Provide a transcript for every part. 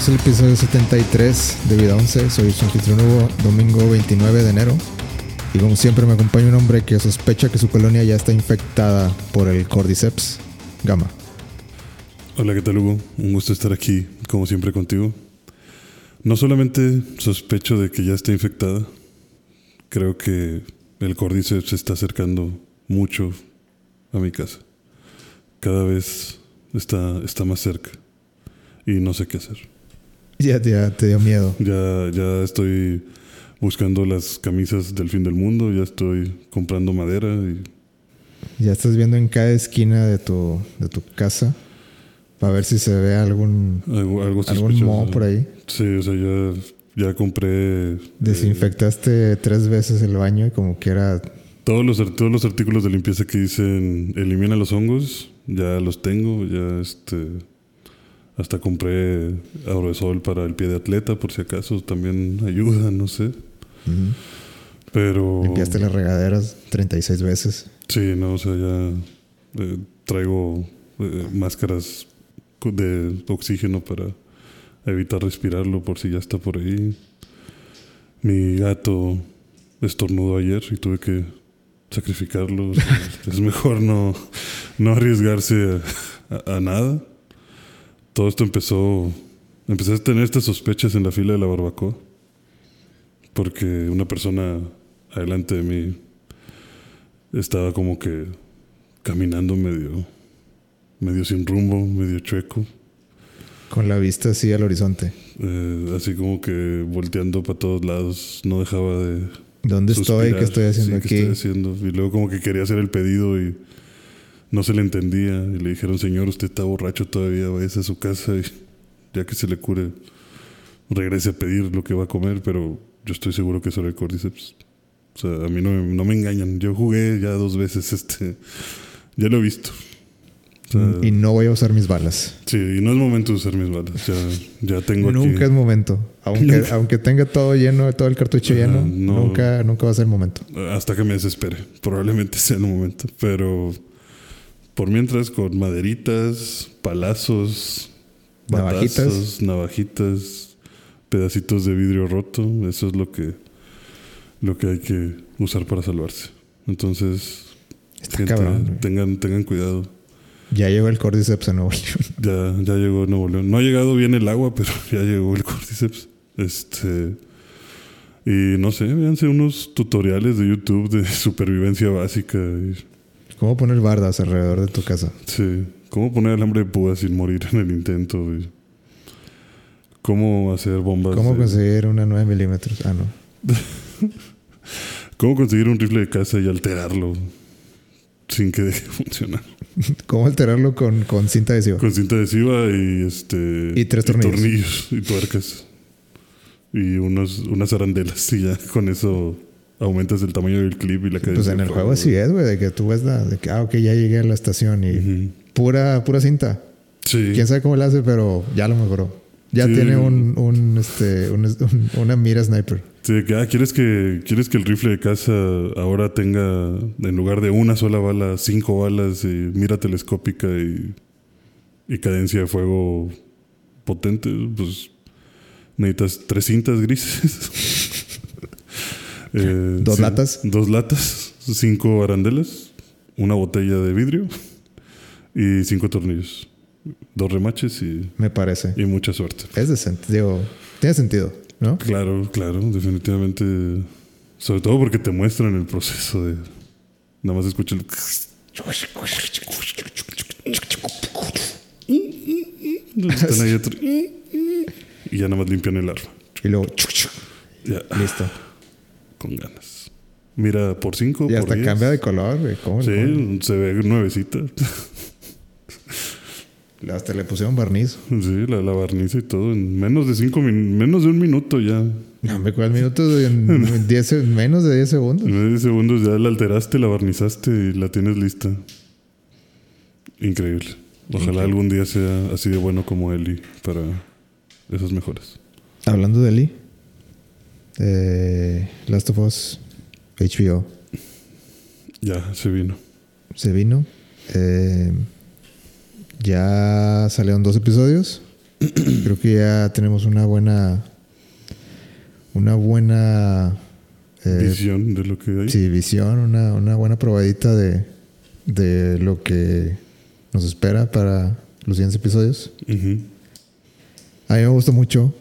Bienvenidos al episodio 73 de Vida 11. Soy su anfitrión nuevo, domingo 29 de enero. Y como siempre me acompaña un hombre que sospecha que su colonia ya está infectada por el Cordyceps Gamma. Hola, ¿qué tal Hugo? Un gusto estar aquí, como siempre, contigo. No solamente sospecho de que ya está infectada, creo que el Cordyceps se está acercando mucho a mi casa. Cada vez está, está más cerca y no sé qué hacer. Ya, ya te dio miedo. Ya, ya estoy buscando las camisas del fin del mundo, ya estoy comprando madera y Ya estás viendo en cada esquina de tu, de tu casa para ver si se ve algún, algo, algo algún moho por ahí. Sí, o sea, ya, ya compré... eh, Desinfectaste tres veces el baño y como que era... Todos los, todos los artículos de limpieza que dicen elimina los hongos, ya los tengo, ya este hasta compré aerosol para el pie de atleta por si acaso también ayuda, no sé. ujú, Pero Limpiaste las regaderas 36 veces. sí, no, o sea, ya eh, traigo eh, máscaras de oxígeno para evitar respirarlo por si ya está por ahí. Mi gato estornudó ayer y tuve que sacrificarlo. Es mejor no, no arriesgarse a, a- a nada. Todo esto empezó. Empecé a tener estas sospechas en la fila de la barbacoa. Porque una persona adelante de mí estaba como que caminando medio, medio sin rumbo, medio chueco. Con la vista así al horizonte. eh, así como que volteando para todos lados. No dejaba de, ¿Dónde estoy? ¿Qué estoy haciendo Sí, ¿qué aquí? estoy haciendo? Y luego como que quería hacer el pedido y no se le entendía. Y le dijeron, señor, usted está borracho todavía, váyase a su casa y ya que se le cure, regrese a pedir lo que va a comer. Pero yo estoy seguro que eso era el Cordyceps. O sea, a mí no, me- no me engañan. Yo jugué ya dos veces este... Ya lo he visto. O sea, y no voy a usar mis balas. Sí, y no es momento de usar mis balas. Ya, ya tengo Nunca aquí... es momento. Aunque, aunque tenga todo lleno, todo el cartucho Ajá, lleno, no. nunca, nunca va a ser el momento. Hasta que me desespere. Probablemente sea el momento. Pero por mientras, con maderitas, palazos, Navajitas. batazos, navajitas, pedacitos de vidrio roto. Eso es lo que, lo que hay que usar para salvarse. Entonces, Está gente, cabrón. tengan, tengan cuidado. Ya llegó el Cordyceps a Nuevo León. Ya, ya llegó Nuevo León. No ha llegado bien el agua, pero ya llegó el cordyceps. Este. Y no sé, véanse unos tutoriales de YouTube de supervivencia básica. y- ¿Cómo poner bardas alrededor de tu casa? sí, cómo poner alambre de púa sin morir en el intento. cómo hacer bombas. ¿Cómo de- conseguir una 9 milímetros? Ah, no. cómo conseguir un rifle de caza y alterarlo sin que deje de funcionar. ¿Cómo alterarlo con, con cinta adhesiva? Con cinta adhesiva y este. Y tres tornillos. tornillos y tuercas. Y unos, unas arandelas. Y ya con eso aumentas el tamaño del clip y la cadencia. Pues en el juego así es, güey, de que tú ves la, de que, ah, ok, ya llegué a la estación y pura, pura cinta. Sí. Quién sabe cómo la hace, pero ya lo mejoró. Ya Sí. tiene un, un, este, un- un- una mira sniper. Sí, que, ah, ¿quieres que, ¿quieres que el rifle de caza ahora tenga, en lugar de una sola bala, cinco balas y mira telescópica y, y cadencia de fuego potente? Pues necesitas tres cintas grises. Eh, Dos latas. Dos latas, cinco arandelas, una botella de vidrio y cinco tornillos. Dos remaches y, Me parece. y mucha suerte. Es decente. Digo, tiene sentido, ¿no? Claro, claro, definitivamente. Sobre todo porque te muestran el proceso de. Nada más escucha el. Están ahí otro- Y ya nada más limpian el arma. Y luego, Ya, listo. Con ganas. Mira, por cinco. Y por hasta diez. cambia de color, güey. ¿Cómo? Sí, se ve nuevecita. Hasta le pusieron barniz. Sí, la, la barniza y todo. En menos de cinco menos de un minuto ya. No, me cuál minuto en 10 se- menos de 10 segundos. En medio de segundos ya la alteraste, la barnizaste y la tienes lista. Increíble. Ojalá algún día sea así de bueno como Eli para esas mejoras. Hablando de Eli, eh, Last of Us, HBO, Ya, se vino. se vino. Eh, ya salieron dos episodios. Creo que ya tenemos una buena. Una buena. eh, visión de lo que hay. Sí, visión, una, una buena probadita de, de lo que nos espera para los siguientes episodios. A mí me gustó mucho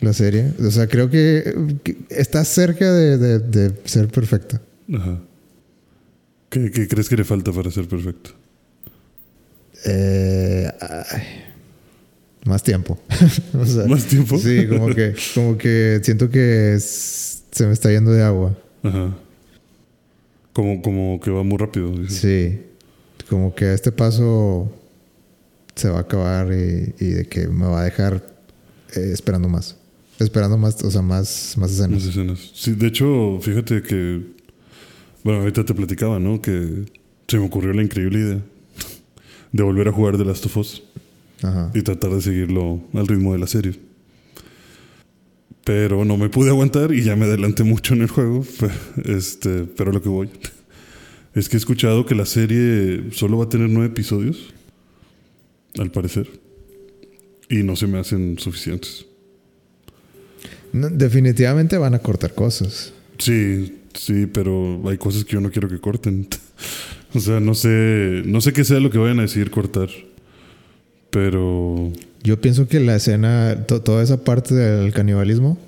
la serie. O sea, creo que, está cerca de, ser perfecta. Ajá. ¿Qué, ¿Qué, crees que le falta para ser perfecta? Eh, más tiempo. ¿Más tiempo? Sí, como que, como que siento que se me está yendo de agua. Ajá. Como, como que va muy rápido. Sí. Como que a este paso se va a acabar y, de que me va a dejar eh, esperando más. Esperando más, o sea, más, más escenas. Más escenas. Sí, de hecho, fíjate que. Bueno, ahorita te platicaba, ¿no? Que se me ocurrió la increíble idea de volver a jugar The Last of Us y tratar de seguirlo al ritmo de la serie. Pero no me pude aguantar y ya me adelanté mucho en el juego. Este, pero lo que voy es que he escuchado que la serie solo va a tener nueve episodios, al parecer, y no se me hacen suficientes. Definitivamente van a cortar cosas. Sí, sí, pero hay cosas que yo no quiero que corten. o sea, no sé, no sé qué sea lo que vayan a decidir cortar. Pero. Yo pienso que la escena, toda esa parte del canibalismo,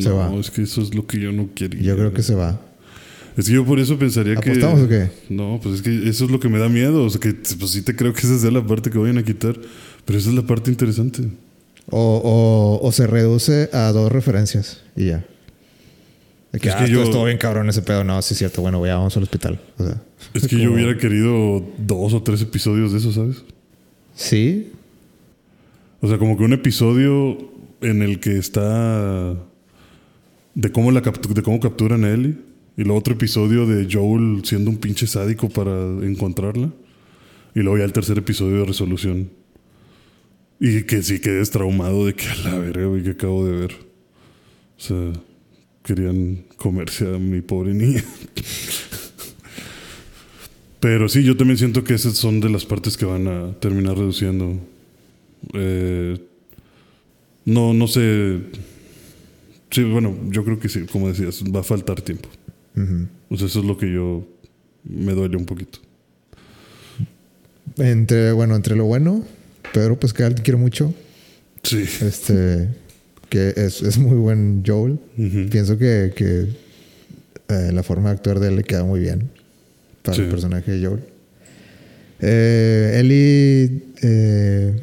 se va. No, es que eso es lo que yo no quería. Yo creo que se va. Es que yo por eso pensaría que. ¿Apostamos o qué? No, pues es que eso es lo que me da miedo. O sea, que pues sí te creo que esa sea la parte que vayan a quitar. Pero esa es la parte interesante. O, o, se reduce a dos referencias y ya. es que, ah, yo... estuvo bien cabrón ese pedo. No, sí es cierto. Bueno, ya vamos al hospital. es que yo hubiera querido dos o tres episodios de eso, ¿sabes? Sí. O sea, como que un episodio en el que está de cómo la de cómo capturan a Ellie y luego otro episodio de Joel siendo un pinche sádico para encontrarla y luego ya el tercer episodio de resolución y que sí quedé traumado de que a la verga güey que acabo de ver o sea querían comerse a mi pobre niña pero sí yo también siento que esas son de las partes que van a terminar reduciendo eh, no, no sé. Sí, bueno, yo creo que sí, como decías, va a faltar tiempo. O sea, eso es lo que yo me duele un poquito. Entre, bueno, entre lo bueno, Pedro Pascal te quiero mucho. Sí. Este, que es, muy buen Joel. Pienso que, que eh, la forma de actuar de él le queda muy bien para el personaje de Joel. Eh, Ellie, eh,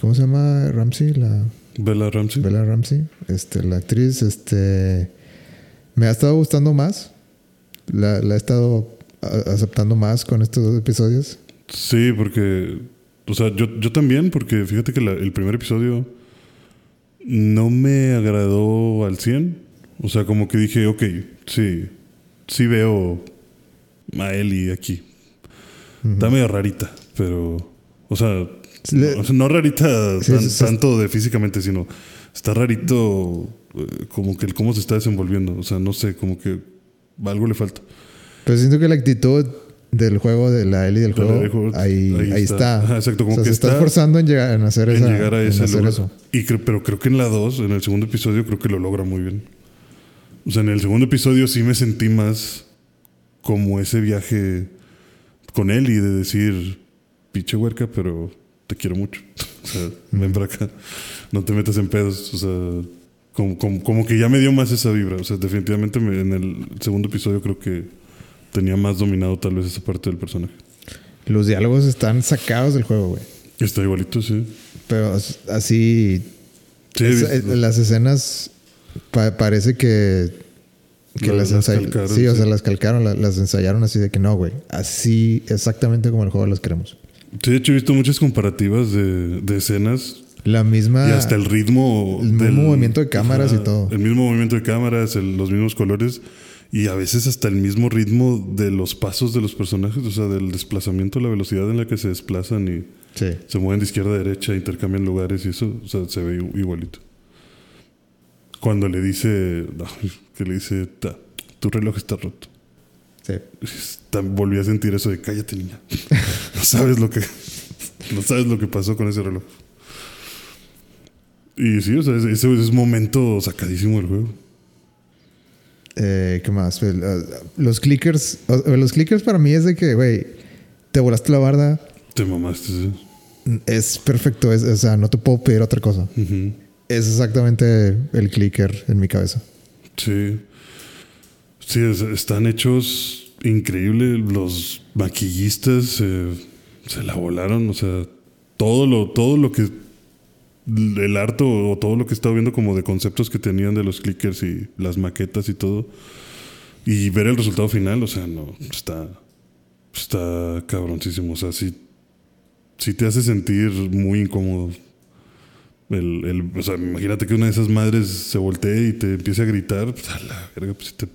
¿Cómo se llama Ramsey? La, Bella Ramsey. Bella Ramsey. Este, la actriz, este. Me ha estado gustando más. La, he estado aceptando más con estos dos episodios. Sí, porque. O sea, yo, yo también, porque fíjate que el primer episodio no me agradó al 100. O sea, como que dije, ok, sí, sí veo a Ellie aquí. Está medio rarita, pero. O sea, no, rarita tanto de físicamente, sino está rarito eh, como que el cómo se está desenvolviendo. O sea, no sé, como que algo le falta. Pero siento que la actitud del juego, de la Eli del juego, ahí, está. exacto, como que se está, esforzando en, llegar, en hacer, llegar a ese eso. Y pero creo que en la 2, en el segundo episodio, creo que lo logra muy bien. O sea, en el segundo episodio sí me sentí más como ese viaje con Eli de decir, pinche huerca, pero te quiero mucho. O sea, ven para acá. No te metas en pedos. O sea, como, que ya me dio más esa vibra. O sea, definitivamente en el segundo episodio creo que tenía más dominado tal vez esa parte del personaje. Los diálogos están sacados del juego, güey. Está igualito, sí. Pero así. Sí, eh, las escenas parece que. Que las, ensayaron. Sí, o sea, las calcaron, las ensayaron así de que no, güey. Así exactamente como el juego las queremos. Sí, de hecho he visto muchas comparativas de, escenas. La misma. Y hasta el ritmo. El mismo movimiento de cámaras y todo. El mismo movimiento de cámaras, los mismos colores. Y a veces hasta el mismo ritmo de los pasos de los personajes, o sea, del desplazamiento, la velocidad en la que se desplazan y se mueven de izquierda a derecha, intercambian lugares y eso, o sea, se ve igualito. Cuando le dice, que le dice, tu reloj está roto. Volví a sentir eso de cállate, niña. no sabes lo que. No sabes lo que pasó con ese reloj. Y sí, o sea, ese, ese es momento sacadísimo del juego. Eh, ¿Qué más? Pues, eh, Los clickers. Los clickers para mí es de que, güey, te volaste la barda. Te mamaste, sí. Es perfecto. Es, o sea, no te puedo pedir otra cosa. Es exactamente el clicker en mi cabeza. Sí. Sí, es- están hechos increíble. Los maquillistas eh, se la volaron. O sea, todo lo, todo lo que. El arte o todo lo que estaba viendo como de conceptos que tenían de los clickers y las maquetas y todo. Y ver el resultado final, o sea, no, está. Está cabroncísimo. O sea, sí. Sí te hace sentir muy incómodo. El, el- o sea, imagínate que una de esas madres se voltee y te empiece a gritar. Pues a la verga, pues te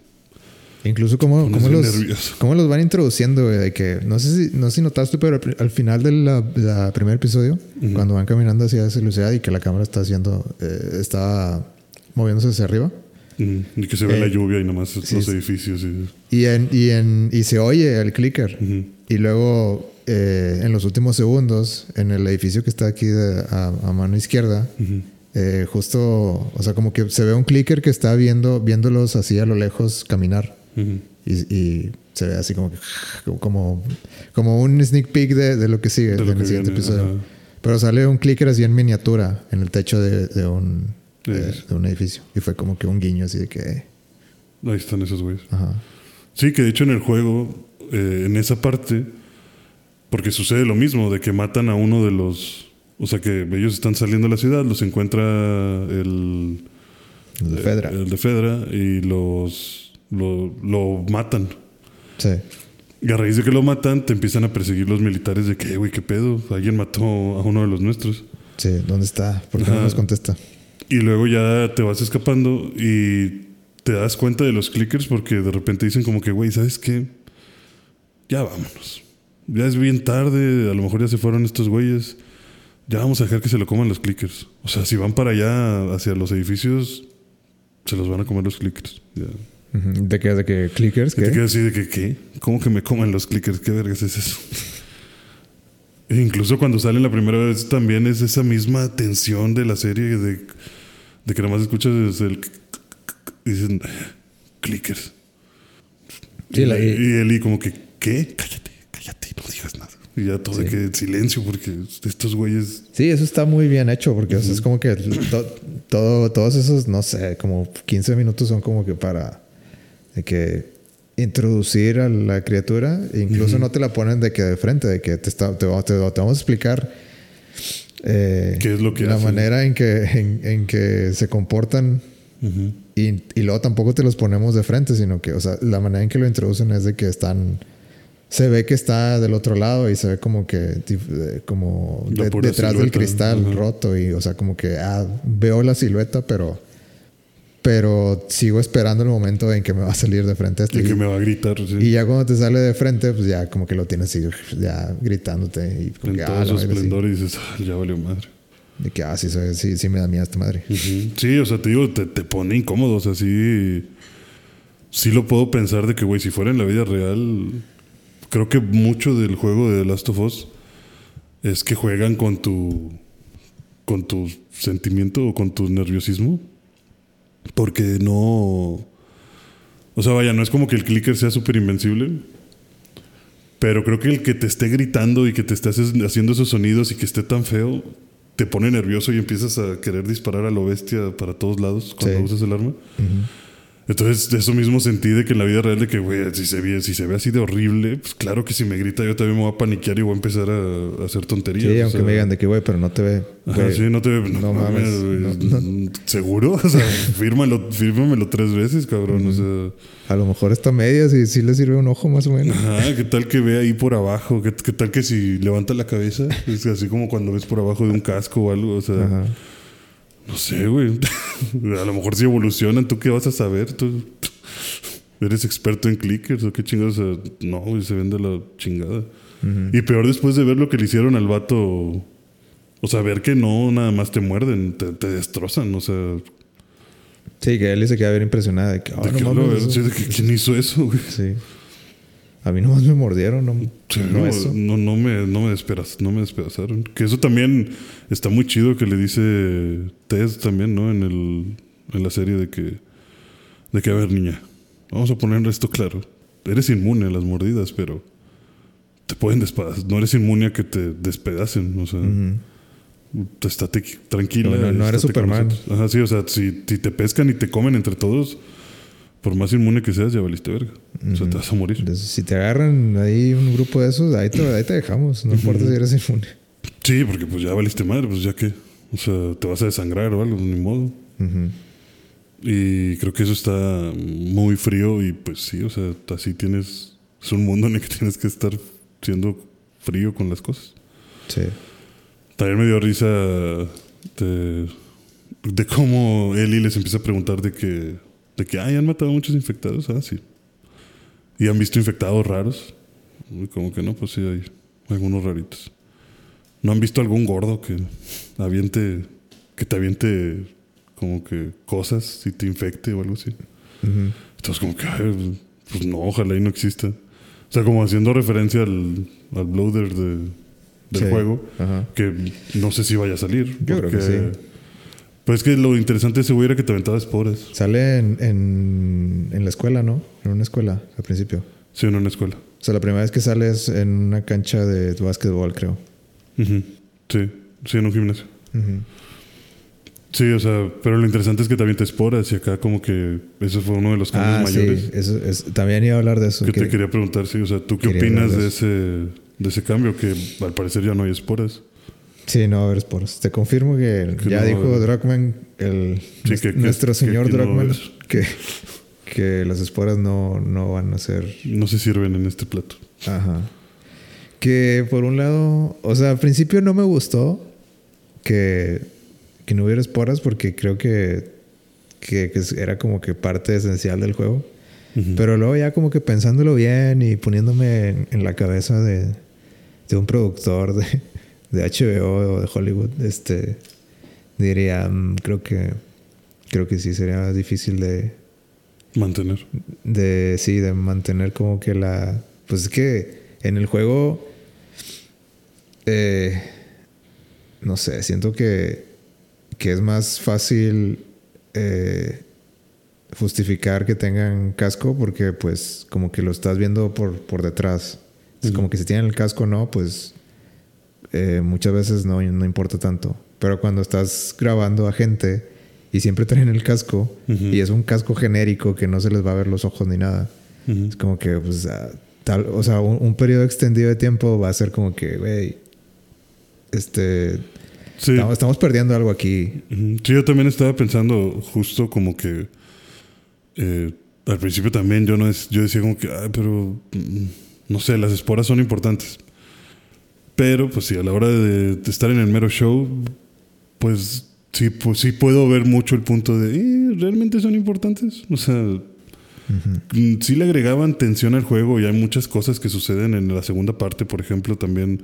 Incluso cómo, cómo los, cómo los van introduciendo, de que no sé si, no sé si notaste, pero al, al final del la, primer episodio, cuando van caminando hacia esa ciudad y que la cámara está haciendo, eh, está moviéndose hacia arriba. Y que se ve Eh, la lluvia y nomás sí, los edificios. Y, Y, en, y, en, y se oye el clicker. Y luego, eh, en los últimos segundos, en el edificio que está aquí de- a, a mano izquierda, eh, justo, o sea, como que se ve un clicker que está viendo, viéndolos así a lo lejos caminar. Y, y se ve así como que, como, como un sneak peek de, de lo que sigue De en que el siguiente viene, episodio. Pero sale un clicker así en miniatura en el techo de, de un, de un edificio. Y fue como que un guiño así de que, Ahí están esos güeyes. ajá. Sí, que de hecho en el juego, eh, en esa parte, porque sucede lo mismo, de que matan a uno de los. O sea, que ellos están saliendo de la ciudad, los encuentra el. El de Fedra. El de Fedra y los. Lo, lo matan. Sí. Y a raíz de que lo matan, te empiezan a perseguir los militares de que, "Eh, güey, qué pedo, alguien mató a uno de los nuestros. Sí, ¿dónde está? ¿Por qué no nos contesta? Y luego ya te vas escapando y te das cuenta de los clickers porque de repente dicen como que, güey, ¿sabes qué? Ya vámonos. Ya es bien tarde, a lo mejor ya se fueron estos güeyes. Ya vamos a dejar que se lo coman los clickers. O sea, si van para allá hacia los edificios, se los van a comer los clickers. Ya. Ujú. ¿De qué? ¿De qué? ¿Clickers? Y te ¿Qué? quedas así de que, ¿qué? ¿Cómo que me coman los clickers? ¿Qué vergas es eso? E incluso cuando salen la primera vez también es esa misma tensión de la serie de, de que nada más escuchas el... Dicen, clickers. Sí, y, la- y y como que, ¿qué? Cállate, cállate, no digas nada. Y ya todo de Sí. que silencio porque estos güeyes... Sí, eso está muy bien hecho porque o sea, es como que to- todo, todos esos, no sé, como 15 minutos son como que para de que introducir a la criatura, incluso no te la ponen de que de frente, de que te, está- te, va- te- te vamos a explicar eh, ¿Qué es lo que la hacen? manera en que, en, en que se comportan y, y luego tampoco te los ponemos de frente, sino que, o sea, la manera en que lo introducen es de que están. Se ve que está del otro lado y se ve como que. eh, como de- detrás del cristal roto y, o sea, como que. Ah, veo la silueta, pero. Pero sigo esperando el momento en que me va a salir de frente. Y Y, que me va a gritar. sí. y ya cuando te sale de frente, pues ya como que lo tienes así, ya gritándote. Y como en que, todo ah, su esplendor y dices, "Ah, ya valió madre. De que, ah, sí, soy- sí, sí me da miedo esta madre. Sí, o sea, te digo, te, te pone incómodo. O sea, sí. Sí lo puedo pensar de que, güey, si fuera en la vida real. Creo que mucho del juego de The Last of Us es que juegan con tu. con tu sentimiento o con tu nerviosismo. Porque no. O sea, vaya, no es como que el clicker sea súper invencible. Pero creo que el que te esté gritando y que te esté haces- haciendo esos sonidos y que esté tan feo, te pone nervioso y empiezas a querer disparar a lo bestia para todos lados cuando Sí. usas el arma. Entonces, de eso mismo sentí de que en la vida real, de que, güey, si se ve, si se ve así de horrible, pues claro que si me grita, yo también me voy a paniquear y voy a empezar a, a hacer tonterías. Sí, aunque sea, me digan de que, güey, pero no te ve. Ajá, sí, no te no, no mames. ¿Seguro? O sea, fírmalo, fírmamelo tres veces, cabrón. O sea, A lo mejor está media y sí le sirve un ojo más o menos. ajá, ¿qué tal que ve ahí por abajo? ¿Qué, qué tal que si levanta la cabeza? Es así como cuando ves por abajo de un casco o algo. O sea, Ajá. No sé, güey. A lo mejor si evolucionan, ¿tú qué vas a saber? ¿Tú eres experto en clickers o qué chingados? No, güey, se vende la chingada. Y peor después de ver lo que le hicieron al vato. O sea, ver que no nada más te muerden, te, te destrozan. O sea, Sí, que Ellie se queda bien impresionada de que, ah, de no mames, sí, de que ¿quién hizo eso, güey? Sí. A mí nomás me mordieron, no, Sí, no eso. no, no me, no me despedaz- no me despedazaron. Que eso también está muy chido que le dice Tess también, ¿no? En el, en la serie de que, de que, a ver, niña, vamos a poner esto claro. Eres inmune a las mordidas, pero te pueden despedazar. No eres inmune a que te despedacen, o sea, Ujú. estate qui- tranquila. No, no, no eres Superman. Ajá, sí, o sea, si, si te pescan y te comen entre todos, por más inmune que seas, ya valiste verga. O sea, te vas a morir. Entonces, si te agarran ahí un grupo de esos, ahí te, ahí te dejamos. No importa si eres inmune. Sí, porque pues ya valiste madre, pues ya que. O sea, te vas a desangrar o algo, ni modo. Y creo que eso está muy frío y pues sí, o sea, así tienes. Es un mundo en el que tienes que estar siendo frío con las cosas. Sí. También me dio risa de, de cómo Eli les empieza a preguntar de que, de que, ay, han matado a muchos infectados. Ah, sí. Y han visto infectados raros. Como que no, pues sí, hay algunos raritos. ¿No han visto algún gordo que aviente, que te aviente como que cosas y te infecte o algo así? Ujú. Entonces como que, ay, pues no, ojalá y no exista. O sea, como haciendo referencia al, al bloater de, del Sí. juego Ajá. que no sé si vaya a salir. Yo creo que sí. Pues es que lo interesante de ese güey era que te aventaba esporas. Sale en, en, en la escuela, ¿no? En una escuela al principio. Sí, en una escuela. O sea, la primera vez que sales en una cancha de básquetbol, creo. Sí, sí, en un gimnasio. Sí, o sea, pero lo interesante es que te avienta esporas y acá como que eso fue uno de los cambios Ah, mayores. sí. Eso es, también iba a hablar de eso. Que te que- quería preguntar, sí, o sea, ¿tú qué opinas de ese, de ese cambio? Que al parecer ya no hay esporas. Sí, no va a haber esporas. Te confirmo que, Que ya no dijo. Druckmann, el, Sí, que- nuestro que señor no Druckmann, que, que las esporas no, no van a ser No se sirven en este plato. Ajá. Que por un lado, o sea, al principio no me gustó que, que no hubiera esporas porque creo que, que, que era como que parte esencial del juego. Pero luego ya como que pensándolo bien y poniéndome en, en la cabeza de, de un productor de, de HBO o de Hollywood, este diría, mm, creo que creo que sí sería difícil de, Mantener. de sí de mantener como que la pues es que en el juego eh, no sé siento que que es más fácil eh, justificar que tengan casco porque pues como que lo estás viendo por, por detrás es como que si tienen el casco o no pues eh, muchas veces no, no importa tanto pero cuando estás grabando a gente y siempre traen el casco y es un casco genérico que no se les va a ver los ojos ni nada es como que pues ah, tal o sea un, un periodo extendido de tiempo va a ser como que güey este Sí. estamos, estamos perdiendo algo aquí. Sí, yo también estaba pensando justo como que eh, al principio también yo no es, yo decía como que, ay, pero mm, no sé, las esporas son importantes. Pero pues sí, a la hora de, de estar en el mero show, pues sí, pues sí puedo ver mucho el punto de, "Eh, ¿realmente son importantes? O sea, mm, sí le agregaban tensión al juego y hay muchas cosas que suceden en la segunda parte, por ejemplo, también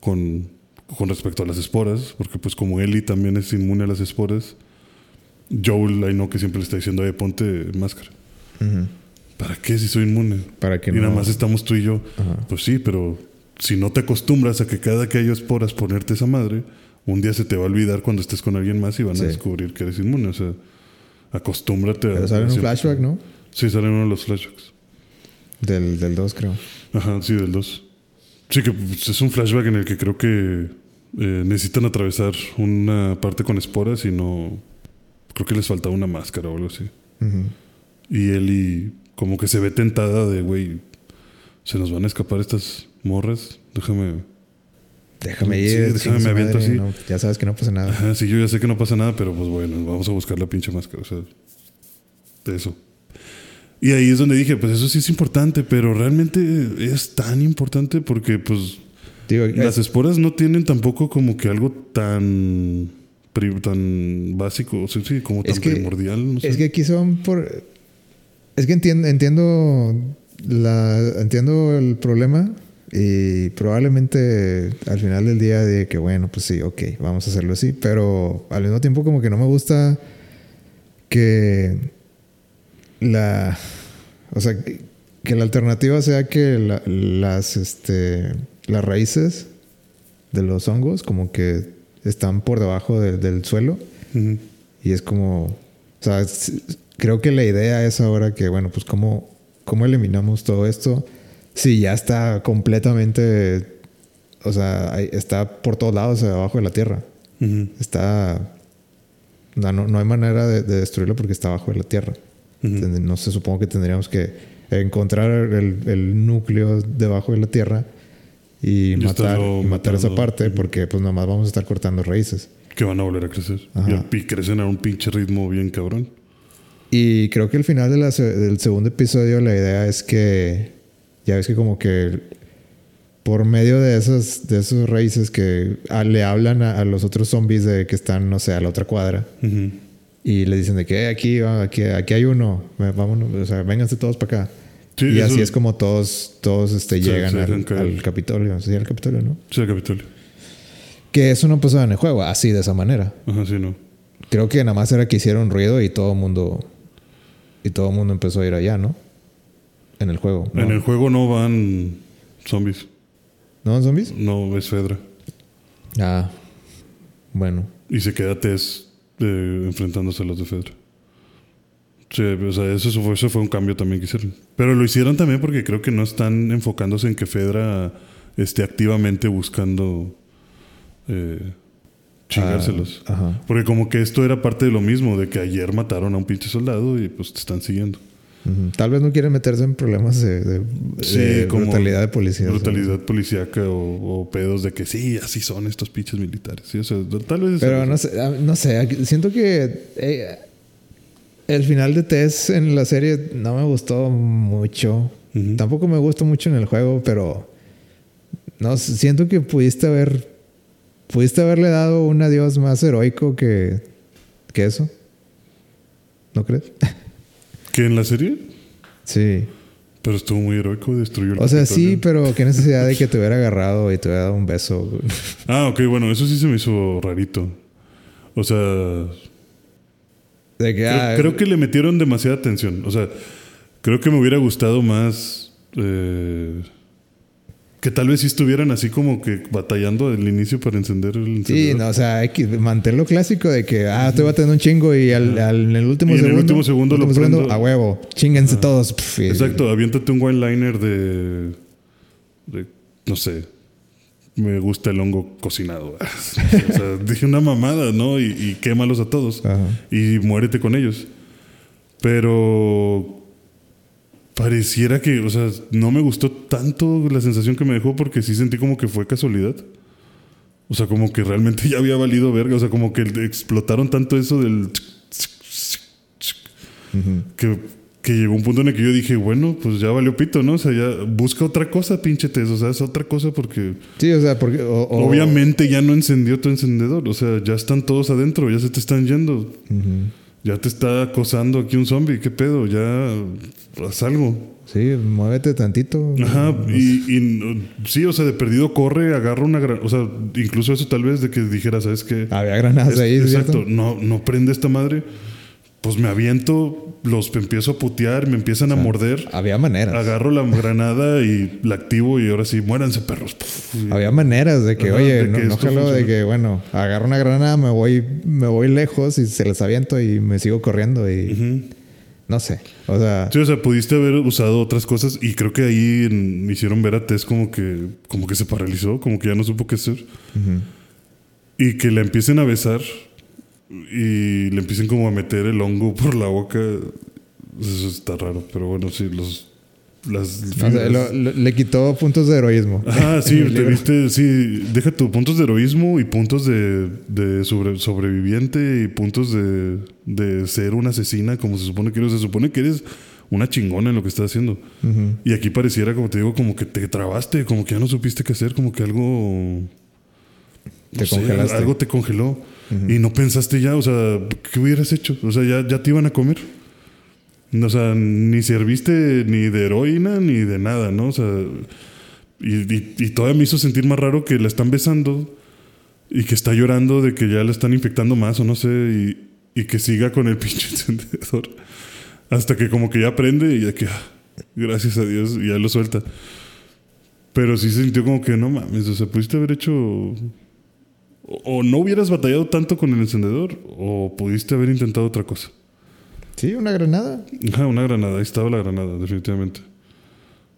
con, con respecto a las esporas, porque pues como Ellie también es inmune a las esporas, Joel, ahí no que siempre le está diciendo, eh, ponte máscara. ¿Para qué si soy inmune? para que y no nada más estamos tú y yo. Ajá. Pues sí, pero si no te acostumbras a que cada que haya esporas ponerte esa madre, un día se te va a olvidar cuando estés con alguien más y van Sí. a descubrir que eres inmune. O sea, acostúmbrate a... pero sale en un flashback no Sí, sale uno de los flashbacks. del del 2 creo Ajá, sí, del 2. Sí, que pues, es un flashback en el que creo que eh, necesitan atravesar una parte con esporas y no. Creo que les faltaba una máscara o algo así. Ujú. Y Eli, como que se ve tentada de, güey, se nos van a escapar estas morras. Déjame. déjame Sí, ir déjame, chingue su me aviento madre, así. no, ya sabes que no pasa nada Ajá, sí, yo ya sé que no pasa nada, pero pues bueno, vamos a buscar la pinche máscara. O sea, de eso. Y ahí es donde dije, pues eso sí es importante, pero realmente es tan importante porque, pues, digo Las esporas no tienen tampoco como que algo tan tan básico, o sea, sí, como tan que- primordial. No sé. Es que aquí son por. Es que entiendo, entiendo, la, entiendo el problema y probablemente al final del día de que, bueno, pues sí, ok, vamos a hacerlo así, pero al mismo tiempo como que no me gusta que la... O sea, que, la alternativa sea que la- las, este, las raíces de los hongos como que están por debajo de- del suelo. Y es como, o sea, creo que la idea es ahora que, bueno, pues cómo, cómo eliminamos todo esto si ya está completamente, o sea, está por todos lados abajo de la tierra. Está, no, no, hay manera de, de destruirlo porque está abajo de la tierra. No sé, supongo que tendríamos que encontrar el, el núcleo debajo de la tierra y, Y matar, y matar esa parte porque pues nomás vamos a estar cortando raíces. Que van a volver a crecer. Ajá. Y, crecen a un pinche ritmo bien cabrón. Y creo que al final de la se- del segundo episodio la idea es que ya ves que como que por medio de esas de esos raíces que ah, le hablan a, a los otros zombies de que están no sé a la otra cuadra. Y le dicen de que "Eh, aquí aquí aquí hay uno vámonos o sea vénganse todos para acá Sí, y así es como todos todos este llegan al, al Capitolio sí al Capitolio no Sí, el Capitolio. que eso no pasaba en el juego así de esa manera. Ajá, sí, no. creo que nada más era que hicieron ruido y todo el mundo y todo el mundo empezó a ir allá no en el juego ¿no? En el juego no van zombies. ¿No son zombies? No es Fedra. Ah, bueno. Y se queda Tess eh, enfrentándose a los de Fedra. Sí, o sea, eso fue, eso fue un cambio también que hicieron. Pero lo hicieron también porque creo que no están enfocándose en que Fedra esté activamente buscando eh, chingárselos. Ah, ajá. Porque como que esto era parte de lo mismo, de que ayer mataron a un pinche soldado y pues te están siguiendo. Tal vez no quieren meterse en problemas de, de- Sí, de como brutalidad de policía. Brutalidad policíaca o, o pedos de que sí, así son estos pinches militares. Sí, o sea, tal vez... Pero no sé, ah, no sé, siento que eh, el final de Tess en la serie no me gustó mucho. Tampoco me gustó mucho en el juego, pero no siento que pudiste haber pudiste haberle dado un adiós más heroico que, que eso. ¿No crees? ¿Que en la serie? sí. Pero estuvo muy heroico, destruyó el O sea, Capitolio. sí, pero qué necesidad de que te hubiera agarrado y te hubiera dado un beso. Ah, ok, bueno, eso sí se me hizo rarito. O sea, De que, creo, ah, creo que le metieron demasiada atención. O sea, creo que me hubiera gustado más... eh, que tal vez sí estuvieran así como que batallando al inicio para encender el Sí, no, o sea, X, mantenerlo clásico de que, ah, estoy batiendo un chingo y al, al- en el último Y en el segundo. último segundo lo prendo. a huevo. Chinguense todos. Exacto, aviéntate un one-liner de, de, no sé, me gusta el hongo cocinado. o sea, dije una mamada, ¿no? Y, y quémalos a todos. Ajá. Y muérete con ellos. Pero pareciera que, o sea, no me gustó tanto la sensación que me dejó porque sí sentí como que fue casualidad. O sea, como que realmente ya había valido verga. O sea, como que explotaron tanto eso del... Que, que llegó un punto en el que yo dije, bueno, pues ya valió pito, ¿no? O sea, ya busca otra cosa, pinche Tess. O sea, es otra cosa porque Sí, o sea, porque. o- o- obviamente ya no encendió tu encendedor. O sea, ya están todos adentro, ya se te están yendo. Ya te está acosando aquí un zombie. ¿Qué pedo? Ya haz algo. Sí, muévete tantito. Ajá, y, y no- sí, o sea, de perdido corre, agarra una gran. O sea, incluso eso tal vez de que dijera, ¿sabes qué? Había granadas Es- ahí, exacto, ¿cierto? no, no prende esta madre. Pues me aviento, los empiezo a putear, me empiezan a morder. Había maneras. Agarro la granada y la activo y ahora sí, muéranse perros. Y- Había maneras de que, Ajá, oye, de no, que no jalo de que, bueno, agarro una granada, me voy, me voy lejos y se les aviento y me sigo corriendo y. no sé. O sea, Sí, o sea, pudiste haber usado otras cosas y creo que ahí en- me hicieron ver a Tess como que, como que se paralizó, como que ya no supo qué hacer. ujú. Y que la empiecen a besar y le empiecen como a meter el hongo por la boca. Eso está raro, pero bueno, sí, los... Las O sea, lo- lo- le quitó puntos de heroísmo. Ajá, sí, te viste, sí, deja tus puntos de heroísmo y puntos de, de sobre- sobreviviente y puntos de, de ser una asesina, como se supone que eres. Se supone que eres una chingona en lo que estás haciendo. Y aquí pareciera, como te digo, como que te trabaste, como que ya no supiste qué hacer, como que algo... Te no sé, congelaste. algo te congeló. Y no pensaste ya, o sea, ¿qué hubieras hecho? O sea, ya, ya te iban a comer. O sea, ni serviste ni de heroína ni de nada, ¿no? O sea, y, y, y todavía me hizo sentir más raro que la están besando y que está llorando de que ya la están infectando más o no sé, y, y que siga con el pinche encendedor. Hasta que como que ya aprende y ya que, ah, gracias a Dios, ya lo suelta. Pero sí se sintió como que no mames, o sea, pudiste haber hecho. O no hubieras batallado tanto con el encendedor, o pudiste haber intentado otra cosa. Sí, una granada. Ajá, una granada, ahí estaba la granada, definitivamente.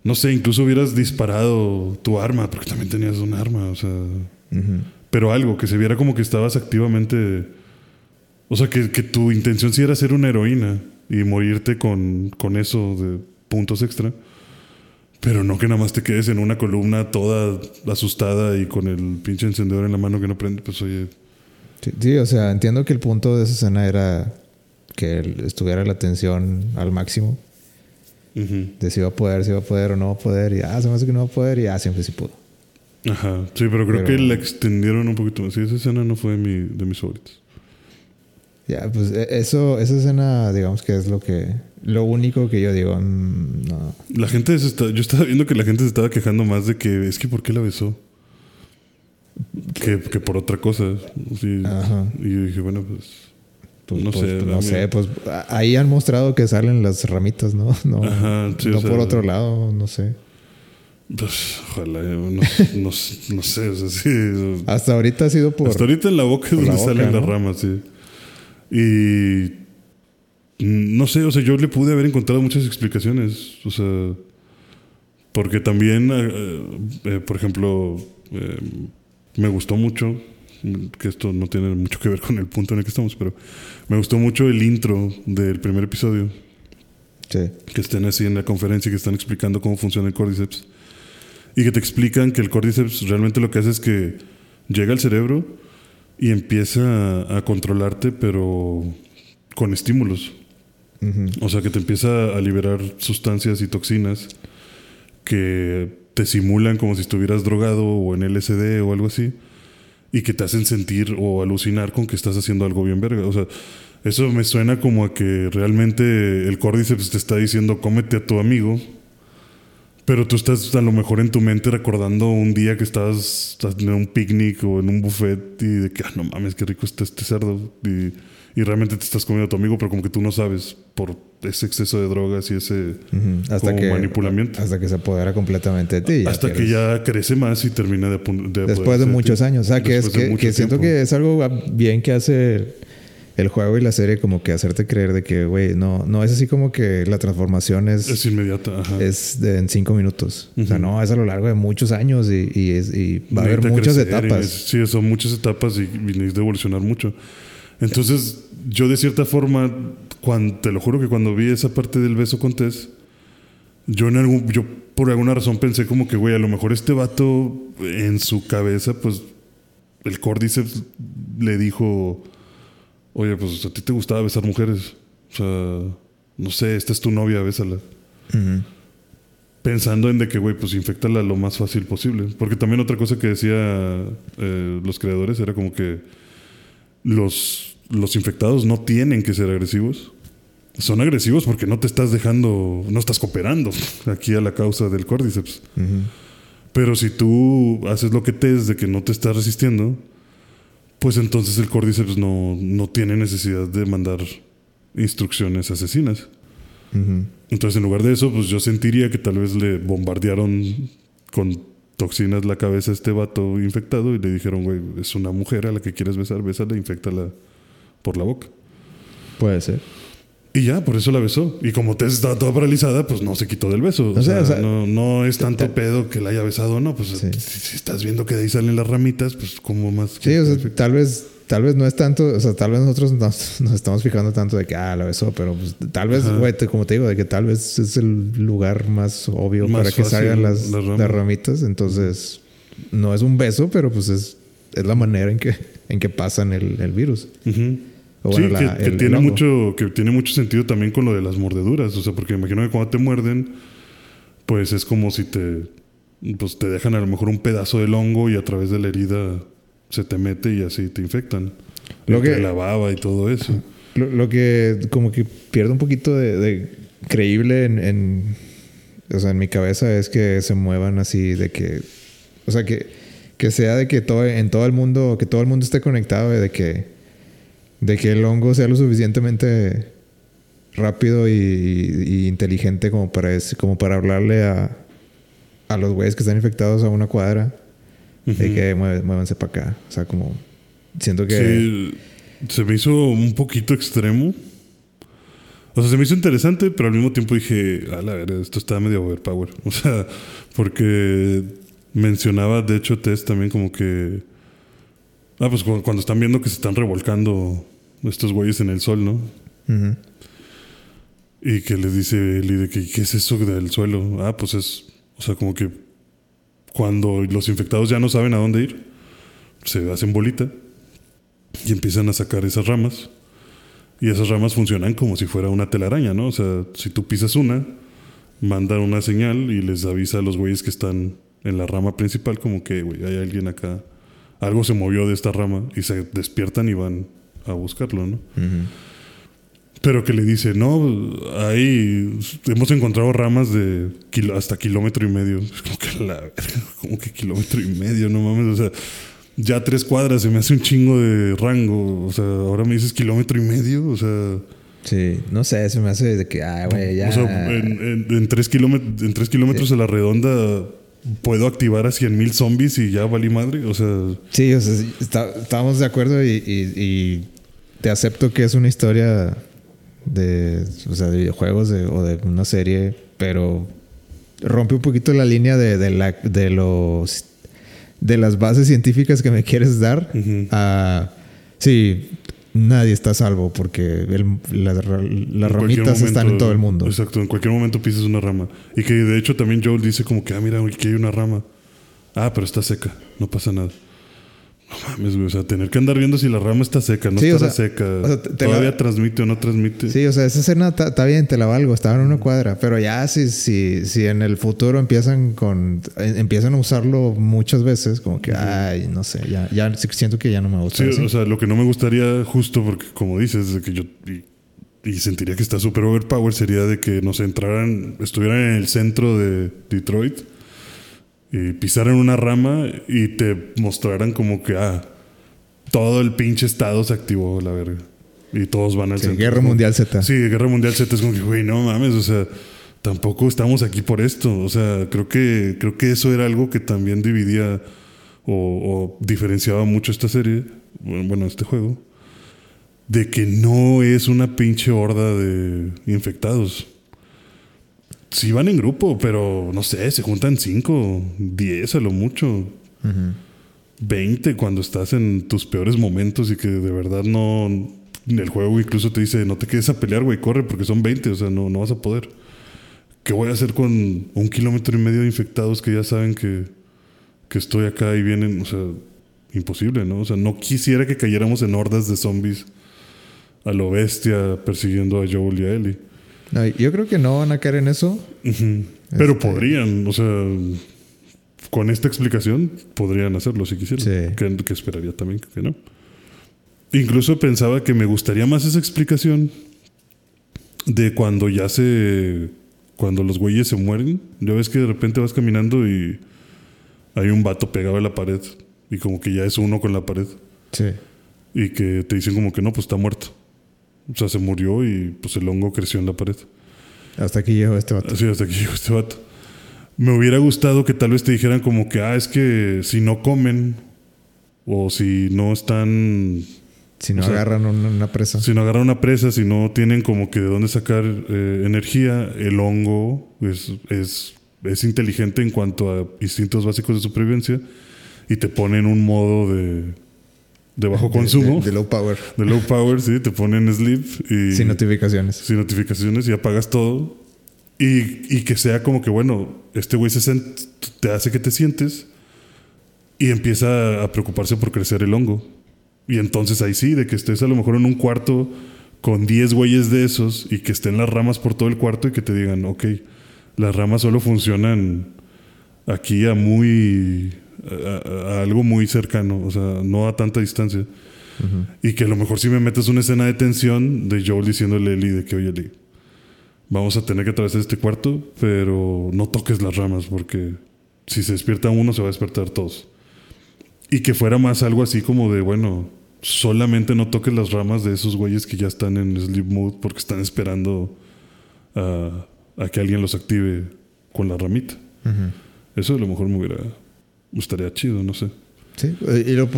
No sé, incluso hubieras disparado tu arma, porque también tenías un arma, o sea. Ujú. Pero algo, que se viera como que estabas activamente. O sea, que, que tu intención sí era ser una heroína y morirte con, con eso de puntos extra. Pero no que nada más te quedes en una columna toda asustada y con el pinche encendedor en la mano que no prende. Pues oye, Sí, sí, o sea, entiendo que el punto de esa escena era que estuviera la tensión al máximo. ujú. De si va a poder, si va a poder o no va a poder. Y ah, se me hace que no va a poder. Y ah, siempre sí pudo. Ajá, sí, pero creo Pero- que la extendieron un poquito más. Sí, esa escena no fue de, mi, de mis favoritos. Ya, pues e- eso, esa escena, digamos que es lo que, lo único que yo digo, mm, no. La gente se está, yo estaba viendo que la gente se estaba quejando más de que es que ¿por qué la besó? Que, que por otra cosa. Sí. Ajá. Y yo dije, bueno, pues. Pues, no pues, sé. pues, no sé, pues ahí han mostrado que salen las ramitas, ¿no? No, Ajá, sí, no o sea- por otro lado, no sé. Pues, ojalá, no, no, no sé, o sea, sí. Hasta ahorita ha sido por... Hasta ahorita en la boca es la donde boca, salen las ramas, sí. Y. No sé, o sea, yo le pude haber encontrado muchas explicaciones. O sea. Porque también, eh, eh, por ejemplo, eh, me gustó mucho, que esto no tiene mucho que ver con el punto en el que estamos, pero me gustó mucho el intro del primer episodio Sí. que estén así en la conferencia y que están explicando cómo funciona el cordyceps. Y que te explican que el cordyceps realmente lo que hace es que llega al cerebro y empieza a, a controlarte, pero con estímulos. O sea, que te empieza a liberar sustancias y toxinas que te simulan como si estuvieras drogado o en LSD o algo así. Y que te hacen sentir o alucinar con que estás haciendo algo bien verga. O sea, eso me suena como a que realmente el cordyceps te está diciendo cómete a tu amigo. Pero tú estás a lo mejor en tu mente recordando un día que estabas, en un picnic o en un buffet y de que, ah, no mames, qué rico está este cerdo. Y, y realmente te estás comiendo a tu amigo, pero como que tú no sabes por ese exceso de drogas y ese. Hasta como que manipulamiento. hasta que se apodera completamente de ti. Hasta que ya crece más y termina de, de después de muchos años, o sea, que es que, siento que es algo bien que hace el juego y la serie como que hacerte creer de que, güey, no, no es así como que la transformación es, Es inmediata, ajá. es de en cinco minutos. O sea, no, es a lo largo de muchos años y, y, es- y va a haber muchas etapas. Sí, son muchas etapas y, y necesita evolucionar mucho. Entonces, yo de cierta forma, cuando, te lo juro que cuando vi esa parte del beso con Tess, yo en algún, yo por alguna razón pensé como que, güey, a lo mejor este vato en su cabeza, pues, el Cordyceps le dijo, oye, pues a ti te gustaba besar mujeres. O sea, no sé, esta es tu novia, bésala. Pensando en de que, güey, pues infectala lo más fácil posible. Porque también otra cosa que decía eh, los creadores era como que los, los infectados no tienen que ser agresivos. Son agresivos porque no te estás dejando, no estás cooperando aquí a la causa del cordyceps. Ujú. Pero si tú haces lo que te es de que no te estás resistiendo, pues entonces el cordyceps no, no tiene necesidad de mandar instrucciones asesinas. Entonces, en lugar de eso, pues yo sentiría que tal vez le bombardearon con toxinas la cabeza a este vato infectado y le dijeron, güey, es una mujer a la que quieres besar, bésala, infectala por la boca. Puede ser. Y ya, por eso la besó. Y como Tess estaba toda paralizada, pues no se quitó del beso. O, O sea, sea, o sea, no, no es tanto pedo que la haya besado o no. Pues Sí. si, si estás viendo que de ahí salen las ramitas, pues como más... Sí, o sea, tal vez, tal vez no es tanto, o sea, tal vez nosotros nos, nos estamos fijando tanto de que, ah, la besó, pero pues, tal vez, güey, como te digo, de que tal vez es el lugar más obvio Más para que salgan las, ramitas. Entonces, no es un beso, pero pues es, es la manera en que, en que pasan el, el virus. Ujú. O bueno, sí, la- que, tiene el mucho, que tiene mucho sentido también con lo de las mordeduras. O sea, porque imagino que cuando te muerden, pues es como si te, pues te dejan a lo mejor un pedazo del hongo y a través de la herida se te mete y así te infectan. Lo que- la baba y todo eso. Lo, lo que como que pierde un poquito de, de creíble en, en- o sea, en mi cabeza es que se muevan así de que, o sea, que, que sea de que todo, en todo el mundo, que todo el mundo esté conectado, de que, de que el hongo sea lo suficientemente rápido y, y inteligente como para, ese- como para hablarle a, a los güeyes que están infectados a una cuadra de que "Mueve- muévanse para acá. O sea, como siento que... Sí, se me hizo un poquito extremo. O sea, se me hizo interesante, pero al mismo tiempo dije, a la verdad, esto está medio overpower. O sea, porque mencionaba, de hecho, Tess también como que... Ah, pues cu- cuando están viendo que se están revolcando estos güeyes en el sol, ¿no? Ujú. Y que les dice Eli de que, ¿qué es eso del suelo? Ah, pues es, o sea, como que cuando los infectados ya no saben a dónde ir, se hacen bolita y empiezan a sacar esas ramas. Y esas ramas funcionan como si fuera una telaraña, ¿no? O sea, si tú pisas una, mandan una señal y les avisa a los güeyes que están en la rama principal como que, güey, hay alguien acá. Algo se movió de esta rama y se despiertan y van a buscarlo, ¿no? Ujú. Pero que le dice, no, ahí hemos encontrado ramas de kilo- hasta kilómetro y medio. Es como que la como que kilómetro y medio, no mames. O sea, ya tres cuadras se me hace un chingo de rango. O sea, ahora me dices kilómetro y medio. O sea, Sí, no sé, se me hace de que, ah, güey, ya. o sea en, en- en tres kilómetros, en tres kilómetros a la redonda puedo activar a 100 mil zombies y ya valí madre. O sea, Sí, o sea, sí, está- estábamos de acuerdo y, y- y te acepto que es una historia de, o sea, de videojuegos de- o de una serie, pero rompe un poquito la línea de, de la, de los de las bases científicas que me quieres dar. A, sí, nadie está a salvo porque el- la- las ramitas están en todo el mundo. Exacto, en cualquier momento pisas una rama. Y que de hecho también Joel dice como que, ah, mira, aquí hay una rama. Ah, pero está seca, no pasa nada. No mames, güey, o sea, tener que andar viendo si la rama está seca, no Sí, o está sea, seca. o sea, te- te Todavía la- transmite o no transmite. Sí, o sea, esa escena está bien, te la valgo, estaba en una cuadra, pero ya si, si, si en el futuro empiezan con eh, empiezan a usarlo muchas veces, como que, ay, no sé, ya, ya siento que ya no me gusta. Sí, así. o sea, lo que no me gustaría justo porque como dices, que yo y, y sentiría que está súper overpower sería de que nos entraran, estuvieran en el centro de Detroit y pisaran una rama y te mostraran como que ah, todo el pinche estado se activó la verga. Y todos van al Sí, centro. Guerra Mundial Z. Sí, Guerra Mundial Z es como que, güey, no mames, o sea, tampoco estamos aquí por esto. O sea, creo que, creo que eso era algo que también dividía o, o diferenciaba mucho esta serie, bueno, este juego, de que no es una pinche horda de infectados. Sí van en grupo, pero no sé, se juntan 5, 10 a lo mucho. Ujú. 20 cuando estás en tus peores momentos y que de verdad no. El juego incluso te dice: No te quedes a pelear, güey, corre porque son 20, o sea, no, no vas a poder. ¿Qué voy a hacer con un kilómetro y medio de infectados que ya saben que, que estoy acá y vienen? O sea, imposible, ¿no? O sea, no quisiera que cayéramos en hordas de zombies a lo bestia persiguiendo a Joel y a Ellie. No, yo creo que no van a caer en eso. Pero Este- podrían, o sea, con esta explicación podrían hacerlo si quisieran. Sí. Que, que esperaría también que no. Incluso pensaba que me gustaría más esa explicación de cuando ya se. Cuando los güeyes se mueren. Ya ves que de repente vas caminando y hay un vato pegado a la pared y como que ya es uno con la pared Sí. y que te dicen como que no, pues está muerto. O sea, se murió y pues el hongo creció en la pared. Hasta aquí llegó este vato. Así hasta aquí llegó este vato. Me hubiera gustado que tal vez te dijeran como que, ah, es que si no comen o si no están, Si no o sea, agarran una, una presa. si no agarran una presa, si no tienen como que de dónde sacar eh, energía, el hongo es, es, es inteligente en cuanto a instintos básicos de supervivencia y te pone en un modo de, de bajo consumo, De, de low power. de low power, sí, te pone en sleep y Sin notificaciones. sin notificaciones y apagas todo. Y, y que sea como que, bueno, este güey se sent- te hace que te sientes y empieza a preocuparse por crecer el hongo. Y entonces ahí sí, de que estés a lo mejor en un cuarto con 10 güeyes de esos y que estén las ramas por todo el cuarto y que te digan, ok, las ramas solo funcionan aquí a muy. A, algo muy cercano, o sea, no a tanta distancia. Y que a lo mejor si me metes una escena de tensión de Joel diciéndole a Ellie de que, oye, Ellie, vamos a tener que atravesar este cuarto, pero no toques las ramas porque si se despierta uno se va a despertar todos. Y que fuera más algo así como de, bueno, solamente no toques las ramas de esos güeyes que ya están en sleep mode porque están esperando a, a que alguien los active con la ramita. Eso a lo mejor me hubiera. Estaría chido, no sé. Sí, y lo,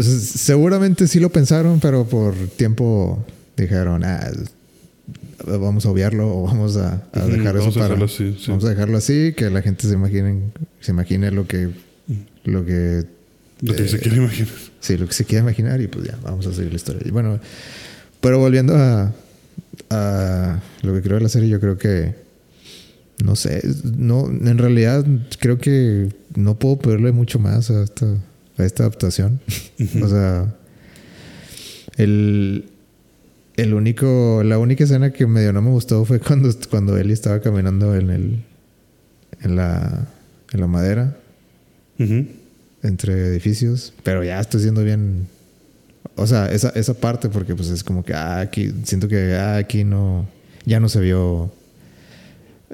seguramente sí lo pensaron, pero por tiempo dijeron, ah, vamos a obviarlo o vamos a, a dejar eso para. dejarlo así, sí. Vamos a dejarlo así, que la gente se imagine, se imagine lo que, lo que, Lo que Eh, se quiere imaginar. sí, lo que se quiera imaginar y pues ya, vamos a seguir la historia. Y bueno, pero volviendo a, a lo que creo de la serie, yo creo que, no sé, no, en realidad creo que no puedo pedirle mucho más a esta, a esta adaptación. O sea, el, el único, la única escena que medio no me gustó fue cuando, cuando Ellie estaba caminando en el, en la, en la madera entre edificios, pero ya estoy siendo bien, o sea, esa, esa parte porque pues es como que ah, aquí siento que ah, aquí no, ya no se vio.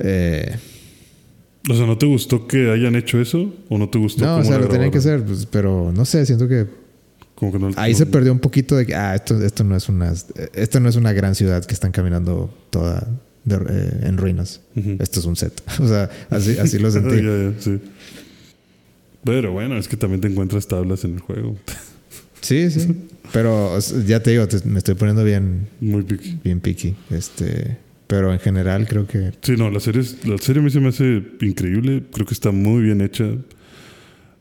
Eh, O sea, ¿no te gustó que hayan hecho eso? ¿O no te gustó no, o sea, lo tenían que hacer, pues, pero no sé, siento que Como que no- Ahí no- se perdió un poquito de que, ah, esto, esto no es una, esto no es una gran ciudad que están caminando toda de- eh, en ruinas. Esto es un set. O sea, así, así lo sentí. Ya, ya, sí. Pero bueno, es que también te encuentras tablas en el juego. Sí, sí. Pero ya te digo, te- me estoy poniendo bien, Muy picky. bien picky. Este, pero en general creo que Sí, no, la serie, la serie a mí se me hace increíble. Creo que está muy bien hecha.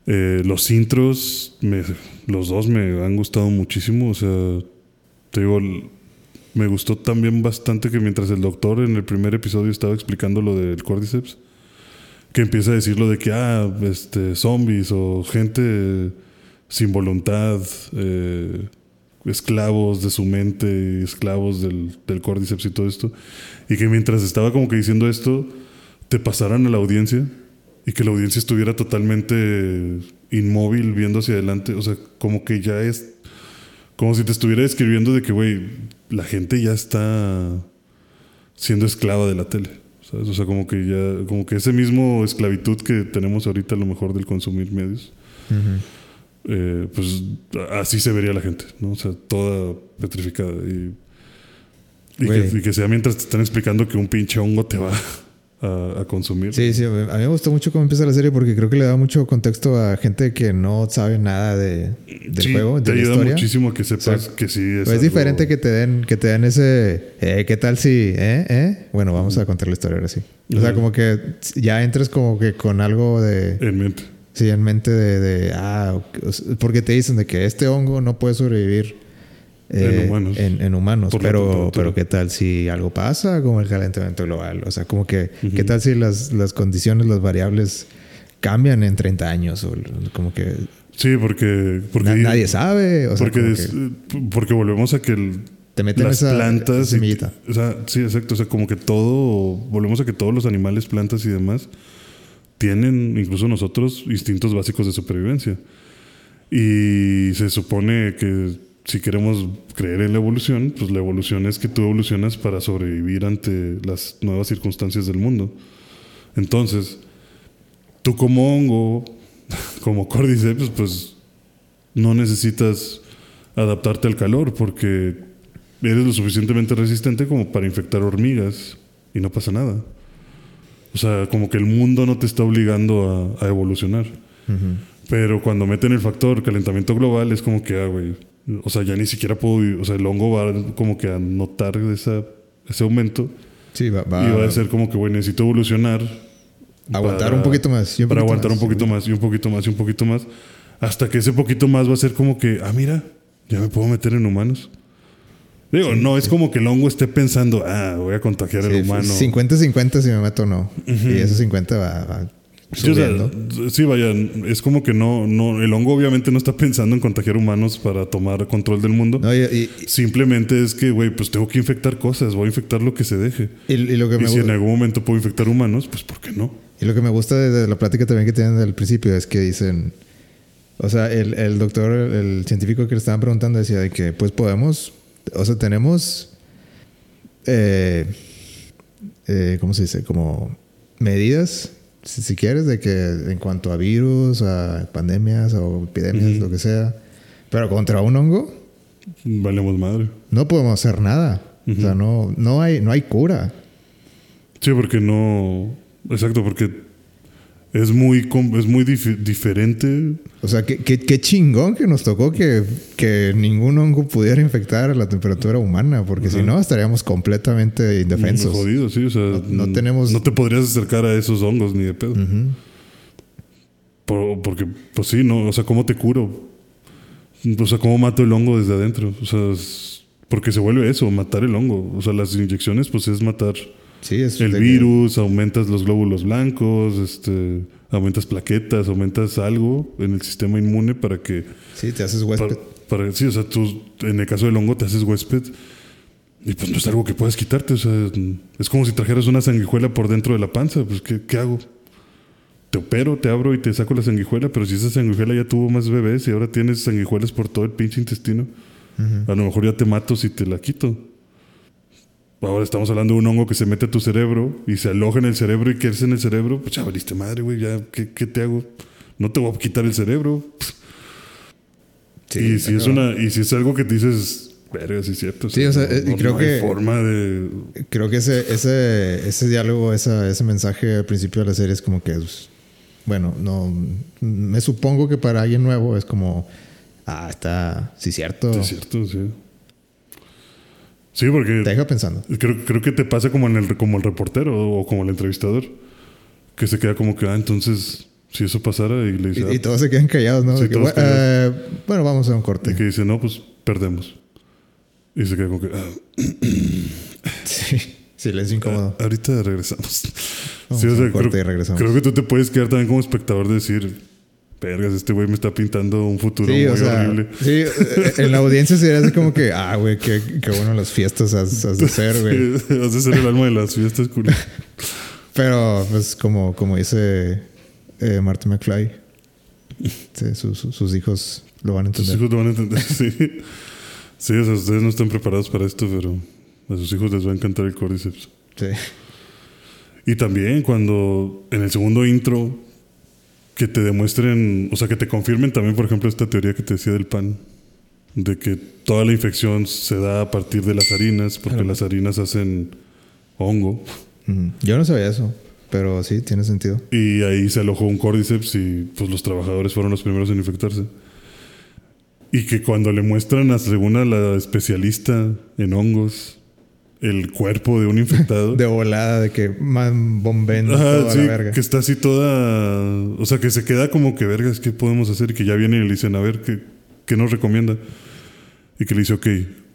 Eh, los intros, me- los dos me han gustado muchísimo. O sea, te digo, me gustó también bastante que mientras el doctor en el primer episodio estaba explicando lo del Cordyceps, que empieza a decir lo de que, ah, este, zombies o gente sin voluntad, eh, esclavos de su mente, esclavos del, del Cordyceps y todo esto. Y que mientras estaba como que diciendo esto, te pasaran a la audiencia y que la audiencia estuviera totalmente inmóvil viendo hacia adelante. O sea, como que ya es. Como si te estuviera describiendo de que, güey, la gente ya está siendo esclava de la tele. O sea, como que ya. Como que ese mismo esclavitud que tenemos ahorita, a lo mejor del consumir medios. Eh, pues así se vería la gente, ¿no? O sea, toda petrificada. Y, y, que, Güey. y que sea mientras te están explicando que un pinche hongo te va a, a consumir. Sí, sí, a mí me gustó mucho cómo empieza la serie porque creo que le da mucho contexto a gente que no sabe nada de, del Sí, juego, te de la ayuda historia. muchísimo que sepas O sea, que sí es. Pues es diferente que te den, que te den ese, eh, ¿qué tal si, eh, eh? Bueno, vamos a contar la historia ahora sí. O sea, como que ya entres como que con algo de, En mente. Sí, en mente de, de, ah, porque te dicen de que este hongo no puede sobrevivir eh, En humanos. en, en humanos, pero, pero ¿qué tal si algo pasa como el calentamiento global? O sea, como que. ¿qué tal si las, las condiciones, las variables cambian en 30 años? O como que Sí, porque. porque na- nadie sabe. O sea, porque, como es- que porque volvemos a que el- te meten las esa, plantas. esa y- semillita. o sea, sí, exacto. O sea, como que todo. Volvemos a que todos los animales, plantas y demás tienen, incluso nosotros, instintos básicos de supervivencia. Y se supone que si queremos creer en la evolución, pues la evolución es que tú evolucionas para sobrevivir ante las nuevas circunstancias del mundo. Entonces, tú como hongo, como cordyceps, pues no necesitas adaptarte al calor porque eres lo suficientemente resistente como para infectar hormigas y no pasa nada. O sea, como que el mundo no te está obligando a, a evolucionar. Pero cuando meten el factor calentamiento global es como que, ah, güey, o sea, ya ni siquiera puedo, o sea, el hongo va como que a notar esa, ese aumento Sí, va, va- y va a ser como que, güey, necesito evolucionar. aguantar para- un poquito más. y un para poquito aguantar más. un poquito más y un poquito más y un poquito más. Hasta que ese poquito más va a ser como que, ah, mira, ya me puedo meter en humanos. Digo, no es como que el hongo esté pensando, ah, voy a contagiar al Sí, humano. 50-50 si me meto o no. Y esos 50 va, va Sí, o sea, subiendo. sí, vaya, es como que no, no, el hongo obviamente no está pensando en contagiar humanos para tomar control del mundo. No, y, y- Simplemente es que, güey, pues tengo que infectar cosas, voy a infectar lo que se deje. y- y lo que Y me si en algún momento puedo infectar humanos, pues ¿por qué no? Y lo que me gusta de, de la plática también que tienen al principio es que dicen, o sea, el, el doctor, el, el científico que le estaban preguntando decía de que pues podemos, o sea, tenemos, eh, eh, ¿cómo se dice? Como medidas, si, si quieres, de que en cuanto a virus, a pandemias o epidemias, lo que sea, pero contra un hongo, valemos madre. No podemos hacer nada. O sea, no, no, hay, no hay cura. Sí, porque no. Exacto, porque es muy, es muy dif- diferente. O sea, qué, qué, qué chingón que nos tocó que, que ningún hongo pudiera infectar a la temperatura humana, porque si no estaríamos completamente indefensos. Jodido, sí. O sea, No- no tenemos- No te podrías acercar a esos hongos ni de pedo. Por- porque, pues sí, ¿no? O sea, ¿cómo te curo? O sea, ¿cómo mato el hongo desde adentro? O sea, es- porque se vuelve eso, matar el hongo. O sea, las inyecciones, pues es matar Sí, es el que- virus, aumentas los glóbulos blancos, este, aumentas plaquetas, aumentas algo en el sistema inmune para que Sí, te haces huésped. para- sí, o sea, tú en el caso del hongo te haces huésped y pues no es algo que puedas quitarte, o sea, es como si trajeras una sanguijuela por dentro de la panza, pues ¿qué, qué hago? Te opero, te abro y te saco la sanguijuela, pero si esa sanguijuela ya tuvo más bebés y ahora tienes sanguijuelas por todo el pinche intestino, a lo mejor ya te mato si te la quito. Ahora estamos hablando de un hongo que se mete a tu cerebro y se aloja en el cerebro y quedarse en el cerebro, pues ya valiste madre, güey, ya, ¿qué, qué te hago? No te voy a quitar el cerebro. Sí, y, si es una, y si es algo que te dices, verga, sí es cierto. Sí, o sea, eh, no, creo no hay que- forma de. Creo que ese, ese, ese diálogo, esa, ese mensaje al principio de la serie es como que, pues, bueno, no, me supongo que para alguien nuevo es como, ah, está, sí, cierto. Sí, es cierto, sí. Sí, porque Te deja pensando. creo, creo que te pasa como, en el, como el reportero o como el entrevistador, que se queda como que, ah, entonces, si eso pasara y le dice, Y, y todos se quedan callados, ¿no? Sí, que, todos "Bu- eh, bueno, vamos a un ah, corte. y que dice, no, pues perdemos. Y se queda como que, ah, Sí, silencio incómodo. Ah, ahorita regresamos. Vamos Sí, o a sea, un corte creo, y regresamos. creo que tú te puedes quedar también como espectador de decir, vergas, este güey me está pintando un futuro Sí, muy o sea, horrible. sí, eh, en la audiencia sería así como que, ah, güey, qué, qué bueno las fiestas has, has de ser, güey. Has de ser el alma de las fiestas, culo. Pero, pues, como, como dice eh, Marty McFly, sí, su- su- sus hijos lo van a entender. hijos lo van a entender, sí. Sí, o sea, ustedes no están preparados para esto, pero a sus hijos les va a encantar el Cordyceps. Sí. Y también cuando en el segundo intro que te demuestren, o sea, que te confirmen también, por ejemplo, esta teoría que te decía del pan, de que toda la infección se da a partir de las harinas, porque Claro. las harinas hacen hongo. Yo no sabía eso, pero sí, tiene sentido. Y ahí se alojó un Cordyceps y pues los trabajadores fueron los primeros en infectarse. Y que cuando le muestran, a, según a la especialista en hongos, el cuerpo de un infectado. De volada, de que man bombendo Ajá, sí, la verga. que está así toda. O sea, que se queda como que, vergas, ¿qué podemos hacer? Y que ya vienen y le dicen, a ver, ¿qué, qué nos recomienda? Y que le dice, ok,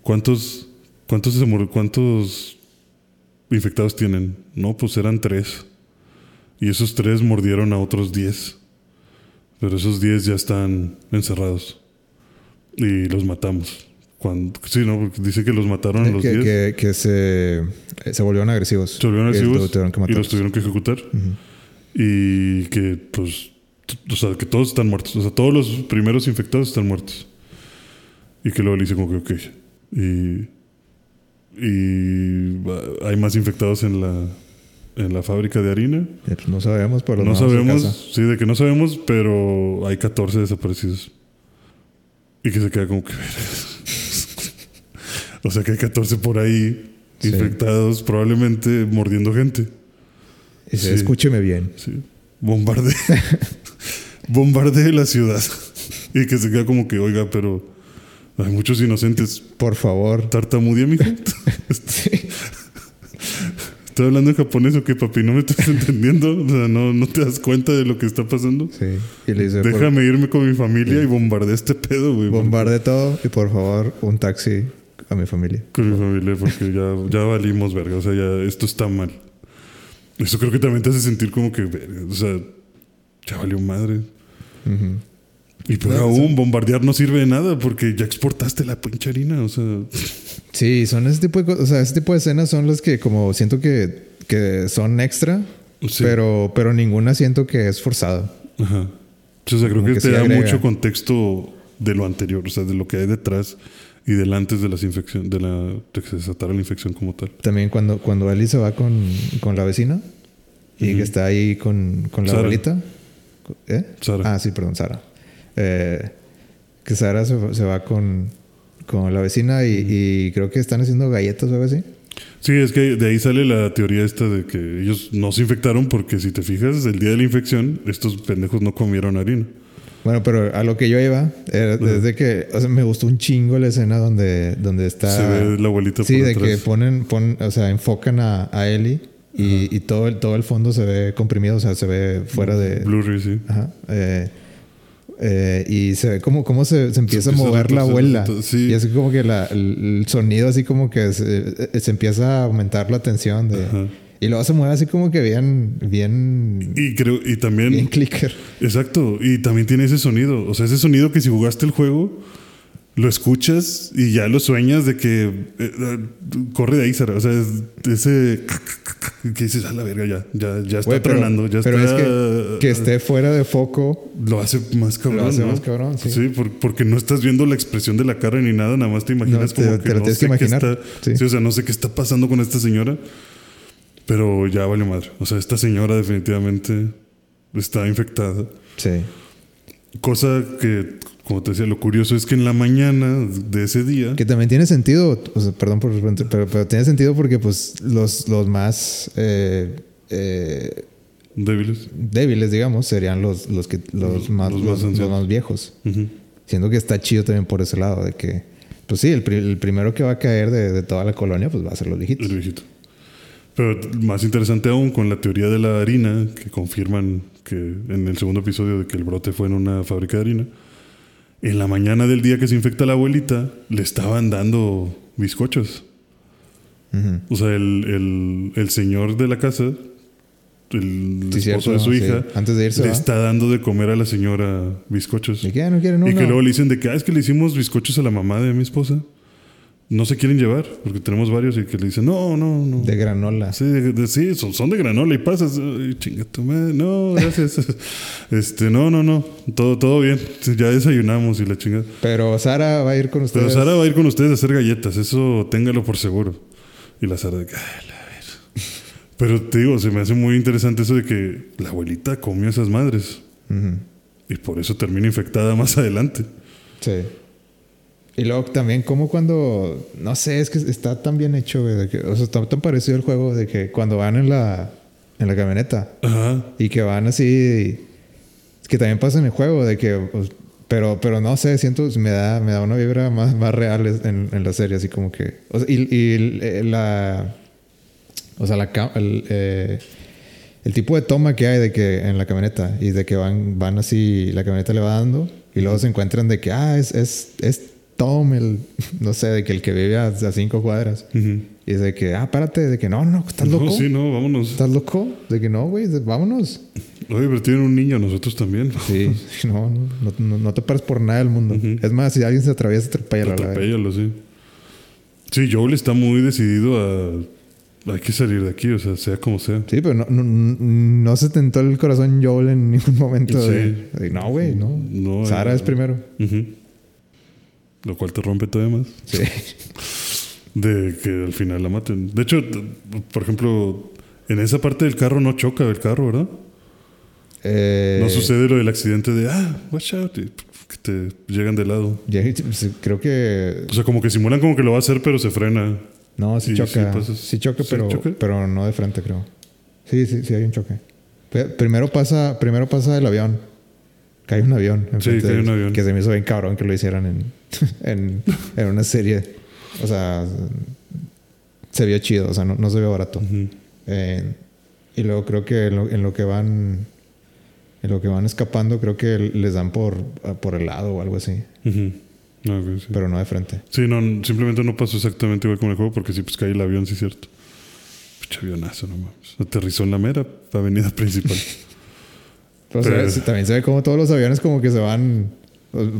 ¿cuántos, cuántos, se ¿cuántos infectados tienen? No, pues eran tres. Y esos tres mordieron a otros diez. Pero esos diez ya están encerrados. Y los matamos. Cuando, sí, ¿no? Porque dice que los mataron a los que, diez. que, que se, eh, se volvieron agresivos. Se volvieron Y agresivos lo tuvieron que y los tuvieron que ejecutar. Y que, pues, o sea, que todos están muertos. O sea, todos los primeros infectados están muertos. Y que luego le dice como que, ok. Y, y va- hay más infectados en la, en la fábrica de harina. Eh, pues no sabemos, pero No los sabemos, sí, de que no sabemos, pero hay 14 desaparecidos. Y que se queda como que... o sea, que hay 14 por ahí Sí. infectados, probablemente mordiendo gente. Sí. escúcheme bien. Sí. Bombarde. Bombardee la ciudad. y que se queda como que, oiga, pero hay muchos inocentes. Por favor. ¿Tartamudea, mijo? Sí. ¿Estoy hablando en japonés o qué, papi? ¿No me estás entendiendo? O sea, ¿no, no te das cuenta de lo que está pasando? Sí. Y le dice, por- Déjame irme con mi familia y bombardea este pedo, güey. bombarde todo y por favor, un taxi a mi familia. Con mi familia, porque ya, ya valimos verga. O sea, ya esto está mal. Eso creo que también te hace sentir como que, verga, o sea, ya valió madre. Ujú. Y peor No, aún, bombardear no sirve de nada porque ya exportaste la pinche harina. O sea, Sí, son ese tipo de cosas. O sea, ese tipo de escenas son las que como siento que, que son extra, Sí. pero, pero ninguna siento que es forzada. ajá. O sea, creo Como que, que te sí da agrega. mucho contexto de lo anterior, o sea, de lo que hay detrás y del antes de las infecciones, de la de que se desatara la infección como tal. También cuando, cuando Ellie se va con, con la vecina y que está ahí con, con la Sara. abuelita. ¿Eh? Sara. Ah, sí, perdón, Sara. Eh, que Sara se, se va con, con la vecina y, y creo que están haciendo galletas o algo así. Sí, es que de ahí sale la teoría esta de que ellos no se infectaron porque si te fijas, el día de la infección, estos pendejos no comieron harina. Bueno, pero a lo que yo iba, era desde que, o sea, me gustó un chingo la escena donde, donde está... Se ve la abuelita Sí, por de atrás. que ponen, pon- o sea, enfocan a, a Ellie y, y todo, el, todo el fondo se ve comprimido, o sea, se ve fuera de... Blu-ray, sí. Ajá. eh, eh, y se ve como, como se, se empieza a empieza a mover la abuela. sí. Y así como que la- el, el sonido así como que se, se empieza a aumentar la tensión. De, Ajá. Y luego se mueve así como que bien, bien, Y creo, y también... bien clicker. Exacto, y también tiene ese sonido. O sea, ese sonido que si jugaste el juego, lo escuchas y ya lo sueñas de que eh, eh, corre de ahí. O sea, es- ese que dices, a la verga, ya, ya, ya está Güey, pero, tronando, ya pero está. es que, que esté fuera de foco. Lo hace más cabrón. Lo hace ¿no? más cabrón, sí. por- porque no estás viendo la expresión de la cara ni nada, nada más te imaginas No, te- como te que lo no sé que qué imaginar, está. sí. sí, o sea, no sé qué está pasando con esta señora, pero ya vale madre. O sea, esta señora definitivamente está infectada. Sí. Cosa que, como te decía, lo curioso es que en la mañana de ese día. Que también tiene sentido, o sea, perdón por pero, pero tiene sentido porque pues los, los más eh, eh, Débiles. débiles, digamos, serían los, los que los más, los los, más los más viejos. Ujú. Siendo que está chido también por ese lado, de que, pues sí, el primero que va a caer de, de toda la colonia, pues va a ser los viejitos. El viejito. Pero más interesante aún con la teoría de la harina, que confirman que en el segundo episodio de que el brote fue en una fábrica de harina. En la mañana del día que se infecta la abuelita, le estaban dando bizcochos. Ujú. O sea, el, el- el señor de la casa, el Sí, esposo cierto, de su sí. hija, Antes de irse, le ¿va? está dando de comer a la señora bizcochos. ¿De qué? ¿No quieren uno? Y que luego le dicen de que, ah, es que le hicimos bizcochos a la mamá de mi esposa. No se quieren llevar, porque tenemos varios y que le dicen, no, no, no. De granola. Sí, de- de- sí, son, son de granola y pasas. Ay, chinga tu madre. No, gracias. este, no, no, no. Todo, todo bien. Ya desayunamos y la chingada. Pero Sara va a ir con ustedes. Pero Sara va a ir con ustedes a hacer galletas. Eso téngalo por seguro. Y la Sara de que. Pero te digo, se me hace muy interesante eso de que la abuelita comió esas madres. Y por eso termina infectada más adelante. Sí. Y luego también como cuando, no sé, es que está tan bien hecho, güey, de que- o sea, está tan parecido el juego de que cuando van en la, en la camioneta Ajá. y que van así, es que también pasa en el juego de que, pues, pero, pero no sé, siento, me da, me da una vibra más, más real en, en la serie, así como que, o sea, y, y eh, la, o sea, la, el, eh, el tipo de toma que hay de que en la camioneta y de que van, van así, la camioneta le va dando y luego se encuentran de que, ah, es, es, es Tom, el, no sé, de que el que vive a, a cinco cuadras. Ujú. Y es de que, ah, párate, de que no, no, estás loco. No, sí, no, vámonos. ¿Estás loco? De que no, güey, vámonos. Oye, pero tienen un niño, nosotros también. Sí, no, no, no, no- te pares por nada del mundo. Ujú. Es más, si alguien se atraviesa, atropéllalo. Atropéllalo, sí. Sí, Joel está muy decidido a. Hay que salir de aquí, o sea, sea como sea. Sí, pero no, no, no se tentó el corazón Joel en ningún momento. Sí. de- de, no, güey, no. No, Sara eh, es primero. Ujú. Lo cual te rompe todavía más. Sí. De que al final la maten. De hecho, por ejemplo, en esa parte del carro no choca el carro, ¿verdad? Eh, No sucede lo del accidente de, ah, watch out, y que te llegan de lado. sí, creo que. O sea, como que simulan como que lo va a hacer, pero se frena. No, sí Y choca. sí Sí, pasas- choca, ¿Sí pero, choca? pero no de frente, creo. Sí, sí, sí hay un choque. Primero pasa, primero pasa el avión. Cae un avión. cae de un avión. Que se me hizo bien cabrón que lo hicieran en, en, en una serie. O sea, se vio chido, o sea, no, no se vio barato. Eh, y luego creo que en lo, en lo que van en lo que van escapando creo que les dan por, por el lado o algo así. Ah, sí. pero no de frente. Sí, no, simplemente no pasó exactamente igual con el juego porque sí, pues cae el avión, sí es cierto. Pucha avionazo, no mames. Aterrizó en la mera avenida principal. Pero se ve- Pero- se- también se ve como todos los aviones como que se van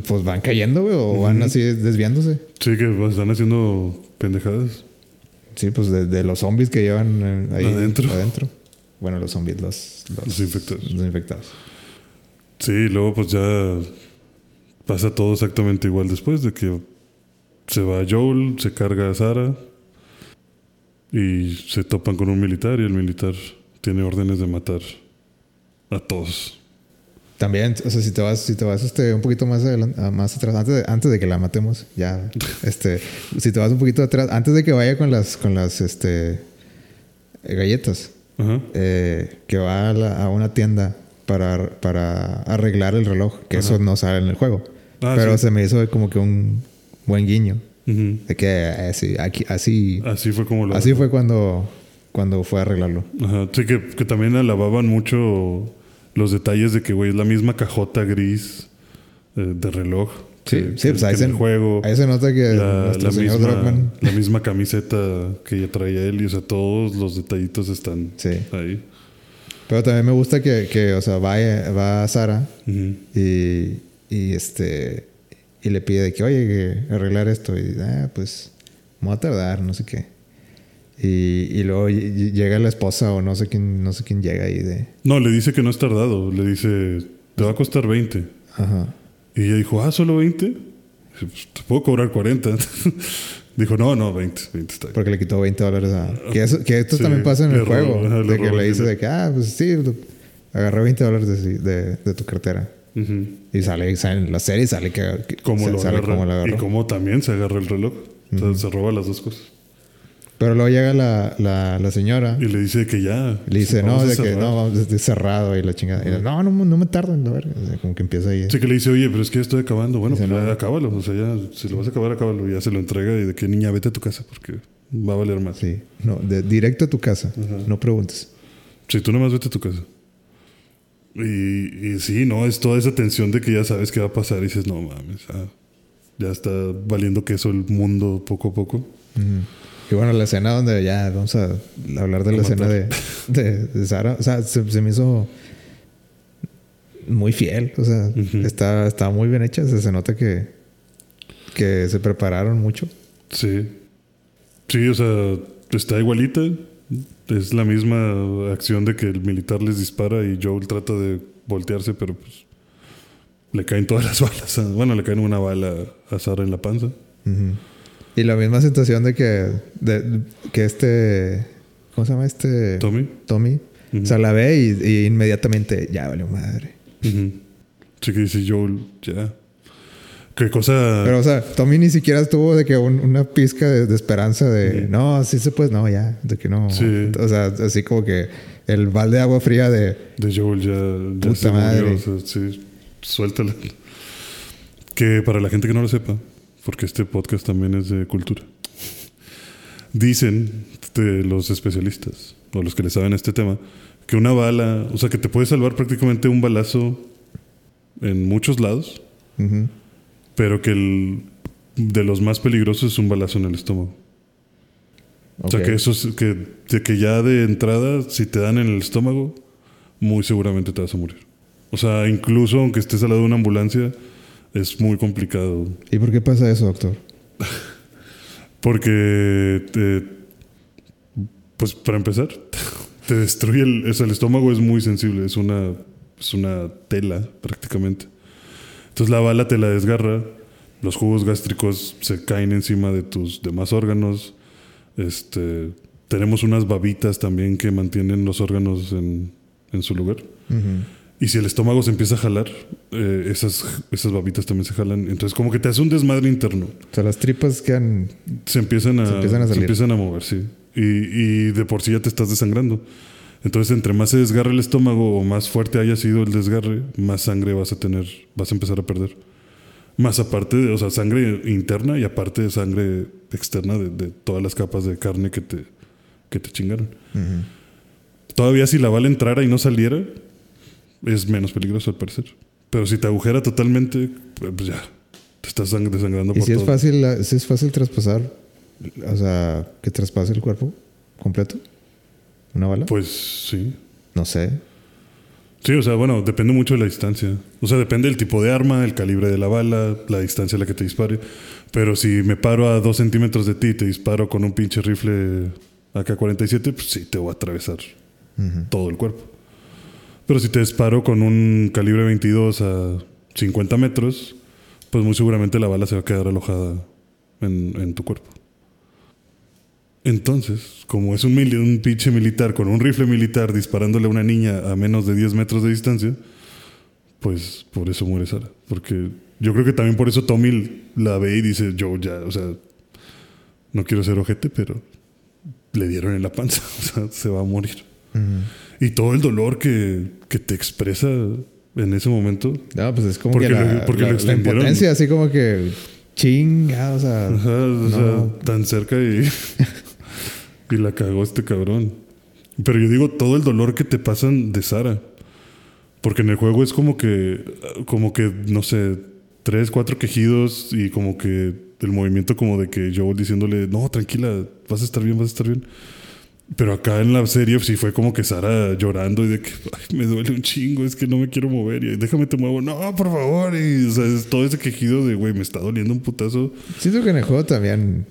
pues van cayendo, güey, o van así desviándose. sí, que pues, están haciendo pendejadas. Sí, pues de, de los zombies que llevan eh, ahí Adentro. adentro. Bueno, los zombies, los, los, Los infectados. los infectados. Sí, y luego pues ya pasa todo exactamente igual después de que se va Joel, se carga a Sara y se topan con un militar y el militar tiene órdenes de matar a todos. También, o sea, si te vas, si te vas este, un poquito más, adelante, más atrás, antes de, antes de que la matemos, ya, este, si te vas un poquito atrás, antes de que vaya con las, con las, este, galletas, eh, que va a, la- a una tienda para, para arreglar el reloj, que eso no sale en el juego. Ah, Pero sí. se me hizo como que un buen guiño. De que eh, sí, aquí, así, Así fue como lo. así fue cuando, cuando fue a arreglarlo. Ajá. Sí, que, que también alababan mucho los detalles de que, güey, es la misma cajota gris eh, de reloj. Sí, que- sí, pues ahí se, el juego. ahí se nota que La, la señor misma, Druckmann la misma camiseta que ya traía él, y o sea, todos los detallitos están Sí. ahí. Pero también me gusta que, que o sea, va, va Sara y, y este y le pide de que, oye, que arreglar esto. Y ah, pues, me voy a tardar, no sé qué. Y, y luego ll- ll- llega la esposa o no sé quién, no sé quién llega ahí de. No, le dice que no es tardado. Le dice, te va a costar 20. Ajá. Y ella dijo, ah, ¿solo 20? Dice, "Pues, te puedo cobrar 40. dijo, no, no, 20. 20 está bien. Porque le quitó 20 dólares a. Que, eso- que esto Sí, también pasa en el le robó, juego. ajá, de que le dice de que, ah, pues sí, agarré 20 dólares de, de, de tu cartera. Ujú. Y sale, y sale en la serie sale que. se- lo sale agarra. cómo lo y agarró. cómo también se agarra el reloj. O sea, se roba las dos cosas. Pero luego llega la, la, la señora. Y le dice que ya. Le dice, no, de que cerrar". no, vamos, es de cerrado y la chingada. Y no, no, no me tardo en verga. O sea, como que empieza ahí. Sí, que le dice, oye, pero es que ya estoy acabando. Bueno, Dice, pues ya no. acábalo. O sea, ya, si lo vas a acabar, acábalo. Y ya se lo entrega. Y de que niña, vete a tu casa porque va a valer más. Sí, no, de, directo a tu casa. No preguntes. Sí, tú nomás vete a tu casa. Y, y sí, no, es toda esa tensión de que ya sabes qué va a pasar. Y dices, no mames, ah, ya está valiendo queso el mundo poco a poco. Ujú. Y bueno, la escena donde ya vamos a hablar de la escena de, de, de Sara. O sea, se, se me hizo muy fiel. O sea, está, está muy bien hecha. Se nota que, que se prepararon mucho. Sí. Sí, o sea, está igualita. Es la misma acción de que el militar les dispara y Joel trata de voltearse, pero pues le caen todas las balas. a- Bueno, le caen una bala a Sara en la panza. Ujú. Y la misma sensación de que, de, que este. ¿Cómo se llama este? Tommy. Tommy. O sea, la ve y, y inmediatamente ya valió madre. Sí que dice Joel, ya. ¿Qué cosa? Pero, o sea, Tommy ni siquiera tuvo de que un- una pizca de, de esperanza de no, sí se puede, no, ya, de que no. Sí. O sea, así como que el balde de agua fría de De Joel ya, Puta se madre. murió. O sea, sí, suéltala. Que para la gente que no lo sepa, porque este podcast también es de cultura, dicen de los especialistas o los que le saben este tema que una bala, o sea, que te puede salvar prácticamente un balazo en muchos lados, Ujú. pero que el de los más peligrosos es un balazo en el estómago. O sea, que eso es que, de que ya de entrada, si te dan en el estómago, muy seguramente te vas a morir. O sea, incluso aunque estés al lado de una ambulancia, es muy complicado. ¿Y por qué pasa eso, doctor? Porque, te- pues para empezar, te destruye el, o sea, el estómago es muy sensible, es una, es una tela prácticamente. Entonces la bala te la desgarra, los jugos gástricos se caen encima de tus demás órganos. Este, tenemos unas babitas también que mantienen los órganos en, en su lugar. Y si el estómago se empieza a jalar, eh, esas, esas babitas también se jalan. Entonces como que te hace un desmadre interno. O sea, las tripas quedan. Se empiezan a, Se empiezan a se salir. empiezan a mover, sí. Y, y de por sí ya te estás desangrando. Entonces, entre más se desgarre el estómago o más fuerte haya sido el desgarre, más sangre vas a tener, vas a empezar a perder. Más aparte de, o sea, sangre interna y aparte de sangre externa de, de todas las capas de carne que te, que te chingaron. Ujú. Todavía si la bala entrara y no saliera, es menos peligroso al parecer. Pero si te agujera totalmente, pues ya, te estás sang- desangrando ¿Y por si es fácil, si es fácil traspasar, o sea, que traspase el cuerpo completo? ¿Una bala? Pues sí. No sé. Sí, o sea, bueno, depende mucho de la distancia. O sea, depende del tipo de arma, el calibre de la bala, la distancia a la que te dispare. Pero si me paro a dos centímetros de ti y te disparo con un pinche rifle AK-47, pues sí, te voy a atravesar todo el cuerpo. Pero si te disparo con un calibre 22 a 50 metros, pues muy seguramente la bala se va a quedar alojada en, en tu cuerpo. Entonces, como es un, mili- un pinche militar con un rifle militar disparándole a una niña a menos de 10 metros de distancia, pues por eso muere Sara. Porque yo creo que también por eso Tommy la ve y dice, yo ya, o sea, no quiero ser ojete, pero le dieron en la panza, o sea, se va a morir. Y todo el dolor que, que, te expresa en ese momento. No, pues es como que la, porque la, impotencia, así como que chinga, o sea, o sea tan cerca y, y la cagó este cabrón. Pero yo digo todo el dolor que te pasan de Sara. Porque en el juego es como que, como que, no sé, tres, cuatro quejidos y como que el movimiento como de que yo diciéndole, no, tranquila, vas a estar bien, vas a estar bien. Pero acá en la serie sí fue como que Sara llorando y de que me duele un chingo, es que no me quiero mover y déjame te muevo, no, por favor. Y o sea, es todo ese quejido de, güey, me está doliendo un putazo. Siento que en el juego también,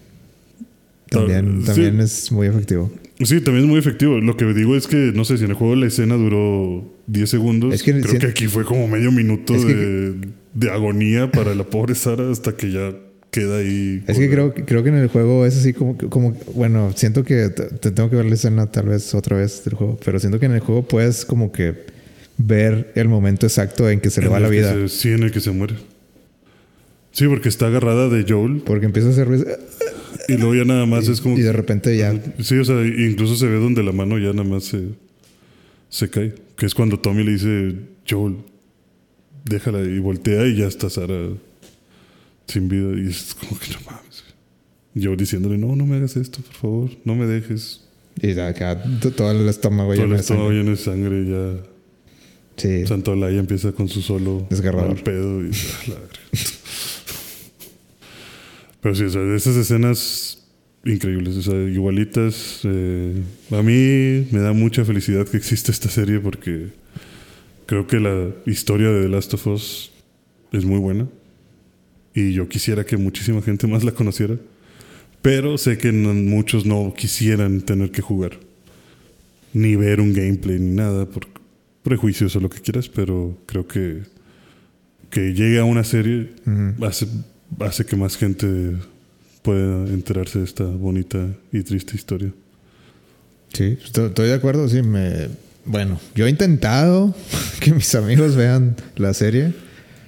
también, también es muy efectivo. Sí, también es muy efectivo. Lo que digo es que, no sé, si en el juego la escena duró 10 segundos, creo que aquí fue como medio minuto de, de, agonía para la pobre Sara hasta que ya queda ahí. Es que creo, creo que en el juego es así como, como bueno, siento que te tengo que ver la escena tal vez otra vez del juego, pero siento que en el juego puedes como que ver el momento exacto en que se le va la vida. sí, en el que se muere. Sí, porque está agarrada de Joel. Porque empieza a hacer y luego ya nada más es como... Y de repente ya... Sí, o sea, incluso se ve donde la mano ya nada más se, se cae. Que es cuando Tommy le dice, Joel, déjala y voltea y ya está Sara sin vida. Y es como que no mames. Yo diciéndole, no, no me hagas esto, por favor, no me dejes. Y acá todo el estómago lleno de sangre. Estómago lleno de sangre ya... Sí. Santolaya empieza con su solo Desgarrador. pedo y la Pero sí, o sea, esas escenas increíbles, o sea, igualitas. Eh, a mí me da mucha felicidad que exista esta serie porque creo que la historia de The Last of Us es muy buena. Y yo quisiera que muchísima gente más la conociera. Pero sé que muchos no quisieran tener que jugar. Ni ver un gameplay ni nada, por prejuicios o lo que quieras, pero creo que que llegue a una serie hace hace que más gente pueda enterarse de esta bonita y triste historia. Sí, estoy de acuerdo, sí, me... Bueno, yo he intentado que mis amigos vean la serie.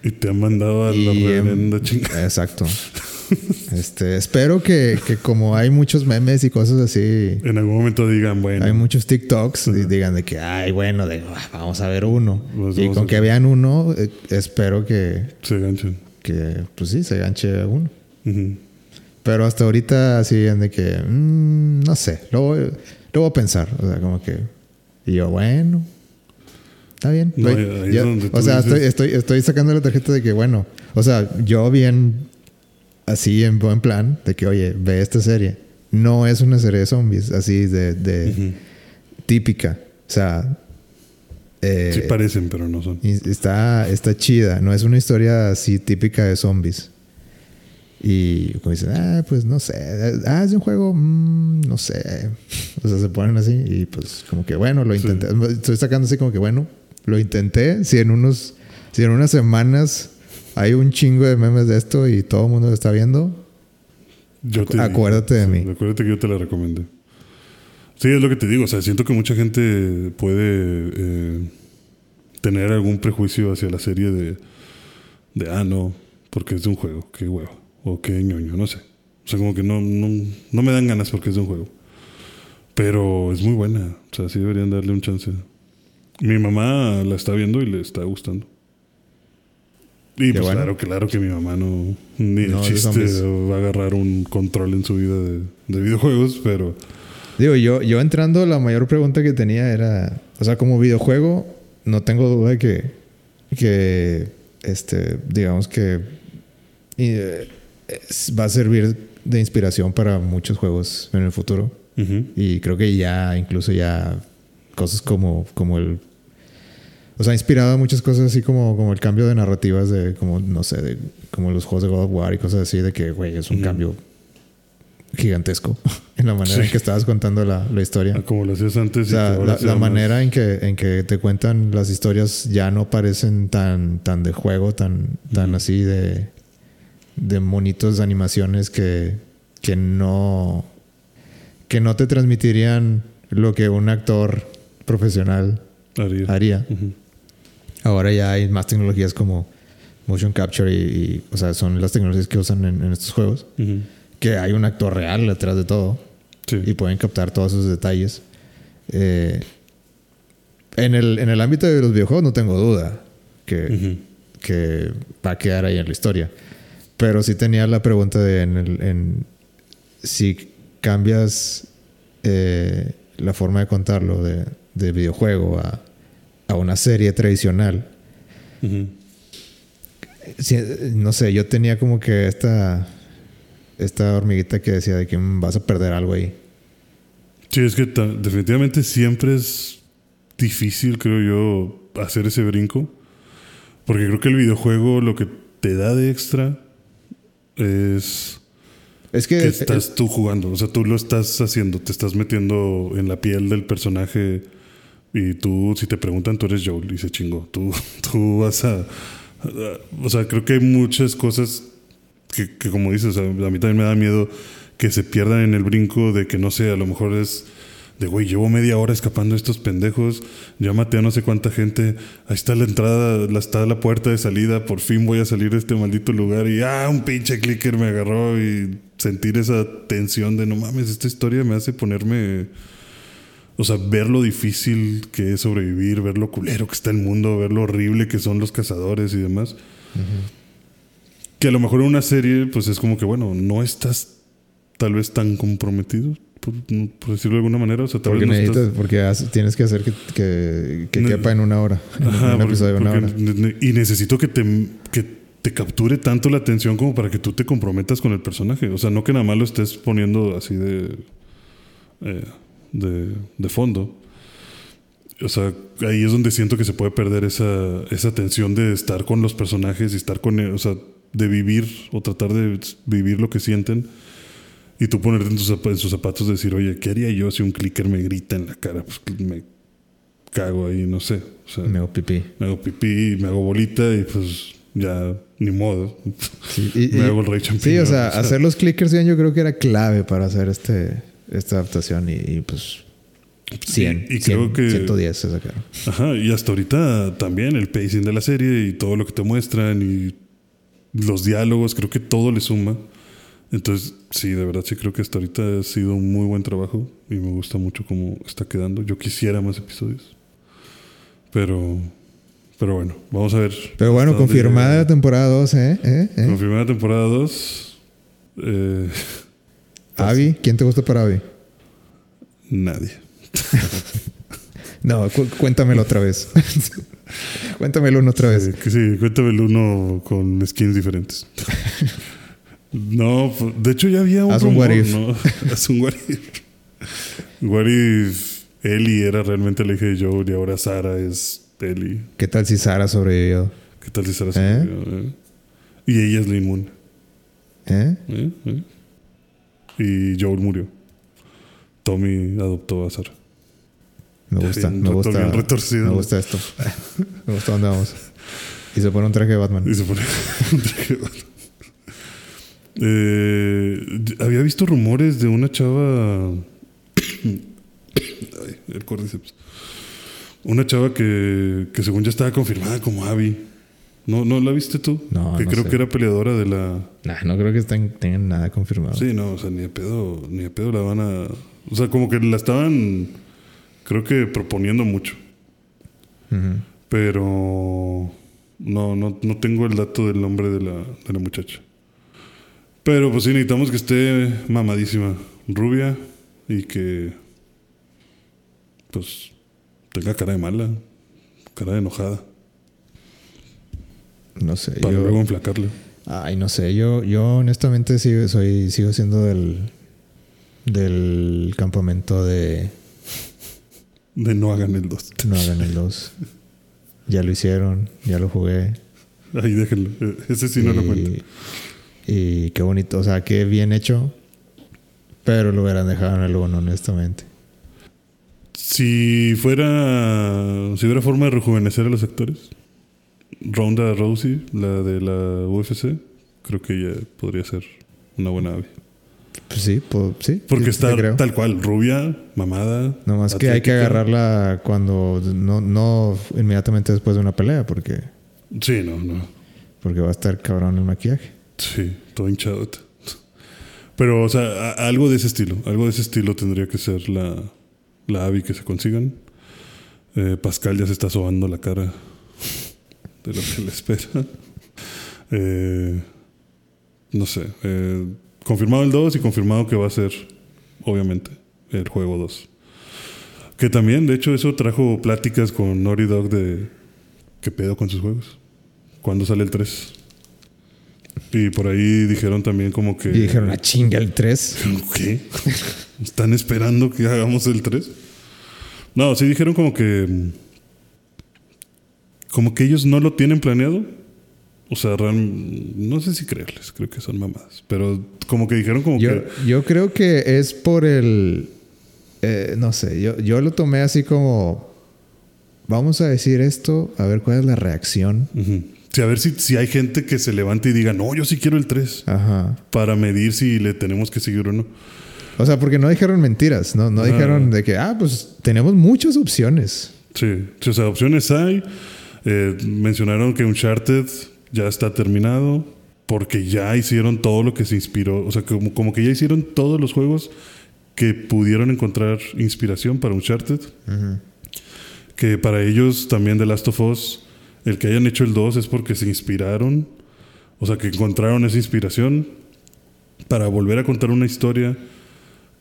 Y te han mandado a la reverenda chingada. Exacto. este, espero que, que, como hay muchos memes y cosas así. En algún momento digan, bueno. Hay muchos TikToks y digan de que, ay, bueno, de, ah, vamos a ver uno. Y con que vean uno, eh, espero que. Se enganchen que, pues sí, se ganche uno. Pero hasta ahorita así de que, mm, no sé, lo voy, a pensar. O sea, como que, y yo, bueno, está bien. o sea, estoy, estoy, estoy, sacando la tarjeta de que, bueno, o sea, yo bien, así en buen plan, de que, oye, ve esta serie. No es una serie de zombies, así de, de típica. O sea, eh, sí parecen, pero no son. Está, está chida, no es una historia así típica de zombies. Y como dicen, ah, pues no sé, ah, es un juego, mm, no sé. O sea, se ponen así y pues como que bueno, lo intenté. Estoy sacando así como que bueno, lo intenté. Si en unos, si en unas semanas hay un chingo de memes de esto y todo el mundo lo está viendo, yo acuérdate de mí. Acuérdate que yo te la recomendé. Sí, es lo que te digo. O sea, siento que mucha gente puede eh, tener algún prejuicio hacia la serie de, de, ah, no, porque es de un juego, qué huevo, o qué ñoño, no sé. O sea, como que no, no, no me dan ganas porque es de un juego. Pero es muy buena. O sea, sí deberían darle un chance. Mi mamá la está viendo y le está gustando. Y pues claro, claro que mi mamá no, ni no, chiste va a agarrar un control en su vida de, de videojuegos, pero Digo, yo, yo entrando, la mayor pregunta que tenía era, o sea, como videojuego, no tengo duda de que, que este, digamos que eh, va a servir de inspiración para muchos juegos en el futuro. Y creo que ya, incluso ya, cosas como, como el... O sea, ha inspirado a muchas cosas así como, como el cambio de narrativas de, como, no sé, de como los juegos de God of War y cosas así, de que, güey, es un cambio gigantesco en la manera en que estabas contando la, la historia. Ah, como lo hacías antes. la, manera en que, en que te cuentan las historias ya no parecen tan, tan de juego, tan, tan así de, de monitos de animaciones que, que no que no te transmitirían lo que un actor profesional haría. Ahora ya hay más tecnologías como motion capture y, y, o sea, son las tecnologías que usan en, en estos juegos. Que hay un actor real detrás de todo Sí. y pueden captar todos esos detalles. Eh, en, el, en el ámbito de los videojuegos no tengo duda que, que va a quedar ahí en la historia. Pero sí tenía la pregunta de en el- en- si cambias eh, la forma de contarlo de, de videojuego a, a una serie tradicional. Sí, no sé, yo tenía como que esta, esta hormiguita que decía de que "Mm, vas a perder algo ahí. Sí, es que definitivamente siempre es difícil, creo yo, hacer ese brinco. Porque creo que el videojuego lo que te da de extra es Es que, que estás tú jugando. O sea, tú lo estás haciendo, te estás metiendo en la piel del personaje. Y tú, si te preguntan, tú eres Joel y se chingó. Tú, tú vas a, O sea, creo que hay muchas cosas que, que como dices, a, mí también me da miedo que se pierdan en el brinco de que no sé, a lo mejor es de güey, llevo media hora escapando de estos pendejos, maté a no sé cuánta gente, ahí está la entrada, la, está la puerta de salida, por fin voy a salir de este maldito lugar y ah, un pinche clicker me agarró y sentir esa tensión de no mames, esta historia me hace ponerme, o sea, ver lo difícil que es sobrevivir, ver lo culero que está el mundo, ver lo horrible que son los cazadores y demás. Que a lo mejor en una serie, pues es como que, bueno, no estás tal vez tan comprometido, por, por decirlo de alguna manera. O sea, tal porque, vez no necesitas- estás- porque has- tienes que hacer que, que, que Ne- quepa en una hora. En Ajá, un porque- episodio de una hora. ne- y necesito que te, que te capture tanto la atención como para que tú te comprometas con el personaje. O sea, no que nada más lo estés poniendo así de, eh, de, de fondo. O sea, ahí es donde siento que se puede perder esa, esa tensión de estar con los personajes y estar con, o sea, de vivir o tratar de vivir lo que sienten. Y tú ponerte en, tus en sus zapatos y decir, oye, ¿qué haría yo si un clicker me grita en la cara? Pues me cago ahí, no sé. O sea, Me hago pipí. me hago pipí, me hago bolita y pues ya ni modo. Sí, y- me y- hago el rey sí, champiñón. o sea, hacer los clickers bien yo creo que era clave para hacer este, esta adaptación y, y, pues 100, Y- y creo 100, que- 110 se sacaron. Ajá, y hasta ahorita también el pacing de la serie y todo lo que te muestran y los diálogos, creo que todo le suma. Entonces, sí, de verdad sí creo que hasta ahorita ha sido un muy buen trabajo y me gusta mucho cómo está quedando. Yo quisiera más episodios. Pero, pero bueno, vamos a ver. Pero bueno, confirmada temporada 2, ¿eh? ¿Eh? ¿Eh? Confirmada temporada 2. Eh, Abby, ¿quién te gusta para Abby? nadie. No, cu- cuéntamelo otra vez. cuéntamelo una otra vez. Sí, cuéntame el uno con skins diferentes. no, pues, de hecho ya había un Haz un rumor, what if. ¿no? Haz un what if. What if Ellie era realmente la hija de Joel y ahora Sara es Ellie. ¿Qué tal si Sara sobrevivió? ¿Qué tal si Sara se ¿Eh? eh? Y ella es la inmune. ¿Eh? ¿eh? ¿eh? Y Joel murió. Tommy adoptó a Sara. Me gusta, bien me gusta. bien retorcido. Me gusta esto. me gusta dónde vamos. Y se pone un traje de Batman. Y se pone un traje de Batman. Eh, había visto rumores de una chava. Ay, el cordyceps. Una chava que, que según ya estaba confirmada como Abby. ¿No, ¿No la viste tú? No, Que no creo sé. que era peleadora de la. Nah, no creo que estén- tengan nada confirmado. Sí, no, o sea, ni a pedo, ni a pedo la van a. O sea, como que la estaban. Creo que proponiendo mucho. Pero no, no, no tengo el dato del nombre de la, de la muchacha. Pero pues sí, necesitamos que esté mamadísima, rubia y que pues tenga cara de mala, cara de enojada, No sé. para yo- luego enflacarle. Ay, no sé. Yo, yo honestamente sigo, soy, sigo siendo del, del campamento de De no hagan el 2. no hagan el 2. Ya lo hicieron, ya lo jugué. Ahí déjenlo. Eh, Ese sí no lo cuento. y qué bonito, o sea, qué bien hecho. Pero lo hubieran dejado en el 1, honestamente. Si fuera. Si hubiera forma de rejuvenecer a los actores, Ronda Rousey, la de la UFC, creo que ella podría ser una buena ave. Pues sí, sí. Porque está creo. tal cual, rubia, mamada. Nomás que hay que agarrarla cuando no, no inmediatamente después de una pelea, porque, Sí, no, no. porque va a estar cabrón el maquillaje. Sí, todo hinchado. Pero, o sea, algo de ese estilo. Algo de ese estilo tendría que ser la, la Abby que se consigan. Eh, Pascal ya se está sobando la cara de lo que le espera. Eh, no sé. eh, confirmado el 2 y confirmado que va a ser, obviamente, el juego 2. Que también, de hecho, eso trajo pláticas con Naughty Dog de qué pedo con sus juegos. ¿Cuándo sale el 3? Y por ahí dijeron también como que... Y dijeron, la chinga el 3. ¿Qué? ¿Están esperando que hagamos el 3? No, sí dijeron como que. Como que ellos no lo tienen planeado. O sea, no sé si creerles, creo que son mamadas. Pero como que dijeron como Yo, que. yo creo que es por el. eh, no sé, yo, yo lo tomé así como. Vamos a decir esto, a ver cuál es la reacción. Ujú. Sí, a ver si, si hay gente que se levante y diga, no, yo sí quiero el 3. Ajá. Para medir si le tenemos que seguir o no. O sea, porque no dijeron mentiras, ¿no? No Ajá. dijeron de que, ah, pues tenemos muchas opciones. Sí, sí, o sea, opciones hay. Eh, mencionaron que Uncharted ya está terminado porque ya hicieron todo lo que se inspiró. O sea, como, como que ya hicieron todos los juegos que pudieron encontrar inspiración para Uncharted. Que para ellos también The Last of Us, el que hayan hecho el 2 es porque se inspiraron. O sea, que encontraron esa inspiración para volver a contar una historia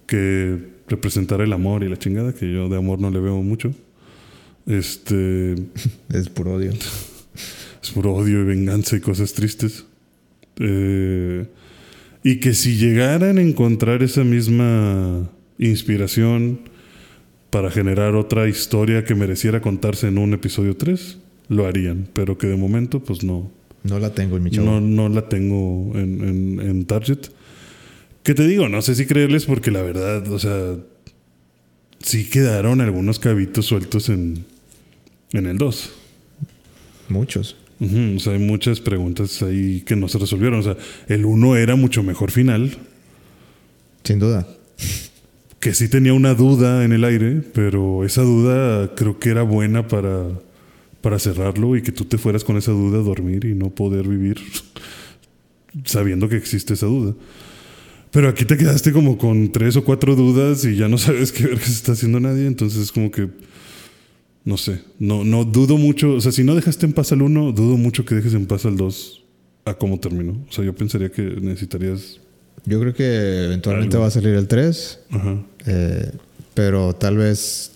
que representara el amor y la chingada, que yo de amor no le veo mucho. Este Es puro odio. es puro odio y venganza y cosas tristes. Eh, y que si llegaran a encontrar esa misma inspiración para generar otra historia que mereciera contarse en un episodio 3, lo harían. Pero que de momento, pues no, No la tengo en mi chavo. no, no la tengo en, en, en Target. ¿Qué te digo? No sé si creerles porque la verdad, o sea, sí quedaron algunos cabitos sueltos en, en el 2. Muchos. O sea, hay muchas preguntas ahí que no se resolvieron. O sea, el 1 era mucho mejor final, Sin duda. que sí tenía una duda en el aire, pero esa duda creo que era buena para, para cerrarlo y que tú te fueras con esa duda a dormir y no poder vivir sabiendo que existe esa duda. Pero aquí te quedaste como con tres o cuatro dudas y ya no sabes qué ver que se está haciendo nadie, entonces es como que no sé, no, no dudo mucho, o sea, si no dejaste en paz al 1, dudo mucho que dejes en paz al 2 a cómo terminó. O sea, yo pensaría que necesitarías... Yo creo que eventualmente Algo. va a salir el 3. Ajá. eh, pero tal vez.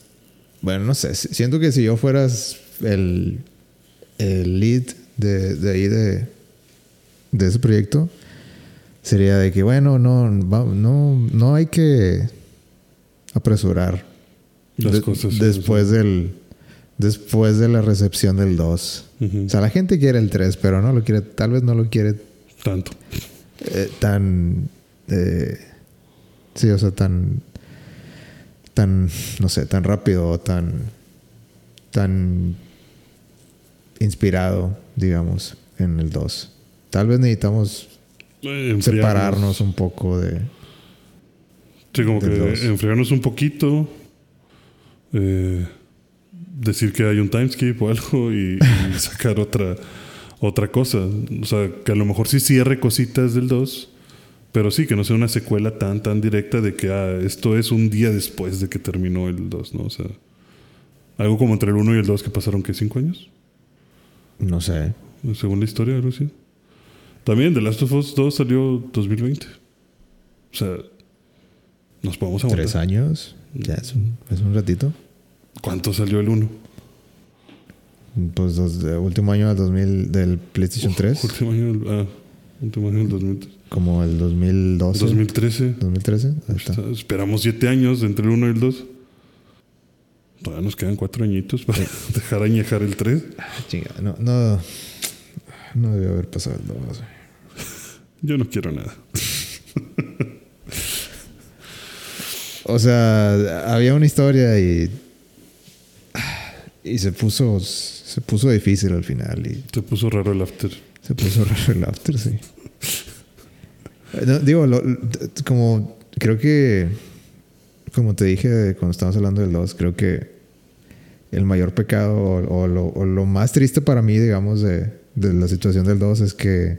Bueno, no sé. si- Siento que si yo fueras el, el lead de, de ahí de, de ese proyecto, sería de que, bueno, no, no, no hay que apresurar Las de- cosas. después del después de la recepción del 2. Ujú. O sea, la gente quiere el 3, pero no lo quiere, tal vez no lo quiere Tanto. eh, tan eh, sí o sea tan tan no sé tan rápido o tan tan inspirado digamos en el 2 tal vez necesitamos Eh, separarnos un poco de Sí, como que dos. enfriarnos un poquito. eh, decir que hay un timeskip o algo y, y sacar otra, otra cosa. O sea, que a lo mejor sí cierre cositas del 2, pero sí que no sea una secuela tan, tan directa de que ah, esto es un día después de que terminó el 2, ¿no? O sea, algo como entre el 1 y el 2 que pasaron, ¿qué? ¿Cinco años? no sé Según la historia, algo así. También The Last of Us 2 salió 2020. O sea, nos podemos aguantar. tres años ya es un, es un ratito ¿Cuánto salió el 1? pues dos- de- último año del 2000 del PlayStation 3 Último año del, ah, último año del 2000 como el 2012 2013. 2013 ahí está. Está- Esperamos siete años entre el 1 y el 2. Todavía nos quedan cuatro añitos para dejar añejar el 3. Ah, chinga, no no no debió haber pasado el 2 Yo no quiero nada. O sea, había una historia y. Y se puso. Se puso difícil al final y Se puso raro el after. se puso raro el after, sí. No, digo, lo- como creo que, como te dije cuando estábamos hablando del 2, creo que el mayor pecado o, o lo, o lo más triste para mí, digamos, de, de la situación del 2 es que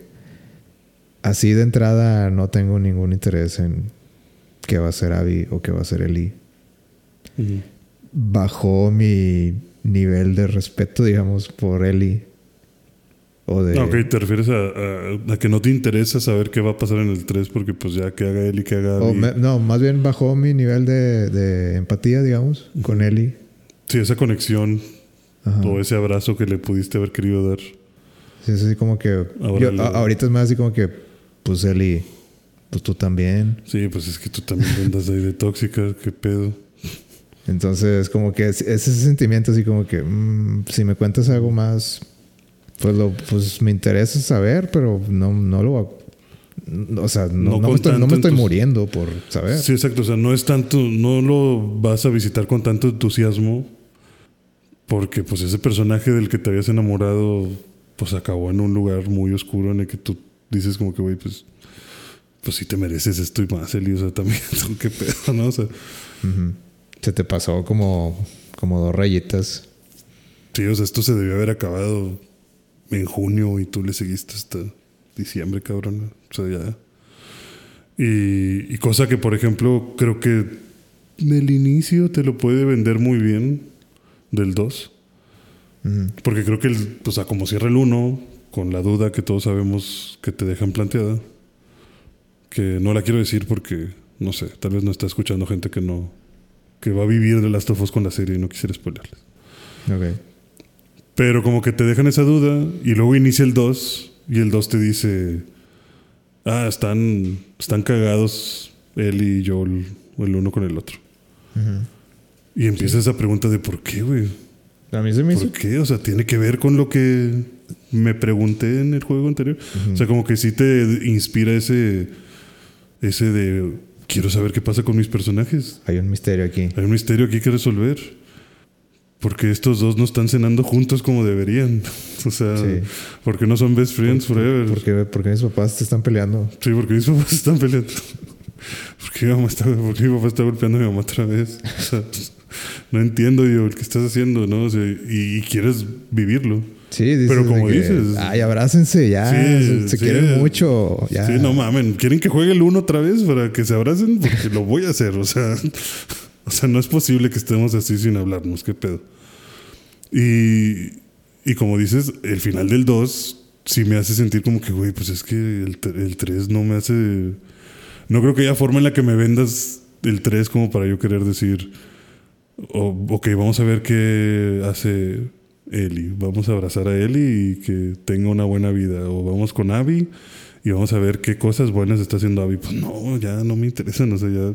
así de entrada no tengo ningún interés en qué va a ser Abby o qué va a ser Eli. Ujú. Bajó mi nivel de respeto, digamos, por Eli. O de... Ok, te refieres a, a- a que no te interesa saber qué va a pasar en el 3 porque pues ya que haga y que haga... me- no, más bien bajó mi nivel de, de empatía, digamos, con Eli. Sí, esa conexión Ajá. o ese abrazo que le pudiste haber querido dar. Sí, es así como que. Yo- a- ahorita es más así como que. Pues Eli. Pues tú también. Sí, pues es que tú también andas ahí de tóxica, qué pedo. Entonces, como que es, es ese sentimiento así como que. mm, si me cuentas algo más. Pues lo, pues me interesa saber, pero no, no lo. O sea, no, No no me estoy, no me estoy muriendo por saber. Sí, exacto. O sea, no es tanto, no lo vas a visitar con tanto entusiasmo porque pues ese personaje del que te habías enamorado pues acabó en un lugar muy oscuro en el que tú dices como que, güey, pues, pues sí te mereces esto y más, Eli. O sea, también, qué pedo, ¿no? O sea, Ujú. Se te pasó como, como dos rayitas. sí, o sea, esto se debió haber acabado en junio y tú le seguiste hasta diciembre, cabrón. O sea, ya. Y, y cosa que, por ejemplo, creo que del inicio te lo puede vender muy bien del 2. Ujú. Porque creo que, el, o sea, como cierra el 1, con la duda que todos sabemos que te dejan planteada, que no la quiero decir porque, no sé, tal vez no está escuchando gente que no, que va a vivir de Last of Us con la serie y no quisiera spoilerles. Ok. Pero como que te dejan esa duda y luego inicia el 2 y el 2 te dice, ah, están, están cagados él y Joel, o el uno con el otro. Y empieza esa pregunta de por qué, güey. A mí se me hizo. ¿Por qué? O sea, tiene que ver con lo que me pregunté en el juego anterior. O sea, como que sí te inspira ese, ese de quiero saber qué pasa con mis personajes. Hay un misterio aquí. Hay un misterio aquí que resolver. Porque estos dos no están cenando juntos como deberían. O sea, Sí. porque no son best friends forever. ¿Por qué, por qué mis papás te están peleando? Sí, porque mis papás están peleando. ¿Por qué mi, mamá está, por qué mi papá está golpeando a mi mamá otra vez? O sea, no entiendo yo el que estás haciendo, ¿no? O sea, y, y quieres vivirlo. Sí, dices Pero como dices- Ay, abrácense ya. Sí, se se sí. quieren mucho. Ya. Sí, no mamen. ¿Quieren que juegue el uno otra vez para que se abracen? Porque lo voy a hacer. O sea, o sea, no es posible que estemos así sin hablarnos. ¿Qué pedo? Y, y como dices, el final del 2 sí me hace sentir como que, güey, pues es que el, el 3 no me hace... No creo que haya forma en la que me vendas el 3 como para yo querer decir, o- ok, vamos a ver qué hace Eli. Vamos a abrazar a Eli y que tenga una buena vida. O vamos con Abby y vamos a ver qué cosas buenas está haciendo Abby. Pues no, ya no me interesan. O sea, ya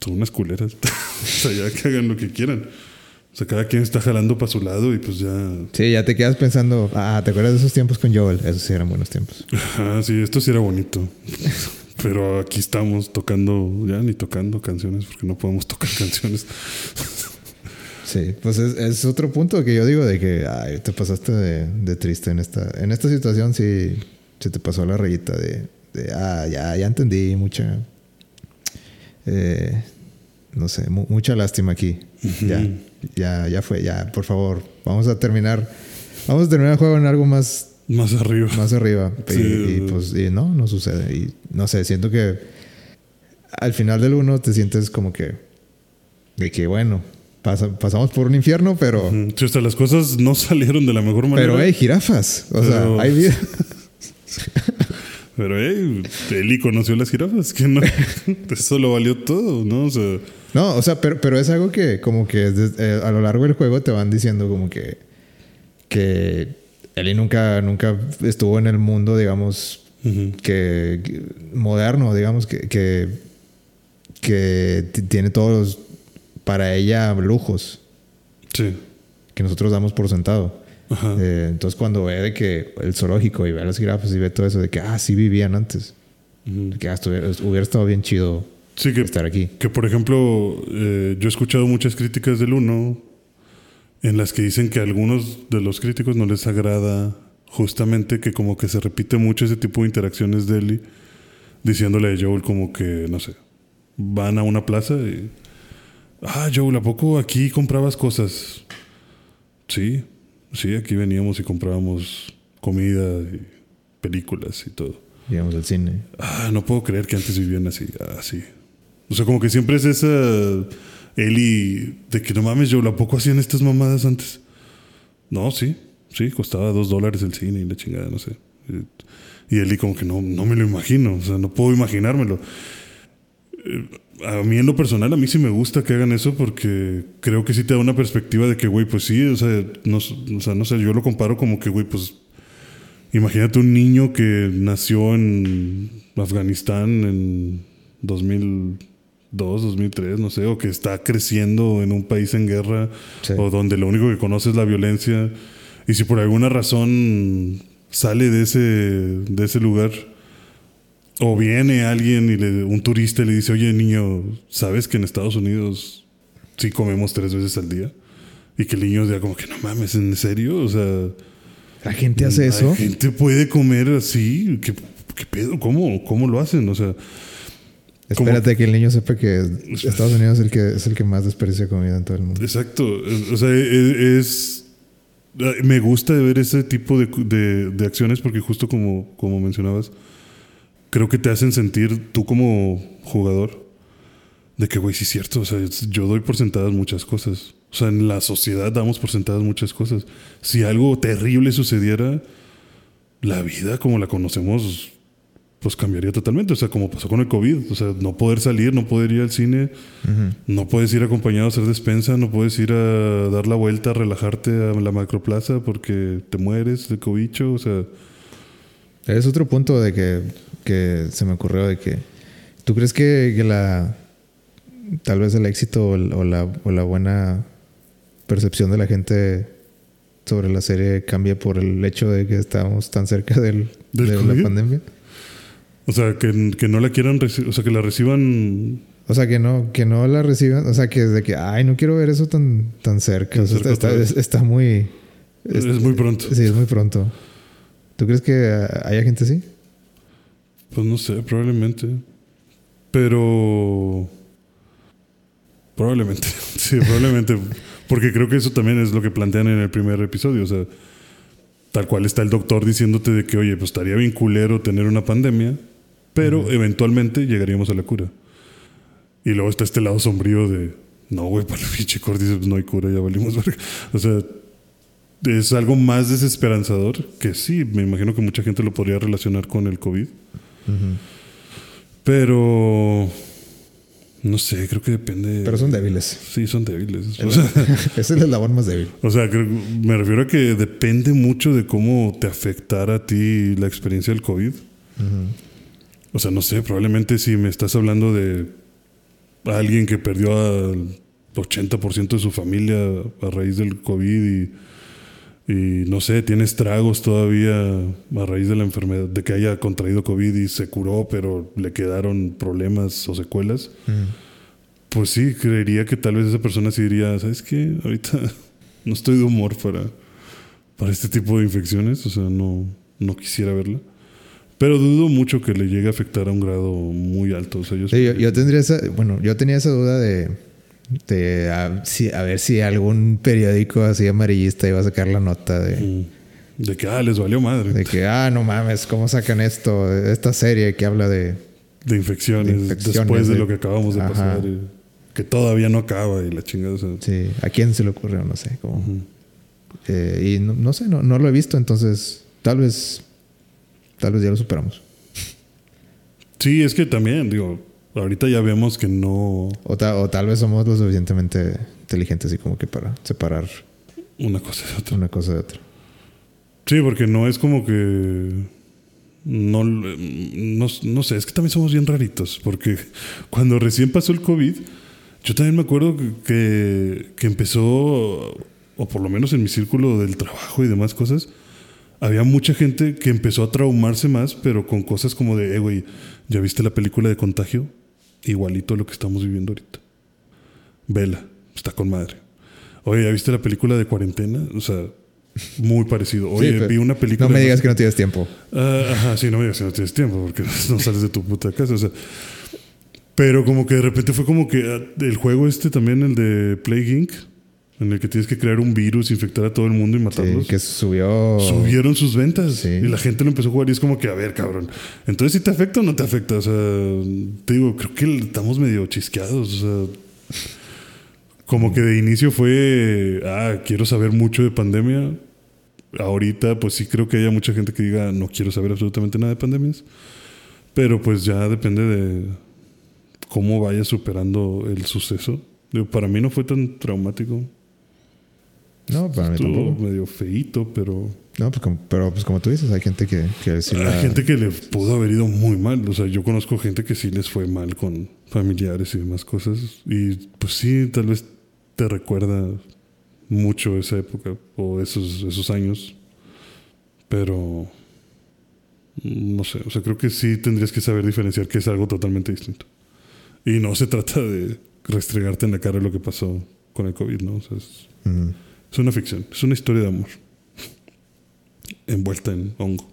son unas culeras. o sea, ya que hagan lo que quieran. O sea, cada quien está jalando para su lado y pues ya... Sí, ya te quedas pensando, ah, ¿te acuerdas de esos tiempos con Joel? Esos sí eran buenos tiempos. Ah, sí, esto sí era bonito. Pero aquí estamos tocando, ya ni tocando canciones porque no podemos tocar canciones. Sí, pues es, es otro punto que yo digo de que, ay, te pasaste de, de triste en esta, en esta situación, sí, se te pasó la rayita de, de, ah, ya, ya entendí, mucha, eh, no sé, mu- mucha lástima aquí. Ya, ya, ya fue, ya, por favor, vamos a terminar, vamos a terminar el juego en algo más Más arriba. más arriba. Y- Sí, y, pues y no, no sucede. Y no sé, siento que al final del uno te sientes como que de que bueno, pasa- pasamos por un infierno, pero sí, sea, las cosas no salieron de la mejor manera. pero hay jirafas, o Pero- sea, hay vida. Pero, hey, Eli conoció las jirafas. Que no, eso lo valió todo, ¿no? O sea, No, o sea, pero, pero es algo que como que eh, a lo largo del juego te van diciendo como que que Ellie nunca nunca estuvo en el mundo, digamos, que que- moderno, digamos, que, que, que tiene todos los, para ella lujos sí. que nosotros damos por sentado. Ajá. Eh, entonces cuando ve de que el zoológico y ve las jirafas y ve todo eso de que, ah, sí vivían antes. Que ah, hubiera estado bien chido Sí, que, estar aquí. que por ejemplo, eh, yo he escuchado muchas críticas del 1 en las que dicen que a algunos de los críticos no les agrada justamente que como que se repite mucho ese tipo de interacciones de Eli diciéndole a Joel como que, no sé, van a una plaza y... Ah, Joel, ¿a poco aquí comprabas cosas? Sí, sí, aquí veníamos y comprábamos comida y películas y todo. Íbamos al cine. Ah, no puedo creer que antes vivían así. Ah, sí. O sea, como que siempre es esa Eli de que no mames, Joel, ¿a poco hacían estas mamadas antes? No, sí, sí, costaba dos dólares el cine y la chingada, no sé. Y Eli como que no, no me lo imagino, o sea, no puedo imaginármelo. Eh, A mí en lo personal, a mí sí me gusta que hagan eso porque creo que sí te da una perspectiva de que, güey, pues sí, o sea, no, o sea, no sé, yo lo comparo como que, güey, pues imagínate un niño que nació en Afganistán en 2002, 2003, no sé, o que está creciendo en un país en guerra Sí. o donde lo único que conoce es la violencia y si por alguna razón sale de ese, de ese lugar o viene alguien y le, un turista le dice, oye niño, ¿sabes que en Estados Unidos sí comemos tres veces al día? Y que el niño diga como que no mames, ¿en serio? O sea, La gente hace ¿la eso. gente puede comer así? ¿Qué, qué pedo? ¿Cómo, ¿Cómo lo hacen? O sea, Espérate que el niño sepa que Estados Unidos es el que, es el que más desperdicia comida en todo el mundo. Exacto. O sea, e- es. Me gusta ver ese tipo de, de- de acciones porque, justo como, como mencionabas, creo que te hacen sentir tú como jugador de que, güey, sí es cierto. O sea, yo doy por sentadas muchas cosas. O sea, en la sociedad damos por sentadas muchas cosas. Si algo terrible sucediera, la vida como la conocemos, pues cambiaría totalmente. O sea, como pasó con el COVID. O sea, no poder salir, no poder ir al cine. No puedes ir acompañado a hacer despensa, no puedes ir a dar la vuelta, a relajarte a la macroplaza porque te mueres de cobicho, o sea, Es otro punto de que, que se me ocurrió de que tú crees que, que la tal vez el éxito o, la, o la buena percepción de la gente sobre la serie cambia por el hecho de que estábamos tan cerca del, ¿Del de COVID? la pandemia. o sea, que, que no la quieran, o sea, que la reciban, O sea, que no, que no la reciban. O sea, que de que, ay, no quiero ver eso tan, tan cerca. O sea, cerca está, muy... es, muy pronto. Sí, es muy pronto. ¿Tú crees que ah, haya gente así? Pues no sé, probablemente. Pero... Probablemente, sí, probablemente. Porque creo que eso también es lo que plantean en el primer episodio. O sea, tal cual está el doctor diciéndote de que, oye, pues estaría bien culero tener una pandemia, pero eventualmente llegaríamos a la cura. Y luego está este lado sombrío de, no, güey, para el pinche Cordyceps no hay cura, ya valimos verga. O sea, es algo más desesperanzador que sí, me imagino que mucha gente lo podría relacionar con el COVID. Pero no sé, creo que depende. Pero son débiles. Sí, son débiles. O sea, es el eslabón más débil. o sea, creo- me refiero a que depende mucho de cómo te afectara a ti la experiencia del COVID. O sea, no sé, probablemente si me estás hablando de alguien que perdió al 80% de su familia a raíz del COVID y, y no sé, tiene estragos todavía a raíz de la enfermedad, de que haya contraído COVID y se curó, pero le quedaron problemas o secuelas. Pues sí, creería que tal vez esa persona sí diría, ¿sabes qué? Ahorita no estoy de humor para, para este tipo de infecciones, o sea, no, no quisiera verla. Pero dudo mucho que le llegue a afectar a un grado muy alto. O sea, yo Sí, yo, yo tendría esa, bueno, yo tenía esa duda de, de a, si- a ver si algún periódico así amarillista iba a sacar la nota de, Mm. De que, ah, les valió madre. de que, ah, no mames, ¿cómo sacan esto? Esta serie que habla de... De infecciones, De infecciones, después de, de- lo que acabamos de Ajá. pasar. y que todavía no acaba y la chingada. o sea, Sí, ¿a quién se le ocurrió? No sé. Como, Eh, y no, no sé, no, no lo he visto, entonces tal vez, tal vez ya lo superamos. Sí, es que también, digo, ahorita ya vemos que no O, ta- o tal vez somos lo suficientemente inteligentes y como que para separar una cosa de otra. una cosa de otra. Sí, porque no es como que. No, no, no sé, es que también somos bien raritos. Porque cuando recién pasó el COVID, yo también me acuerdo que, que, que empezó, o por lo menos en mi círculo del trabajo y demás cosas, había mucha gente que empezó a traumarse más, pero con cosas como de, eh, güey, ¿ya viste la película de contagio? Igualito a lo que estamos viviendo ahorita. Vela, está con madre. Oye, ¿ya viste la película de cuarentena? O sea, Muy parecido. Oye, Sí, vi una película. No me digas que no tienes tiempo. Ah, ajá, sí, no me digas que no tienes tiempo porque no sales de tu puta casa. O sea, pero como que de repente fue como que ah, el juego este también, el de Plague Inc., en el que tienes que crear un virus, infectar a todo el mundo y Sí, matarlos. que subió. Subieron sus ventas Sí. y la gente lo empezó a jugar y es como que, a ver, cabrón, entonces si te afecta o no te afecta. O sea, te digo, creo que estamos medio chisqueados. O sea, como que de inicio fue, ah, quiero saber mucho de pandemia. Ahorita, pues sí creo que haya mucha gente que diga, no quiero saber absolutamente nada de pandemias. Pero pues ya depende de cómo vaya superando el suceso. Digo, para mí no fue tan traumático. No, para mí tampoco. medio feíto, pero... No, pues como, pero pues como tú dices, hay gente que, que sí la- Hay gente que le pudo haber ido muy mal. O sea, yo conozco gente que sí les fue mal con familiares y demás cosas. Y pues sí, tal vez te recuerda mucho esa época o esos, esos años. Pero no sé, o sea, creo que sí tendrías que saber diferenciar que es algo totalmente distinto. Y no se trata de restregarte en la cara lo que pasó con el COVID, ¿no? O sea, es. Es una ficción, es una historia de amor envuelta en hongo,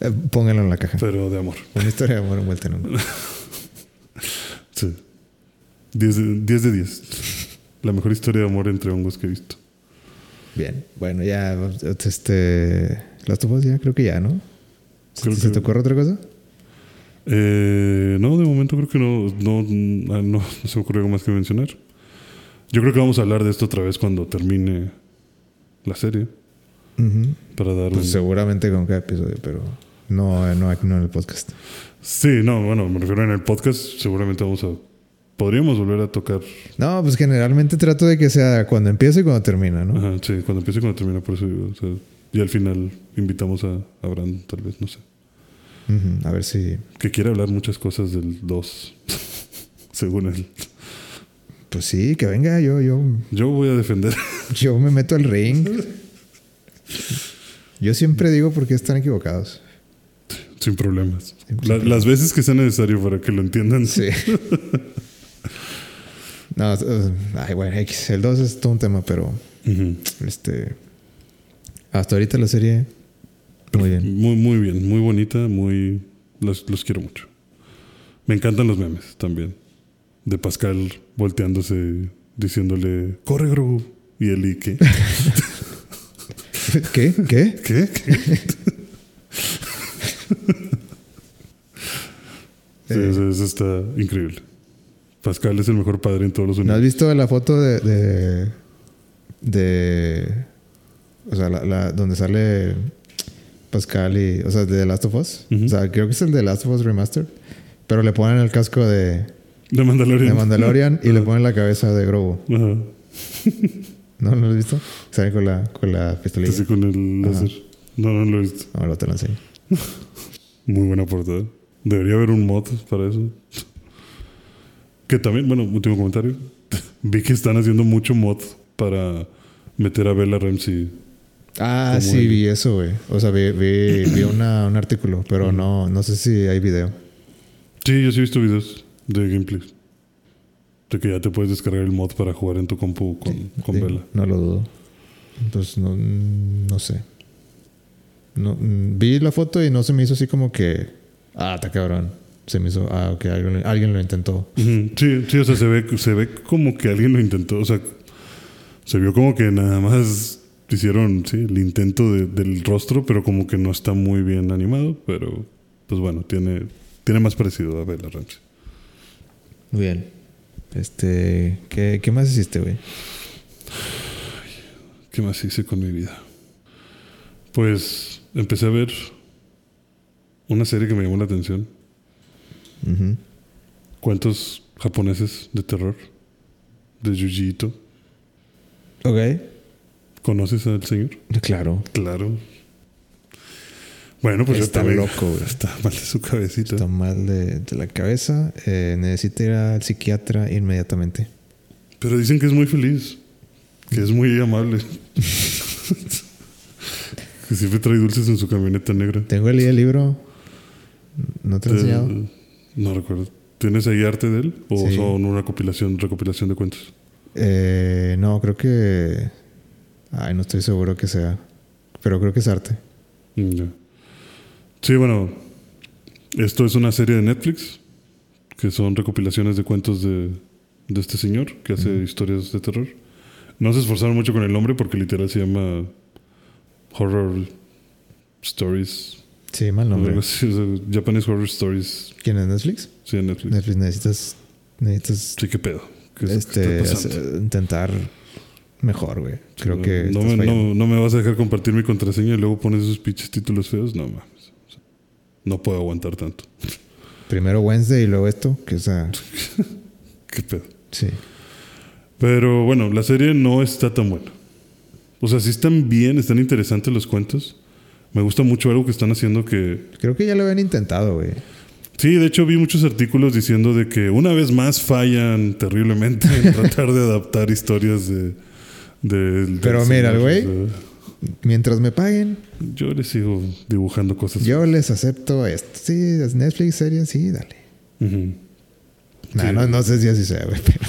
Eh, pónganlo en la caja. pero de amor. Una historia de amor envuelta en un. Sí. 10 de 10. De 10. La mejor historia de amor entre hongos que he visto. Bien. Bueno, ya. Este. Last of Us ya, creo que ya, ¿no? Creo ¿Se que- te ocurre otra cosa? Eh, no, de momento creo que no, no, no, no se me ocurre algo más que mencionar. Yo creo que vamos a hablar de esto otra vez cuando termine la serie. Ujú. Para dar Pues un- seguramente con cada episodio, pero no, no, no en el podcast. Sí, no, bueno, me refiero en el podcast. Seguramente vamos a. Podríamos volver a tocar. No, pues generalmente trato de que sea cuando empieza y cuando termina, ¿no? Ajá, sí, cuando empiece y cuando termine, por eso digo. o sea, y al final invitamos a Abraham, tal vez, no sé. A ver si. Que quiere hablar muchas cosas del 2, según él. Pues sí, que venga, yo, yo, Yo voy a defender. yo me meto al ring. Yo siempre digo por qué están equivocados. Sin problemas. Sin La- problemas. las veces que sea necesario para que lo entiendan. Sí. no, ay, bueno, X. El 2 es todo un tema, pero este. Hasta ahorita la serie. Muy bien. Muy, muy bien, muy bonita, muy. Los, los quiero mucho. Me encantan los memes también. De Pascal volteándose, diciéndole, corre, Grogu. Y él, ¿y qué? ¿Qué? ¿Qué? ¿Qué? ¿Qué? Sí, eso, eso está increíble. Pascal es el mejor padre en todos los ¿No has universos. visto la foto de. de, de- o sea, la, la- donde sale Pascal y. O sea, de The Last of Us? O sea, creo que es el de Last of Us Remastered. Pero le ponen el casco de, De Mandalorian. de Mandalorian y le ponen la cabeza de Grogu. Ajá. ¿No? ¿No lo has visto? Sale con la, con la pistolilla. Así con el láser. No, no lo he visto. Ahora te lo enseño. Muy buena portada. Debería haber un mod para eso. Que también, bueno, último comentario. Vi que están haciendo mucho mod para meter a Bella Ramsey. Ah, sí, el- vi eso, güey. O sea, vi, vi, vi una- un artículo, pero no, no sé si hay video. Sí, yo sí he visto videos de gameplay. De que ya te puedes descargar el mod para jugar en tu compu con, con Bella. No lo dudo. Entonces, no, no sé. No, mm, vi la foto y no se me hizo así como que. Ah, está cabrón. Se me hizo. Ah, ok, alguien, alguien lo intentó. Sí, sí, o sea, se ve, se ve como que alguien lo intentó. O sea, se vio como que nada más hicieron sí, el intento de- del rostro, pero como que no está muy bien animado. Pero, pues bueno, tiene, tiene más parecido a Bella Ramsey. Bien. Este. ¿Qué, qué más hiciste, güey? ¿Qué más hice con mi vida? Pues empecé a ver una serie que me llamó la atención. Cuentos japoneses de terror. De Yuji Ito. Ok. ¿Conoces al señor? Claro. Claro. Bueno, pues yo Está loco, güey. Está mal de su cabecita. Está mal de, de la cabeza. Eh, necesita ir al psiquiatra inmediatamente. Pero dicen que es muy feliz. Que es muy amable. que siempre trae dulces en su camioneta negra. Tengo el, libro. ¿No te lo he enseñado? No recuerdo. ¿Tienes ahí arte de él? ¿O Sí. son una compilación, recopilación de cuentos? Eh, no, creo que Ay, no estoy seguro que sea. Pero creo que es arte. Mm, ya. Sí, bueno, esto es una serie de Netflix que son recopilaciones de cuentos de, de este señor que hace historias de terror. No se esforzaron mucho con el nombre porque literal se llama Horror Stories. Sí, mal nombre. Japanese Horror Stories. ¿Quién es Netflix? Sí, en Netflix. Netflix necesitas, necesitas Sí, qué pedo. ¿Qué es lo que este, intentar mejor, güey. Creo que no, me, no, no me vas a dejar compartir mi contraseña y luego pones esos pinches títulos feos. No mames. No puedo aguantar tanto. Primero Wednesday y luego esto, que sea, Qué pedo. sí. Pero bueno, la serie no está tan buena. O sea, sí están bien, están interesantes los cuentos. Me gusta mucho algo que están haciendo que... Creo que ya lo habían intentado, güey. Sí, de hecho vi muchos artículos diciendo de que una vez más fallan terriblemente en tratar de adaptar historias de... de- Pero mira, güey. Mientras me paguen, Yo le sigo dibujando cosas. yo les acepto esto. Sí, es Netflix, serie, sí, dale. Ujú. Nah, Sí. no, no sé si así sea, güey, pero...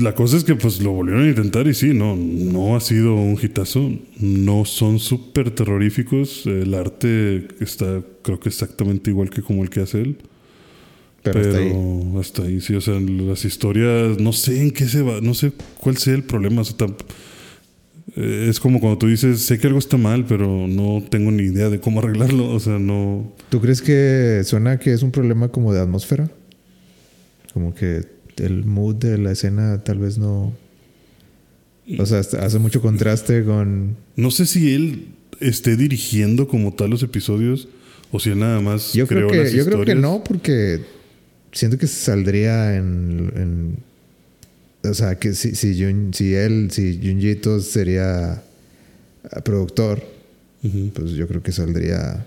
La cosa es que pues lo volvieron a intentar y sí, no, no ha sido un hitazo. No son súper terroríficos. El arte está, creo que exactamente igual que como el que hace él. Pero, Pero, hasta ahí. hasta ahí, sí. O sea, las historias, no sé en qué se va, no sé cuál sea el problema. O sea, es como cuando tú dices, sé que algo está mal, pero no tengo ni idea de cómo arreglarlo. O sea, no. ¿Tú crees que suena que es un problema como de atmósfera? Como que el mood de la escena tal vez no... O sea, hace mucho contraste con... No sé si él esté dirigiendo como tal los episodios o si él nada más Yo creo que, las yo creo que no, porque siento que saldría en... en- o sea, que si, si, Jun- si él, si Junjito sería productor, pues yo creo que saldría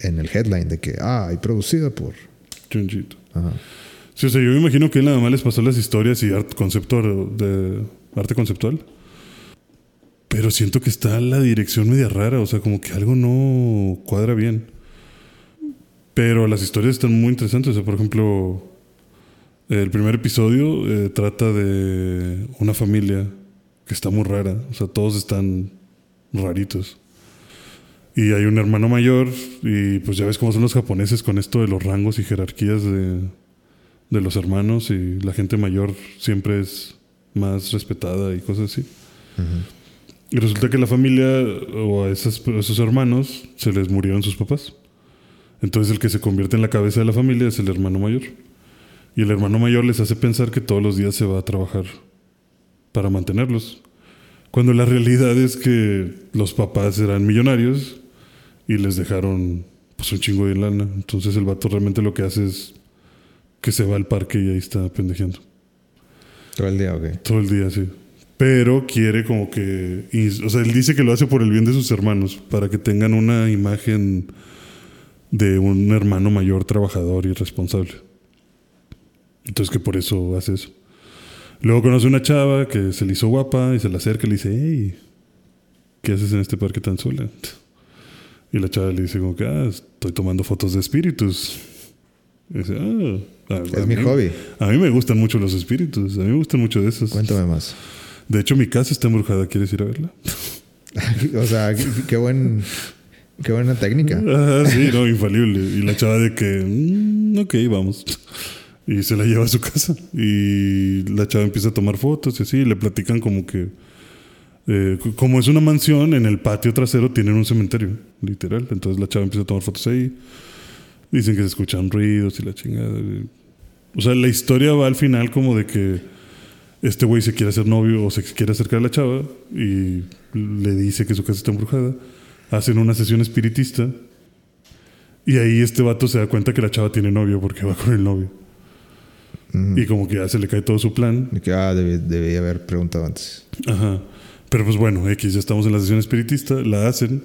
en el headline de que, ah, y producida por... Junjito. Ajá. Sí, o sea, yo me imagino que él nada más les pasó las historias y arte conceptual de arte conceptual. Pero siento que está la dirección media rara, o sea, como que algo no cuadra bien. Pero las historias están muy interesantes. O sea, por ejemplo, el primer episodio eh, trata de una familia que está muy rara. O sea, todos están raritos. Y hay un hermano mayor y pues ya ves cómo son los japoneses con esto de los rangos y jerarquías de, de los hermanos y la gente mayor siempre es más respetada y cosas así. Y resulta que la familia o a, esas- a esos hermanos se les murieron sus papás. Entonces el que se convierte en la cabeza de la familia es el hermano mayor. Y el hermano mayor les hace pensar que todos los días se va a trabajar para mantenerlos. Cuando la realidad es que los papás eran millonarios y les dejaron pues un chingo de lana. Entonces el vato realmente lo que hace es que se va al parque y ahí está pendejeando. Todo el día, ok. Todo el día, sí. Pero quiere como que... y- o sea, él dice que lo hace por el bien de sus hermanos, para que tengan una imagen de un hermano mayor trabajador y responsable. Entonces que por eso hace eso. Luego conoce una chava que se le hizo guapa y se le acerca y le dice, hey, ¿qué haces en este parque tan sola? Y la chava le dice como que, ah, estoy tomando fotos de espíritus. Y dice, ah, a- Es a mi mí- hobby. A mí me gustan mucho los espíritus, a mí me gustan mucho de esos. Cuéntame más. De hecho, mi casa está embrujada, ¿quieres ir a verla? o sea, qué, buen... Qué buena técnica. Ah, sí, no, infalible. Y la chava de que, "Mm, ok, vamos. Y se la lleva a su casa. Y la chava empieza a tomar fotos y así. y le platican como que, eh, como es una mansión, en el patio trasero tienen un cementerio, literal. Entonces la chava empieza a tomar fotos ahí. Dicen que se escuchan ruidos y la chingada. O sea, la historia va al final como de que este güey se quiere hacer novio o se quiere acercar a la chava y le dice que su casa está embrujada. Hacen una sesión espiritista y ahí este vato se da cuenta que la chava tiene novio porque va con el novio. Y como que ya se le cae todo su plan. Y que, ah, debí, debí haber preguntado antes. Ajá. Pero pues bueno, X, ya estamos en la sesión espiritista, la hacen.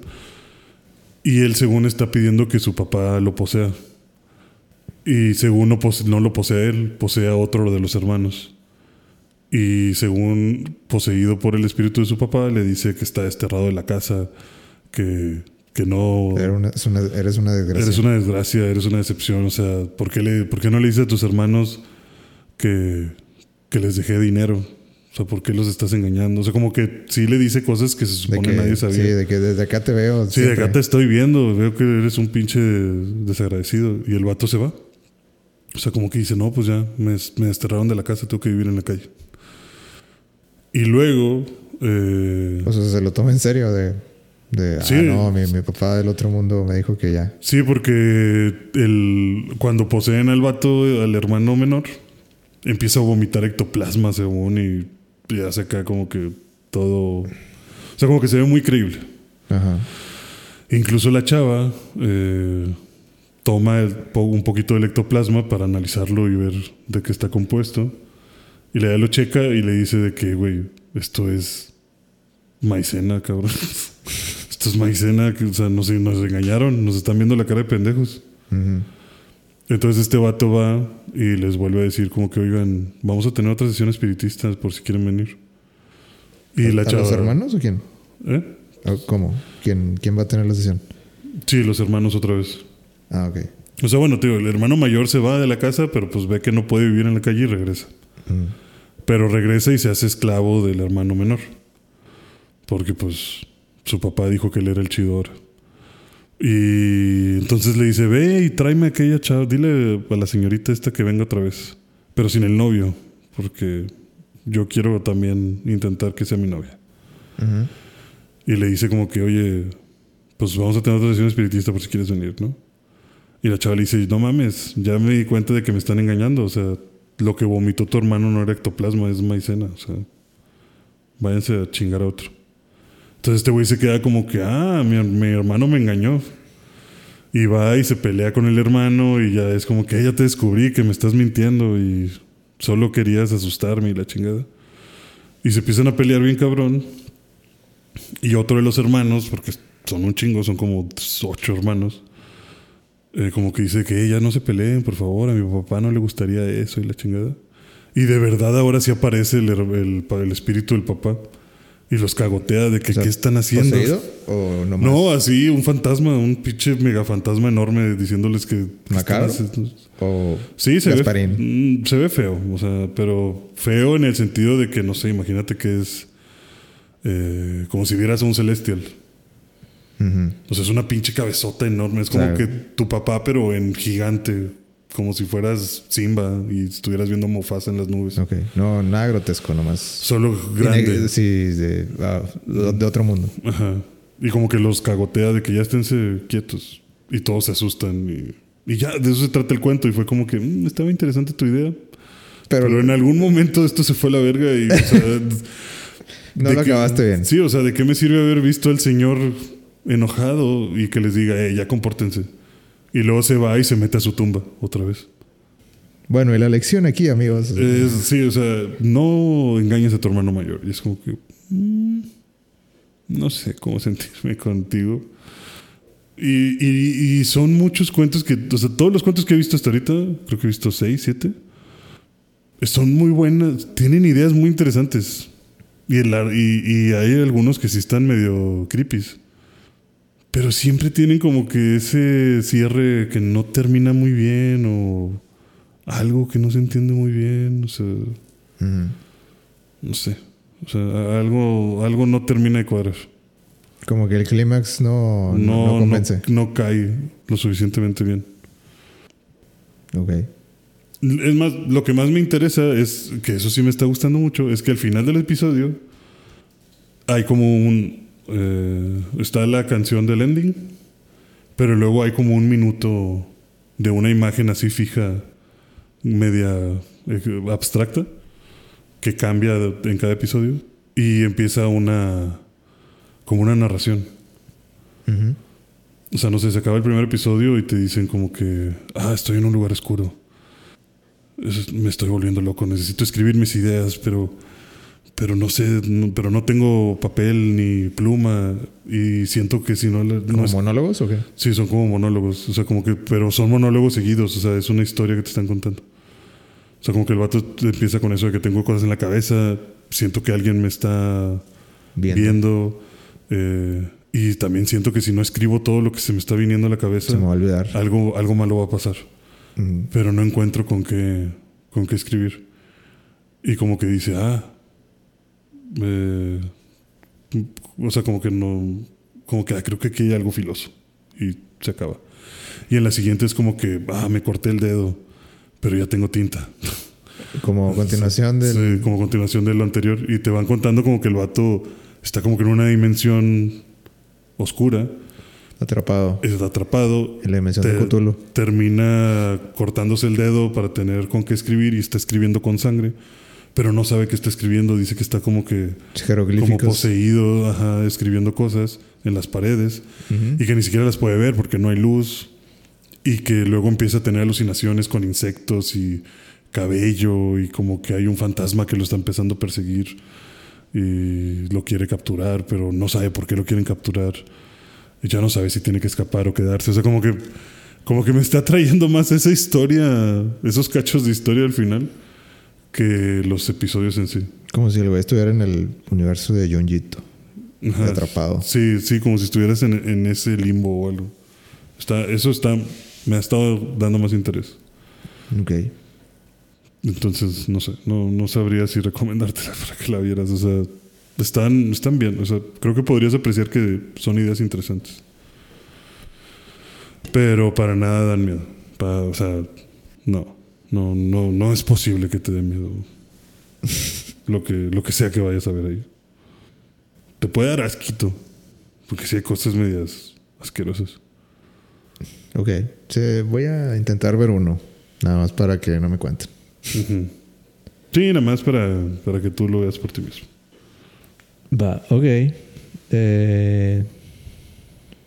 Y él según está pidiendo que su papá lo posea. Y según no, pose- no lo posee él, posee a otro de los hermanos. Y según poseído por el espíritu de su papá, le dice que está desterrado de la casa, que, que no... Era una- es una- eres una desgracia. Eres una desgracia, eres una decepción. O sea, ¿por qué, le, por qué no le dices a tus hermanos que, que les dejé dinero? O sea, ¿por qué los estás engañando? O sea, como que sí le dice cosas que se De supone que, nadie sabía. sí, de que desde acá te veo. Sí, de siempre. acá te estoy viendo, veo que eres un pinche desagradecido. Y el vato se va. O sea, como que dice, no, pues ya, me, me desterraron de la casa, tengo que vivir en la calle. Y luego, eh, O sea, se lo toma en serio de... de Sí. Ah, no, mi, mi papá del otro mundo me dijo que ya. sí, porque el, cuando poseen al vato, al hermano menor, empieza a vomitar ectoplasma según y y hace acá como que todo... O sea, como que se ve muy creíble. Ajá. Incluso la chava eh, toma el un poquito de ectoplasma para analizarlo y ver de qué está compuesto. Y la lo checa y le dice de que, güey, esto es maicena, cabrón. esto es maicena, que, o sea, nos, nos engañaron, nos están viendo la cara de pendejos. Ujú. Entonces este vato va y les vuelve a decir como que, oigan, vamos a tener otra sesión espiritista por si quieren venir. Y la ¿A chava... los hermanos o quién? ¿Eh? ¿O ¿Cómo? ¿Quién, ¿Quién va a tener la sesión? Sí, los hermanos otra vez. Ah, ok. O sea, bueno, tío, el hermano mayor se va de la casa, pero pues ve que no puede vivir en la calle y regresa. Mm. Pero regresa y se hace esclavo del hermano menor. Porque pues su papá dijo que él era el chido ahora. Y entonces le dice, ve y tráeme a aquella chava, dile a la señorita esta que venga otra vez. Pero sin el novio, porque yo quiero también intentar que sea mi novia. Ujú. Y le dice como que, oye, pues vamos a tener otra sesión espiritista por si quieres venir, ¿no? Y la chava le dice, no mames, ya me di cuenta de que me están engañando. O sea, lo que vomitó tu hermano no era ectoplasma, es maicena. O sea, váyanse a chingar a otro. Entonces este güey se queda como que, ah, mi, mi hermano me engañó. Y va y se pelea con el hermano y ya es como que, "Eh, ya te descubrí que me estás mintiendo y solo querías asustarme y la chingada. Y se empiezan a pelear bien cabrón. Y otro de los hermanos, porque son un chingo, son como ocho hermanos, eh, como que dice que "Eh, ya no se peleen, por favor, a mi papá no le gustaría eso y la chingada. Y de verdad ahora sí aparece el, el espíritu del papá y los cagotea de que O sea, qué están haciendo. ¿Poseído o no más? No, así, un fantasma, un pinche megafantasma enorme diciéndoles que... ¿Macabro? O Sí, se ve, Gasparín. mm, se ve feo, o sea, pero feo en el sentido de que, no sé, imagínate que es eh, como si vieras a un celestial. O sea, es una pinche cabezota enorme, es como que tu papá, pero en gigante, como si fueras Simba y estuvieras viendo Mufasa en las nubes. Ok. No, nada grotesco, nomás. Solo grande. Sí, de, ah, de otro mundo. Ajá. Y como que los cagotea de que ya esténse quietos. Y todos se asustan. Y, y ya, de eso se trata el cuento. Y fue como que, "Mm, estaba interesante tu idea. Pero, Pero en algún momento esto se fue a la verga y... o sea, no lo que- acabaste bien. Sí, o sea, ¿de qué me sirve haber visto al señor enojado y que les diga, eh, ya compórtense? Y luego se va y se mete a su tumba otra vez. Bueno, y la lección aquí, amigos. Es, sí, o sea, no engañes a tu hermano mayor. Y es como que... mm, no sé cómo sentirme contigo. Y, y- y son muchos cuentos que... O sea, todos los cuentos que he visto hasta ahorita, creo que he visto seis, siete, son muy buenas. Tienen ideas muy interesantes. Y, el y, y hay algunos que sí están medio creepy. Pero siempre tienen como que ese cierre que no termina muy bien o algo que no se entiende muy bien. O sea, no sé. O sea, algo, algo no termina de cuadrar. Como que el clímax no, no, No, no no, convence. no cae lo suficientemente bien. Ok. Es más, lo que más me interesa es, que eso sí me está gustando mucho, es que al final del episodio hay como un... eh, está la canción del ending, pero luego hay como un minuto de una imagen así fija, media eh, abstracta, que cambia en cada episodio y empieza una... como una narración. O sea, no sé, se acaba el primer episodio y te dicen como que, ah, estoy en un lugar oscuro. Es- me estoy volviendo loco, necesito escribir mis ideas, pero, pero no sé, no- pero no tengo papel ni pluma y siento que si no, no ¿Como es- monólogos o qué? sí, son como monólogos, o sea, como que, pero son monólogos seguidos, o sea, es una historia que te están contando. O sea, como que el vato empieza con eso de que tengo cosas en la cabeza, siento que alguien me está Viendo. viendo. eh, y también siento que si no escribo todo lo que se me está viniendo a la cabeza, Se me va a olvidar. algo, algo malo va a pasar. Ujú. Pero no encuentro con qué, con qué escribir. Y como que dice, ah, eh, o sea, como que no, como que ah, creo que aquí hay algo filoso y se acaba. Y en la siguiente es como que, ah, me corté el dedo, pero ya tengo tinta. Como continuación del... Sí, como continuación de lo anterior. Y te van contando como que el vato está como que en una dimensión oscura. Atrapado. Está atrapado. En la dimensión Te- de Cthulhu. Termina cortándose el dedo para tener con qué escribir y está escribiendo con sangre. Pero no sabe qué está escribiendo. Dice que está como que como poseído, ajá, escribiendo cosas en las paredes Ujú. y que ni siquiera las puede ver porque no hay luz y que luego empieza a tener alucinaciones con insectos y cabello y como que hay un fantasma que lo está empezando a perseguir y lo quiere capturar, pero no sabe por qué lo quieren capturar y ya no sabe si tiene que escapar o quedarse, o sea, como que como que me está trayendo más esa historia, esos cachos de historia al final que los episodios en sí. Como si el güey estuviera en el universo de Junjito. Atrapado. Sí, sí, como si estuvieras en, en ese limbo o algo. Está, eso está, me ha estado dando más interés. Ok. Entonces, no sé, no, no sabría si recomendártela para que la vieras. O sea, están, están bien. O sea, creo que podrías apreciar que son ideas interesantes. Pero para nada dan miedo. O sea, no, no, no, no es posible que te dé miedo lo que, lo que sea que vayas a ver ahí. Te puede dar asquito, porque sí hay cosas medias asquerosas. Ok. Sí, voy a intentar ver uno. Nada más para que no me cuenten. Sí, nada más para, para que tú lo veas por ti mismo. Va, ok. Eh,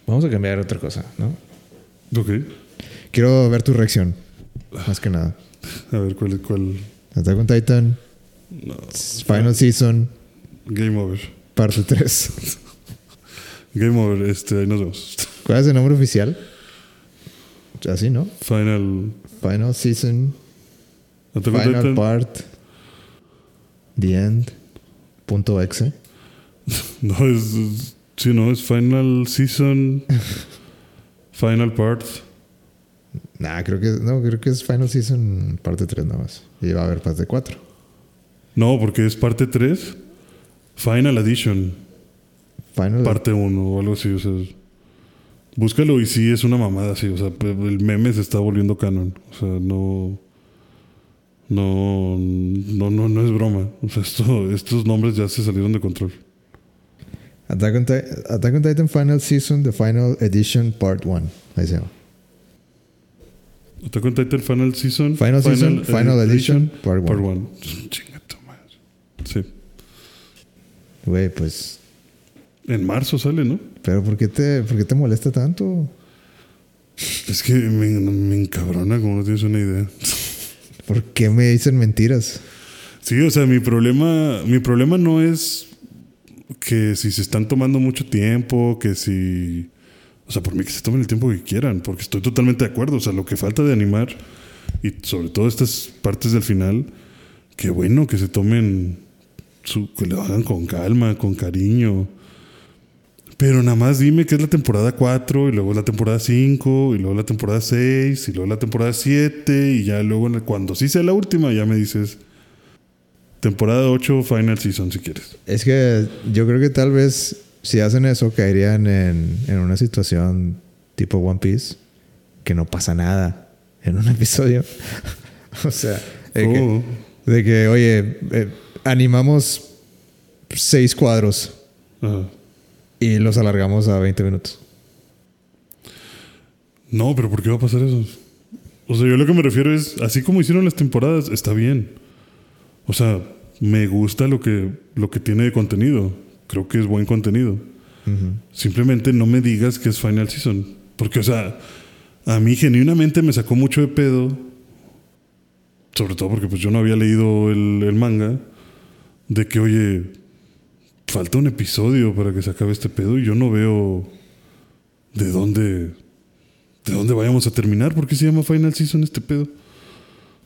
vamos a cambiar otra cosa, ¿no? Ok. Quiero ver tu reacción. Más que nada. A ver, ¿cuál, cuál? Attack on Titan, No. Final Season, Game over. parte 3. Game over, este, ahí nos vemos. ¿Cuál es el nombre oficial? Así, ¿no? Final. Final Season, Attack Final Titan. Part, The End, punto exe. No, es, es- Sí, no, es Final Season. final Part. Nah, creo que, no, creo que es Final Season parte 3 nada más. Y va a haber parte 4. No, porque es parte 3. Final Edition. Final Parte 1 o algo así. O sea, búscalo y sí es una mamada así. O sea, el meme se está volviendo canon. O sea, no. No, no, no, no es broma. O sea, esto, estos nombres ya se salieron de control. Attack on, Ti- Attack on Titan Final Season, The Final Edition Part 1. Ahí se llama. Attack on Titan Final Season. Final, Season, Final Edition, Part 1. Part 1. Chinga tu madre. Sí. Güey, pues. En marzo sale, ¿no? ¿Pero por qué te, por qué te molesta tanto? Es que me, me encabrona como no tienes una idea. ¿Por qué me dicen mentiras? Sí, o sea, mi problema, mi problema no es que si se están tomando mucho tiempo, que si... O sea, por mí que se tomen el tiempo que quieran, porque estoy totalmente de acuerdo. O sea, lo que falta de animar, y sobre todo estas partes del final, que bueno, que se tomen, su, que lo hagan con calma, con cariño. Pero nada más dime que es la temporada 4, y luego la temporada 5, y luego la temporada 6, y luego la temporada 7, y ya luego cuando sí sea la última, ya me dices temporada 8, final season, si quieres. Es que yo creo que tal vez si hacen eso caerían en, en una situación tipo One Piece que no pasa nada en un episodio. o sea, de, que, de que, oye, eh, animamos seis cuadros y los alargamos a 20 minutos. No, pero ¿por qué va a pasar eso? O sea, yo lo que me refiero es, así como hicieron las temporadas, está bien. O sea, me gusta lo que, lo que tiene de contenido. Creo que es buen contenido. Simplemente no me digas que es Final Season. Porque, o sea, a mí genuinamente me sacó mucho de pedo. Sobre todo porque pues yo no había leído el, el manga. De que, oye, falta un episodio para que se acabe este pedo y yo no veo de dónde, de dónde vayamos a terminar. ¿Por qué se llama Final Season este pedo?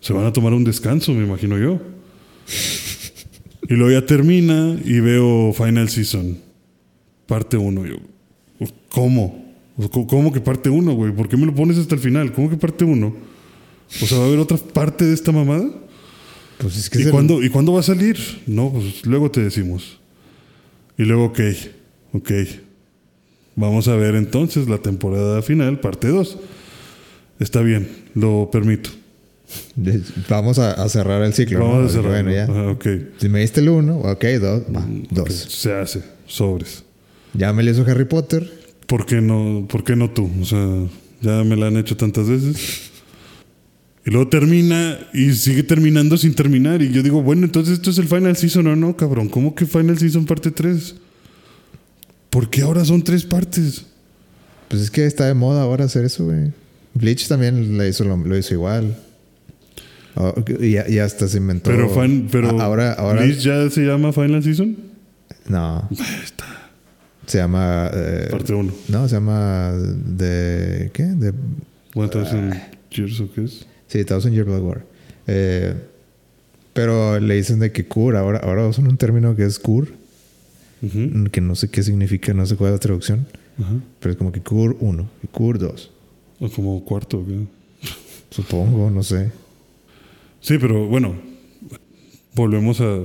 Se van a tomar un descanso, me imagino yo. Y luego ya termina y veo Final Season. Parte 1. Yo, ¿cómo? ¿Cómo- ¿Cómo que parte 1, güey? ¿Por qué me lo pones hasta el final? ¿Cómo que parte 1? O sea, ¿va a haber otra parte de esta mamada? Pues es que ¿Y el- cuándo, ¿Y cuándo va a salir? No, pues luego te decimos. Y luego, ok, ok. Vamos a ver entonces la temporada final, parte 2. Está bien, lo permito. Vamos a, a cerrar el ciclo. Vamos ¿no? a cerrar. Bueno, ya. Ajá, ok. Si me diste el uno, ok, dos, va, Ok, dos. Se hace, sobres. Ya me lo hizo Harry Potter. ¿Por qué no, por qué no tú? O sea, ya me la han hecho tantas veces. Y luego termina y sigue terminando sin terminar. Y yo digo, bueno, entonces esto es el Final Season o no, cabrón. ¿Cómo que Final Season parte 3? ¿Por qué ahora son tres partes? Pues es que está de moda ahora hacer eso, güey. Bleach también lo hizo, lo, lo hizo igual. Ah, y, y hasta se inventó. Pero, fan, pero A- ahora, ahora. ¿Bleach ya se llama Final Season? No. Se llama. eh, Parte 1. no, se llama. De. ¿Qué? De. ¿Cuántos years o qué es? Sí, Thousand Year Blood War. Eh, pero le dicen de que cure. Ahora, ahora usan un término que es cure. Ujú, Que no sé qué significa, no sé cuál es la traducción. ajá. Pero es como que cure 1 y cure 2. O como cuarto. ¿o qué? Supongo, no sé. Sí, pero bueno, volvemos a.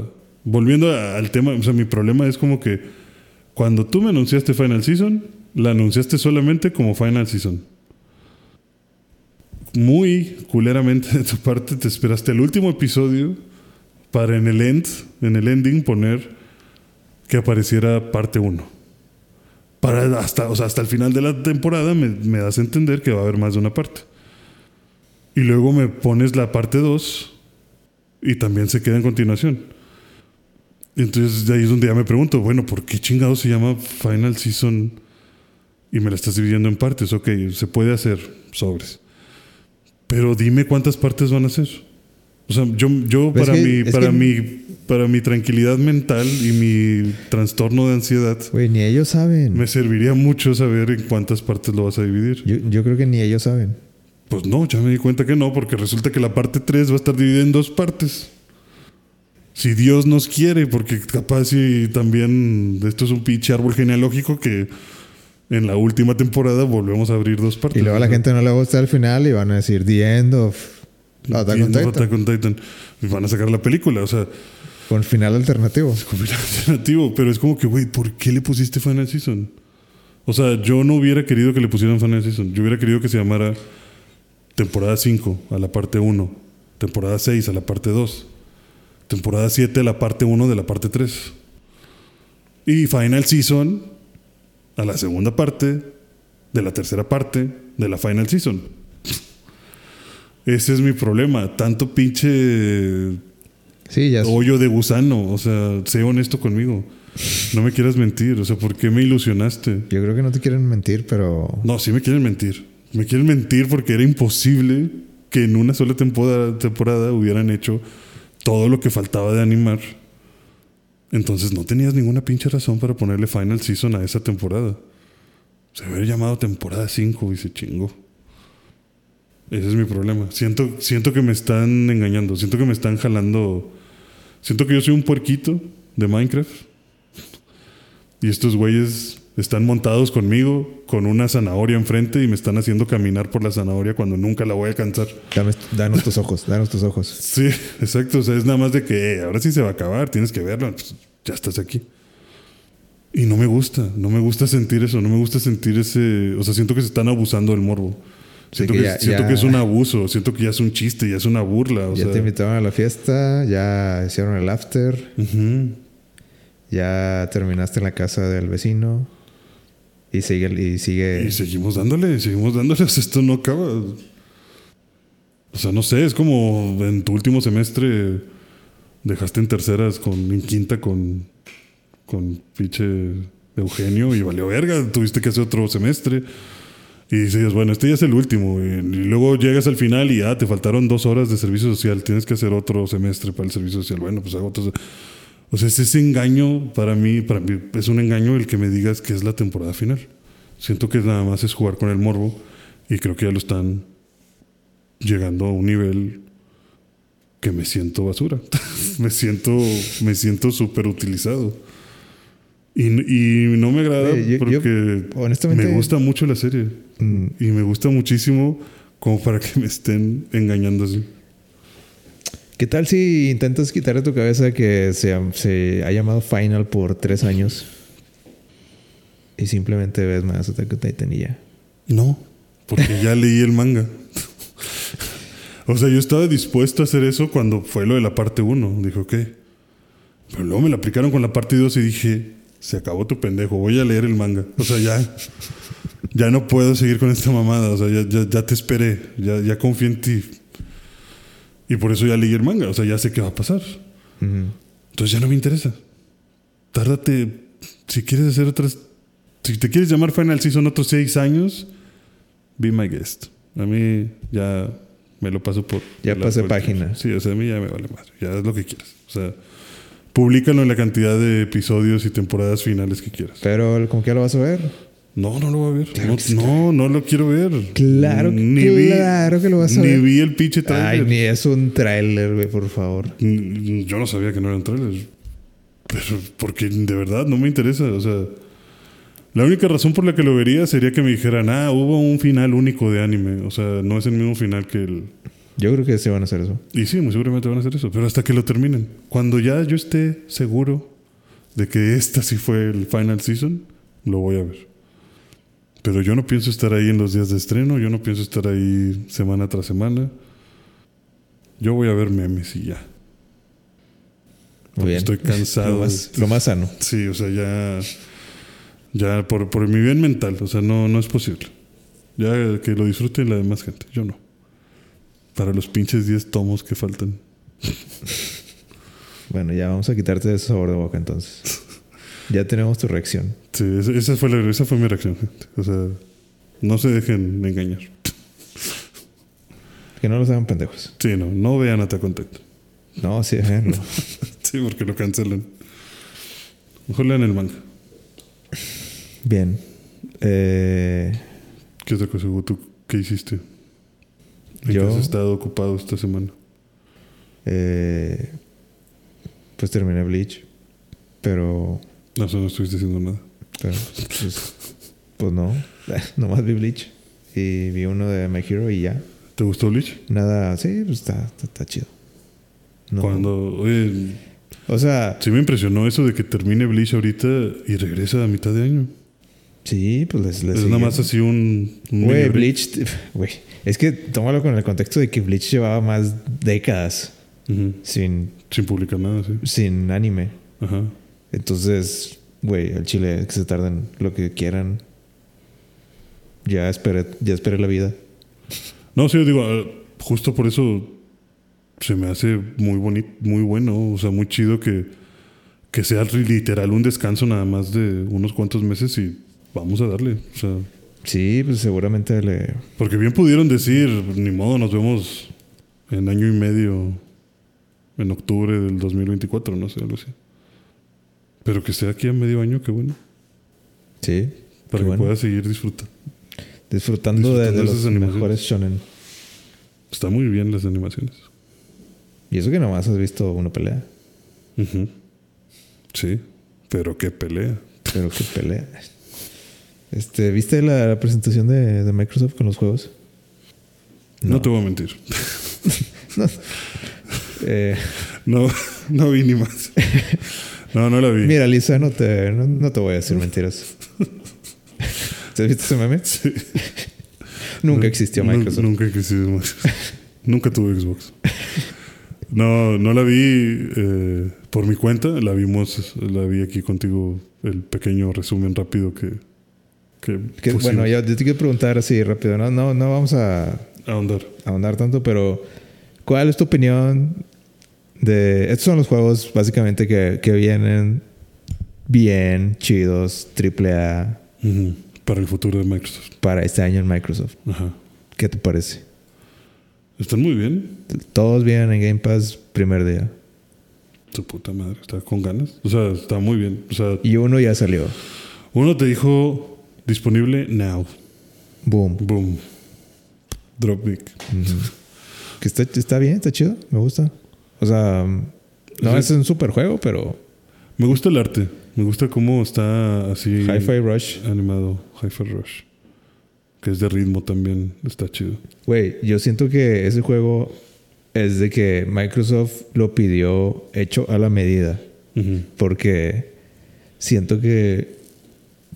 Volviendo al tema, o sea, mi problema es como que cuando tú me anunciaste Final Season, la anunciaste solamente como Final Season. Muy culeramente de tu parte, te esperaste el último episodio para en el end, en el ending, poner que apareciera parte 1. Para hasta, o sea, hasta el final de la temporada me das a entender que va a haber más de una parte. Y luego me pones la parte 2 y también se queda en continuación. Entonces de ahí es donde ya me pregunto, bueno, ¿por qué chingado se llama Final Season y me la estás dividiendo en partes? Ok, se puede hacer sobres. Pero dime cuántas partes van a ser. O sea, yo, yo Pues para, que- mi, para, que- mi, para mi tranquilidad mental y mi trastorno de ansiedad, Güey, ni ellos saben. me serviría mucho saber en cuántas partes lo vas a dividir. Yo, yo creo que ni ellos saben. Pues no, ya me di cuenta que no, porque resulta que la parte 3 va a estar dividida en dos partes. Si Dios nos quiere, porque capaz si también esto es un pinche árbol genealógico que en la última temporada volvemos a abrir dos partes. Y luego a la gente no le gusta el final y van a decir The End of on. Attack on Titan. Y van a sacar la película, o sea, Con final alternativo. con final alternativo, pero es como que, güey, ¿por qué le pusiste Final Season? O sea, yo no hubiera querido que le pusieran Final Season. Yo hubiera querido que se llamara temporada 5 a la parte 1, temporada 6 a la parte 2, temporada 7 a la parte 1 de la parte 3. Y Final Season a la segunda parte de la tercera parte de la Final Season. Ese es mi problema. Tanto pinche Sí, ya. hoyo de gusano. O sea, sé honesto conmigo. No me quieras mentir. O sea, ¿por qué me ilusionaste? Yo creo que no te quieren mentir, pero. No, sí me quieren mentir. Me quieren mentir porque era imposible que en una sola temporada, hubieran hecho todo lo que faltaba de animar. Entonces no tenías ninguna pinche razón para ponerle Final Season a esa temporada. Se hubiera llamado temporada 5 y se chingó. Ese es mi problema. Siento, siento que me están engañando. Siento que me están jalando. Siento que yo soy un puerquito de Minecraft. Y estos güeyes están montados conmigo con una zanahoria enfrente y me están haciendo caminar por la zanahoria cuando nunca la voy a alcanzar. Dame- danos tus ojos, danos tus ojos. Sí, exacto. O sea, es nada más de que eh, ahora sí se va a acabar, tienes que verlo. Pues, ya estás aquí. Y no me gusta, no me gusta sentir eso, no me gusta sentir ese. O sea, siento que se están abusando del morbo. Siento, que que, ya- siento ya- que es un abuso, siento que ya es un chiste, ya es una burla. O ya sea, te invitaron a la fiesta, ya hicieron el after, ya terminaste en la casa del vecino. Y sigue, y sigue. Y seguimos dándole, seguimos dándole. Esto no acaba. O sea, no sé, es como en tu último semestre dejaste en terceras con, en quinta con, con pinche Eugenio y valió verga. Tuviste que hacer otro semestre. Y dices, bueno, este ya es el último. Y, y luego llegas al final y ah, te faltaron dos horas de servicio social. Tienes que hacer otro semestre para el servicio social. Bueno, pues hago otro. O sea, es ese engaño para mí, para mí es un engaño el que me digas que es la temporada final. Siento que nada más es jugar con el morbo y creo que ya lo están llegando a un nivel que me siento basura. me siento me siento súper utilizado. Y, y no me agrada yo- porque yo, honestamente- me gusta mucho la serie Mm, y me gusta muchísimo como para que me estén engañando así. ¿Qué tal si intentas quitar de tu cabeza que se, se ha llamado Final por tres años? y simplemente ves más Attack on Titan y ya. No, porque ya leí el manga. o sea, yo estaba dispuesto a hacer eso cuando fue lo de la parte 1. Dije, ok. Pero luego me lo aplicaron con la parte 2 y dije, se acabó tu pendejo, voy a leer el manga. O sea, ya, ya no puedo seguir con esta mamada. O sea, ya, ya, ya te esperé, ya, ya confié en ti. Y por eso ya leí el manga. O sea, ya sé qué va a pasar. Ujú. Entonces ya no me interesa. Tárdate, si quieres hacer otras, si te quieres llamar Final Season otros seis años, be my guest. A mí ya me lo paso por... Ya pasé página. Sí, o sea, a mí ya me vale más. Ya es lo que quieras. O sea, públicalo en la cantidad de episodios y temporadas finales que quieras. Pero ¿con qué lo vas a ver? No, no lo voy a ver. Claro no, no, no lo quiero ver. Claro que- Ni claro que lo vas a ni ver. vi el pinche Ay, trailer. ni es un tráiler, güey, por favor. Yo no sabía que no eran trailers. Pero porque de verdad no me interesa. O sea, la única razón por la que lo vería sería que me dijeran, ah, hubo un final único de anime. O sea, no es el mismo final que el. Yo creo que se van a hacer eso. Y sí, muy seguramente van a hacer eso. Pero hasta que lo terminen. Cuando ya yo esté seguro de que esta sí fue el final season, lo voy a ver. Pero yo no pienso estar ahí en los días de estreno. Yo no pienso estar ahí semana tras semana. Yo voy a ver memes y ya. Bien. Estoy cansado. Lo más, lo más sano. Sí, o sea, ya. Ya por, por mi bien mental, o sea, no, no es posible. Ya que lo disfrute la demás gente, yo no. Para los pinches 10 tomos que faltan. Bueno, ya vamos a quitarte ese sabor de boca entonces. Ya tenemos tu reacción. Sí, esa, fue la- esa fue mi reacción, gente. O sea, no se dejen engañar. Que no los hagan pendejos. Sí, no, no vean on Titan. No, sí, no. Sí, porque lo cancelan. Mejor lean el manga. Bien. Eh, ¿Qué otra cosa? ¿Tú qué hiciste? ¿En Yo- qué has estado ocupado esta semana? eh, pues terminé Bleach. Pero. No, eso no estuviste haciendo nada. pero pues, pues no. Nomás vi Bleach. Y vi uno de My Hero y ya. ¿Te gustó Bleach? Nada. Sí, pues está, está, está chido. No. Cuando, oye, O sea, sí me impresionó eso de que termine Bleach ahorita y regresa a mitad de año. sí, pues les, les es sigue. nada más así un... Güey. Bleach, güey, es que tómalo con el contexto de que Bleach llevaba más décadas Ujú. sin, Sin publicar nada, sí. sin anime. Ajá. Entonces, güey, el chile que se tarden lo que quieran. Ya esperé, ya esperé la vida. No, sí, yo digo, ah, justo por eso se me hace muy bonito, muy bueno, o sea, muy chido que, que sea literal un descanso nada más de unos cuantos meses y vamos a darle. O sea, Sí, pues seguramente le. porque bien pudieron decir, ni modo, nos vemos en año y medio, en octubre del 2024, no sé, algo así. Pero que esté aquí a medio año, qué bueno, Sí. para que bueno. pueda seguir disfrutando. Disfrutando, de- los animaciones. mejores shonen. Está muy bien las animaciones. Y eso que nomás has visto una pelea. Sí, pero qué pelea. Pero qué pelea. Este, ¿viste la, la presentación de, de Microsoft con los juegos? No, te voy a mentir. Eh, No, no vi ni más. No, no la vi. mira, Lisa, no te, no, no te voy a decir mentiras. ¿Te has visto ese meme? Sí. Nunca existió Microsoft. Nunca existió Microsoft. Nunca tuve Xbox. No, no la vi eh, por mi cuenta. La vimos, la vi aquí contigo. El pequeño resumen rápido que. que Que, bueno, yo te quiero preguntar así rápido. No, no, no vamos a Ahondar. ahondar tanto, pero ¿cuál es tu opinión de... Estos son los juegos básicamente que, que vienen bien, chidos, triple A. Para el futuro de Microsoft. para este año en Microsoft. Ajá. ¿Qué te parece? Están muy bien. Todos vienen en Game Pass primer día. Su puta madre. Está con ganas. O sea, está muy bien. O sea, Y uno ya salió. uno te dijo disponible now. Boom. Boom. Drop big. Que está, está bien, está chido. Me gusta. O sea, no Sí. es un super juego, pero Me gusta el arte. Me gusta cómo está así Hi-Fi Rush. animado. Hi-Fi Rush. Que es de ritmo también. Está chido. Güey, yo siento que ese juego es de que Microsoft lo pidió hecho a la medida. Porque siento que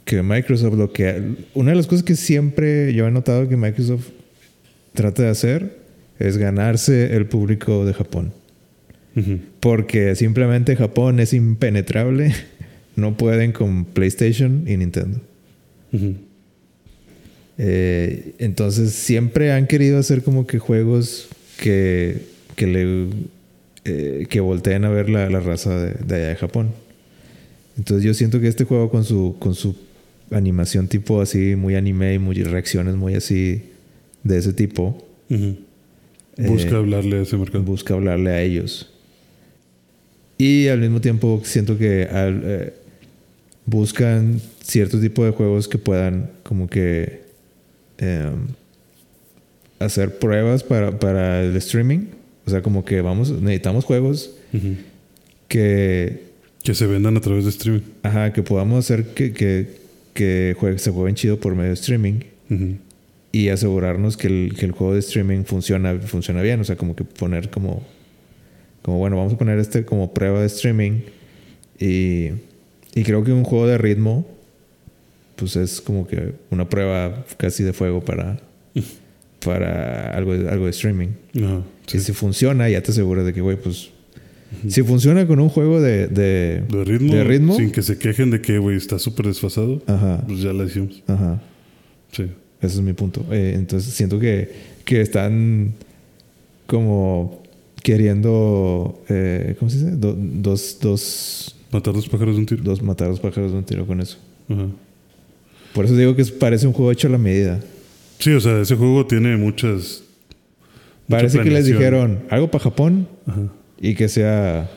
que Microsoft lo que... Una de las cosas que siempre yo he notado que Microsoft trata de hacer es ganarse el público de Japón. Porque simplemente Japón es impenetrable. No pueden con PlayStation y Nintendo. Eh, entonces siempre han querido hacer como que juegos que, que le eh, que volteen a ver la, la raza de, de allá de Japón. Entonces yo siento que este juego con su con su animación tipo así muy anime y muy reacciones muy así de ese tipo. Busca Eh, hablarle a ese mercado. busca hablarle a ellos. Y al mismo tiempo siento que al- eh, buscan cierto tipo de juegos que puedan como que em, hacer pruebas para, para el streaming. O sea, como que vamos, necesitamos juegos que, Que se vendan a través de streaming. ajá, que podamos hacer que, que, que jue- se jueguen chido por medio de streaming y asegurarnos que el, que el juego de streaming funciona, funciona bien. O sea, como que poner como, como bueno, vamos a poner este como prueba de streaming. Y, y creo que un juego de ritmo, pues es como que una prueba casi de fuego para, para algo, de- algo de streaming. Ajá. Y Sí. si funciona, ya te aseguras de que, güey, pues. Si funciona con un juego de. de, De ritmo, de ritmo. sin que se quejen de que, güey, está súper desfasado, Ajá. pues ya la hicimos. Ajá. Sí. Ese es mi punto. Eh, entonces siento que, que están como queriendo, eh, ¿cómo se dice? Do- dos, dos, Matar dos pájaros de un tiro. dos matar dos pájaros de un tiro con eso. Ajá. Por eso digo que parece un juego hecho a la medida. Sí, o sea, ese juego tiene muchas. mucha Parece que les dijeron algo para Japón Ajá. y que sea,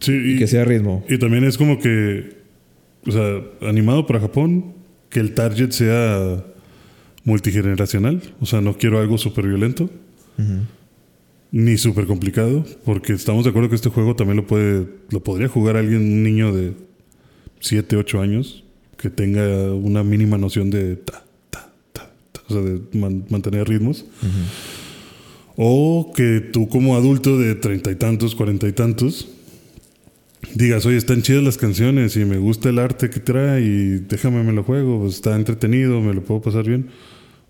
Sí, y y, que sea ritmo. y también es como que. O sea, animado para Japón, que el target sea multigeneracional. O sea, no quiero algo súper violento. Ujú. Ni súper complicado, porque estamos de acuerdo que este juego también lo puede, lo podría jugar alguien, un niño de 7, 8 años, que tenga una mínima noción de ta, ta, ta, ta, o sea, de man- mantener ritmos. O que tú como adulto de treinta y tantos, cuarenta y tantos, digas, oye, están chidas las canciones y me gusta el arte que trae y déjame me lo juego, pues está entretenido, me lo puedo pasar bien.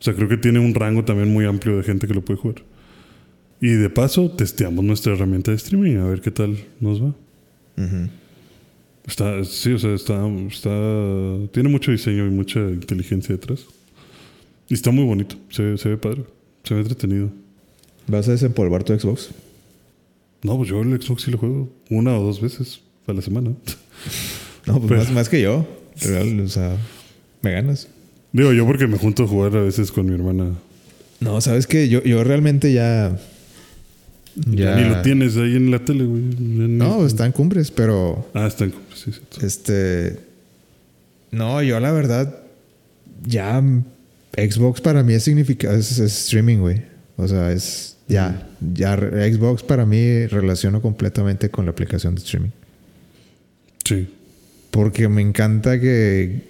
O sea, creo que tiene un rango también muy amplio de gente que lo puede jugar. Y de paso, testeamos nuestra herramienta de streaming a ver qué tal nos va. Está, sí, o sea, está, está, tiene mucho diseño y mucha inteligencia detrás. Y está muy bonito, se, se ve padre, se ve entretenido. ¿Vas a desempolvar tu Xbox? No, pues yo el Xbox sí lo juego una o dos veces a la semana. No, pues Pero- más, más que yo. Real, o sea, me ganas. Digo yo porque me junto a jugar a veces con mi hermana. No, sabes que yo, yo realmente ya. Ya. Ni lo tienes ahí en la tele, güey. Ya No, está en cumbres, pero Ah, está en compra, sí, sí. este. No, yo la verdad. Ya. mm, Xbox para mí es significado. Es, es streaming, güey. O sea, es. Ya. Ya. re- Xbox para mí relaciono completamente con la aplicación de streaming. Sí. Porque me encanta que.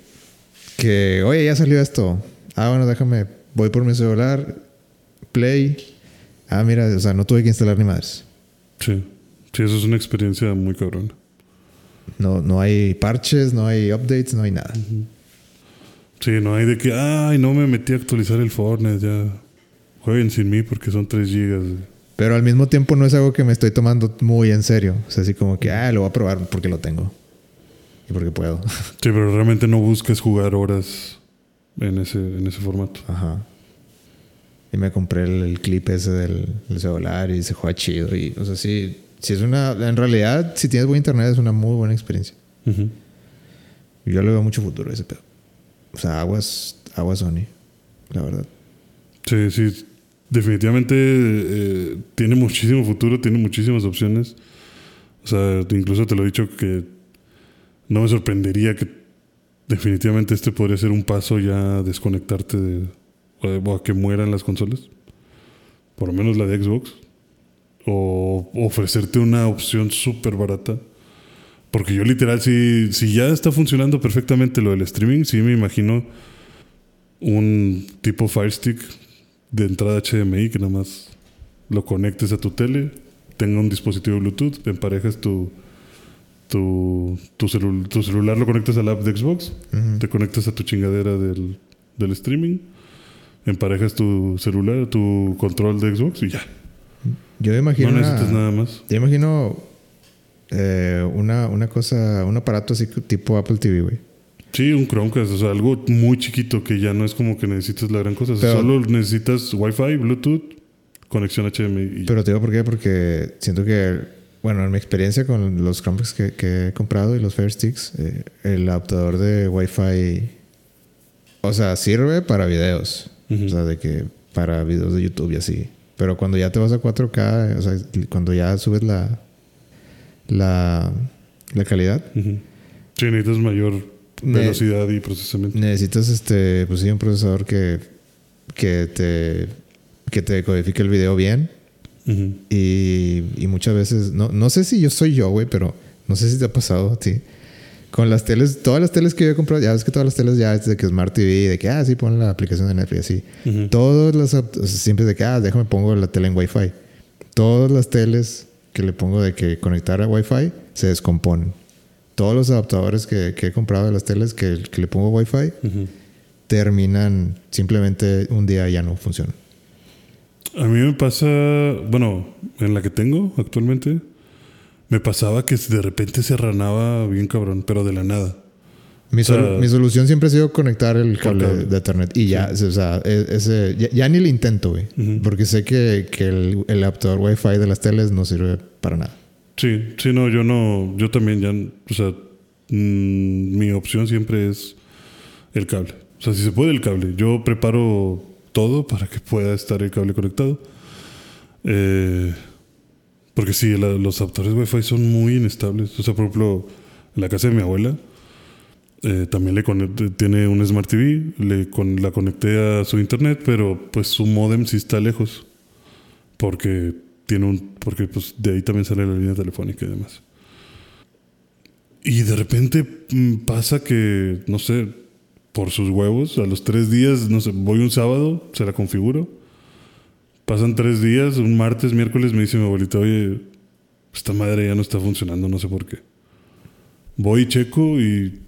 Que. Oye, ya salió esto. Ah, bueno, déjame. Voy por mi celular. Play. Ah, mira, o sea, no tuve que instalar ni madres. Sí. Sí, eso es una experiencia muy cabrona. No, no hay parches, no hay updates, no hay nada. Sí, no hay de que, ay, no me metí a actualizar el Fortnite, ya. Jueguen sin mí porque son 3 gigas. Pero al mismo tiempo no es algo que me estoy tomando muy en serio. O sea, así como que, ah, lo voy a probar porque lo tengo. Y porque puedo. Sí, pero realmente no buscas jugar horas en ese, en ese formato. Ajá. Y me compré el, el clip ese del, del celular y se juega chido. Y, o sea, sí, sí es una... En realidad, si tienes buen internet es una muy buena experiencia. Y yo le veo mucho futuro a ese pedo. O sea, aguas, aguas Sony. La verdad. Sí, sí. Definitivamente eh, tiene muchísimo futuro, tiene muchísimas opciones. O sea, incluso te lo he dicho que no me sorprendería que definitivamente este podría ser un paso ya a desconectarte de, o a- que mueran las consolas. Por lo menos la de Xbox. O ofrecerte una opción súper barata. Porque yo literal, si, si ya está funcionando perfectamente lo del streaming, sí me imagino un tipo Fire Stick de entrada HDMI que nada más lo conectes a tu tele, tenga un dispositivo Bluetooth, emparejas tu tu, tu, celu- tu celular lo conectas a la app de Xbox, te conectas a tu chingadera del, del streaming, emparejas tu celular, tu control de Xbox y ya. Yo imagino. No una- necesitas nada más. Yo imagino eh, una, una cosa, un aparato así tipo Apple TV, güey. Sí, un Chromecast, o sea, algo muy chiquito que ya no es como que necesites la gran cosa. O sea, Pero- solo necesitas Wi-Fi, Bluetooth, conexión HDMI. y- Pero te digo por qué, porque siento que, bueno, en mi experiencia con los Chromecast que, que he comprado y los Fire Sticks, eh, el adaptador de Wi-Fi, o sea, sirve para videos. O sea, de que para videos de YouTube y así. Pero cuando ya te vas a 4K, o sea, cuando ya subes la, la, la calidad, Ujú. Sí, necesitas mayor Ne- velocidad y procesamiento. necesitas este, pues sí, un procesador que, que te que te codifique el video bien y, y muchas veces no, no sé si yo soy yo güey pero no sé si te ha pasado a ti con las teles todas las teles que yo he comprado ya ves que todas las teles ya es de que Smart TV de que ah sí pon la aplicación de Netflix así Ujú. todas las o sea, siempre de que ah déjame pongo la tele en Wi-Fi todas las teles que le pongo de que conectar a Wi-Fi se descomponen todos los adaptadores que, que he comprado de las teles que, que le pongo Wi-Fi Ujú. terminan simplemente un día ya no funcionan. A mí me pasa, bueno, en la que tengo actualmente, me pasaba que de repente se ranaba bien cabrón, pero de la nada. Mi, O sea, mi solución siempre ha sido conectar el cable de Ethernet y ya, o sea, e- ese, ya, ya ni le intento, güey, Ujú. porque sé que, que el, el adaptador Wi-Fi de las teles no sirve para nada. Sí, sí, no, yo no, yo también ya, o sea, mm, mi opción siempre es el cable. O sea, si se puede el cable, yo preparo todo para que pueda estar el cable conectado. Eh, porque sí, la- los adaptadores Wi-Fi son muy inestables. O sea, por ejemplo, en la casa de mi abuela eh, también le conecté- tiene un Smart TV, le con, la conecté a su internet, pero pues su modem sí está lejos. Porque tiene un. Porque pues de ahí también sale la línea telefónica y demás. Y de repente mm, pasa que, no sé, por sus huevos, a los tres días, no sé, voy un sábado, se la configuro. Pasan tres días, un martes, miércoles, me dice mi abuelita, oye, esta madre ya no está funcionando, no sé por qué. Voy y checo y,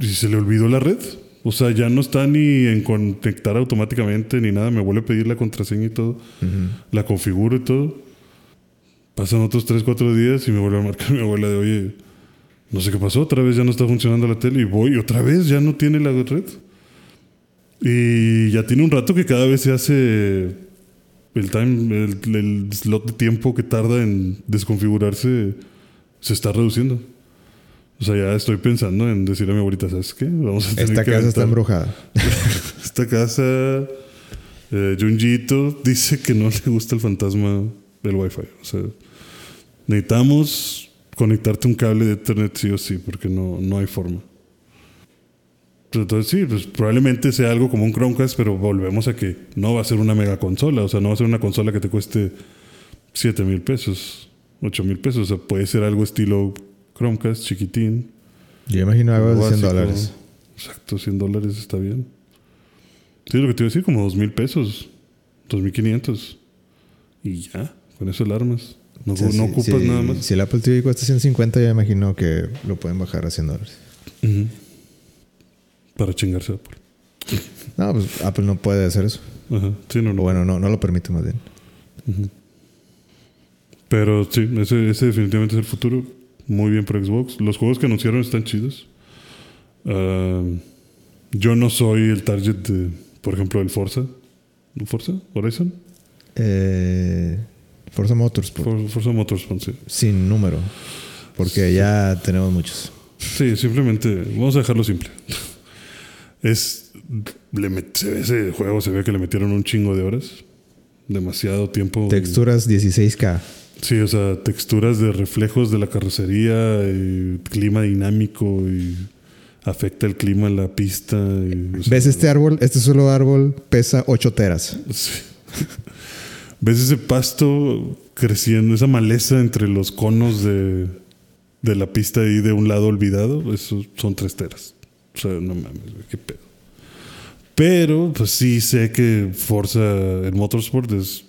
y se le olvidó la red. O sea, ya no está ni en conectar automáticamente ni nada. Me vuelve a pedir la contraseña y todo. La configuro y todo. Pasan otros 3, 4 días y me vuelve a marcar mi abuela de, oye, no sé qué pasó, otra vez ya no está funcionando la tele y voy, otra vez ya no tiene la red. Y ya tiene un rato que cada vez se hace el time, el, el slot de tiempo que tarda en desconfigurarse se está reduciendo. O sea, ya estoy pensando en decirle a mi abuelita, ¿sabes qué? Vamos a tener Esta que casa está aventar- embrujada. esta casa, eh, Junjito dice que no le gusta el fantasma del Wi-Fi. O sea, necesitamos conectarte un cable de Ethernet sí o sí, porque no, no hay forma. Entonces sí, pues probablemente sea algo como un Chromecast, pero volvemos a que no va a ser una mega consola. O sea, no va a ser una consola que te cueste 7 mil pesos, 8 mil pesos. O sea, puede ser algo estilo Chromecast, chiquitín. Yo imagino algo de 100 Básico. dólares. Exacto, 100 dólares está bien. Sí, lo que te iba a decir, como 2 mil pesos, 2.500. Y ya, con eso la armas. No, no ocupas nada más. Si el Apple TV cuesta 150, yo imagino que lo pueden bajar a 100 dólares. Ujú. Para chingarse a Apple. No, pues Apple no puede hacer eso. Ajá, sí, no, O no. bueno, no, no lo permite más bien. Pero sí, ese, ese definitivamente es el futuro. Muy bien para Xbox. Los juegos que anunciaron están chidos. Ah, yo no soy el target de, por ejemplo, el Forza. ¿Forza? ¿Horizon? Eh, Forza Motorsport. For- Forza Motorsport, sí. Sin número. Porque ya tenemos muchos. Sí, simplemente, vamos a dejarlo simple. Es, le met- se ve ese juego, se ve que le metieron un chingo de horas. Demasiado tiempo. Texturas 16K. Sí, o sea, texturas de reflejos de la carrocería, y clima dinámico y afecta el clima en la pista. y, o sea, ¿Ves este árbol? Este solo árbol pesa 8 teras. sí. ¿Ves ese pasto creciendo, esa maleza entre los conos de, de la pista ahí de un lado olvidado? Eso son tres teras. O sea, no mames, qué pedo. Pero, pues sí sé que Forza, el Motorsport es,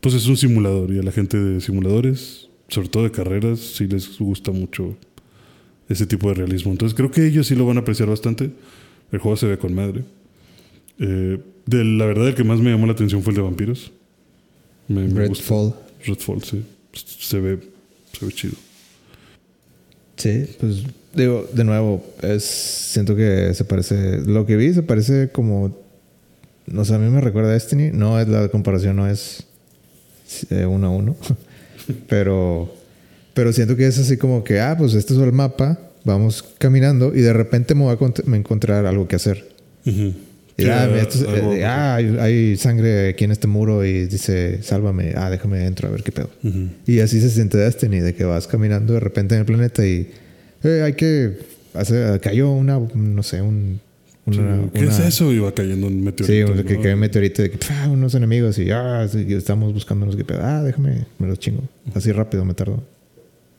pues es un simulador y a la gente de simuladores, sobre todo de carreras, sí les gusta mucho ese tipo de realismo. Entonces creo que ellos sí lo van a apreciar bastante. El juego se ve con madre. Eh, de, la verdad, el que más me llamó la atención fue el de vampiros. Me, me gusta. Redfall. Redfall, sí. Se ve, se ve chido. Sí, pues digo, de nuevo, es siento que se parece, lo que vi se parece como, no sé, a mí me recuerda a Destiny, no es la comparación, no es eh, uno a uno, pero, pero siento que es así como que, ah, pues este es el mapa, vamos caminando y de repente me voy a me encontrar algo que hacer. Ujú. Y, ah, esto eh, ah, hay, hay sangre aquí en este muro y dice, sálvame, ah, déjame dentro a ver qué pedo. Y así se siente Destiny, de que vas caminando de repente en el planeta y eh, hay que hacer, cayó una, no sé, un, Sí, una, ¿Qué una- es eso? Iba cayendo un Sí, meteorito. un- que ¿no? cae un meteorito de que "Pah, unos enemigos y ah, sí, estamos buscando unos que. Ah, déjame, me los chingo. Así rápido me tardo.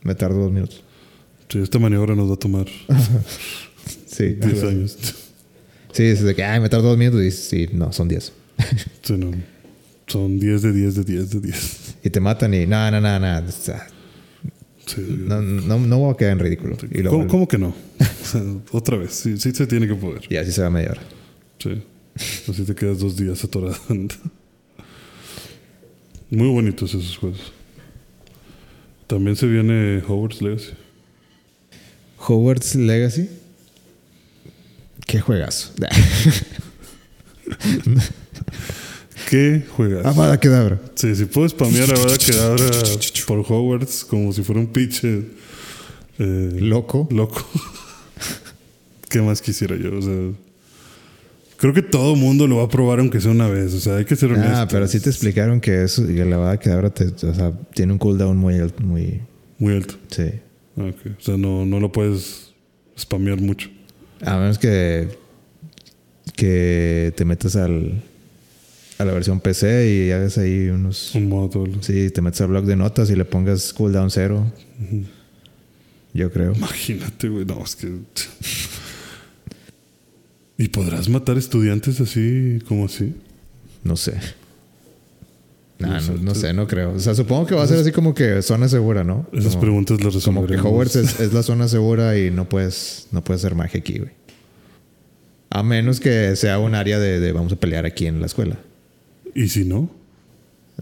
Me tardo dos minutos. Sí, esta maniobra nos va a tomar Sí, 10 algo así. años. Sí, es de que ay, me tardo dos minutos y sí, no, son diez. Sí, no. Son 10 de 10 de 10 de 10. Y te matan y no. o sea, Sí. No, no, no voy a quedar en ridículo. Y, ¿Cómo, cómo que no? O sea, otra vez. Sí, sí se tiene que poder. y así se va media hora. Sí. Así te quedas dos días atorado. Muy bonitos esos juegos. También se viene Hogwarts Legacy. Hogwarts Legacy. Qué juegazo. ¿Qué juegas? Amada Kedabra. Sí, si puedo spamear a Avada Kedavra por Hogwarts como si fuera un pinche eh, Loco. loco. ¿Qué más quisiera yo? O sea, creo que todo mundo lo va a probar aunque sea una vez. O sea, hay que ser honestos. Ah, pero sí te explicaron que eso, que la Amada Kedabra te, o sea, tiene un cooldown muy alto, muy. Muy alto. Sí. Ah, ok. O sea, no, no lo puedes spamear mucho. A menos que. que te metas al. A la versión PC y hagas ahí unos. Un modo Sí, te metes al blog de notas y le pongas cooldown cero. Yo creo. Imagínate, güey. No, es que. ¿Y podrás matar estudiantes así, como así? No sé. Nah, No no, sé, no creo. O sea, supongo que va a ser así como que zona segura, ¿no? Esas Como- preguntas las Como resolveremos. que Hogwarts es, es la zona segura y no puedes, no puedes hacer magia aquí, güey. A menos que sea un área de, de vamos a pelear aquí en la escuela. ¿Y si no?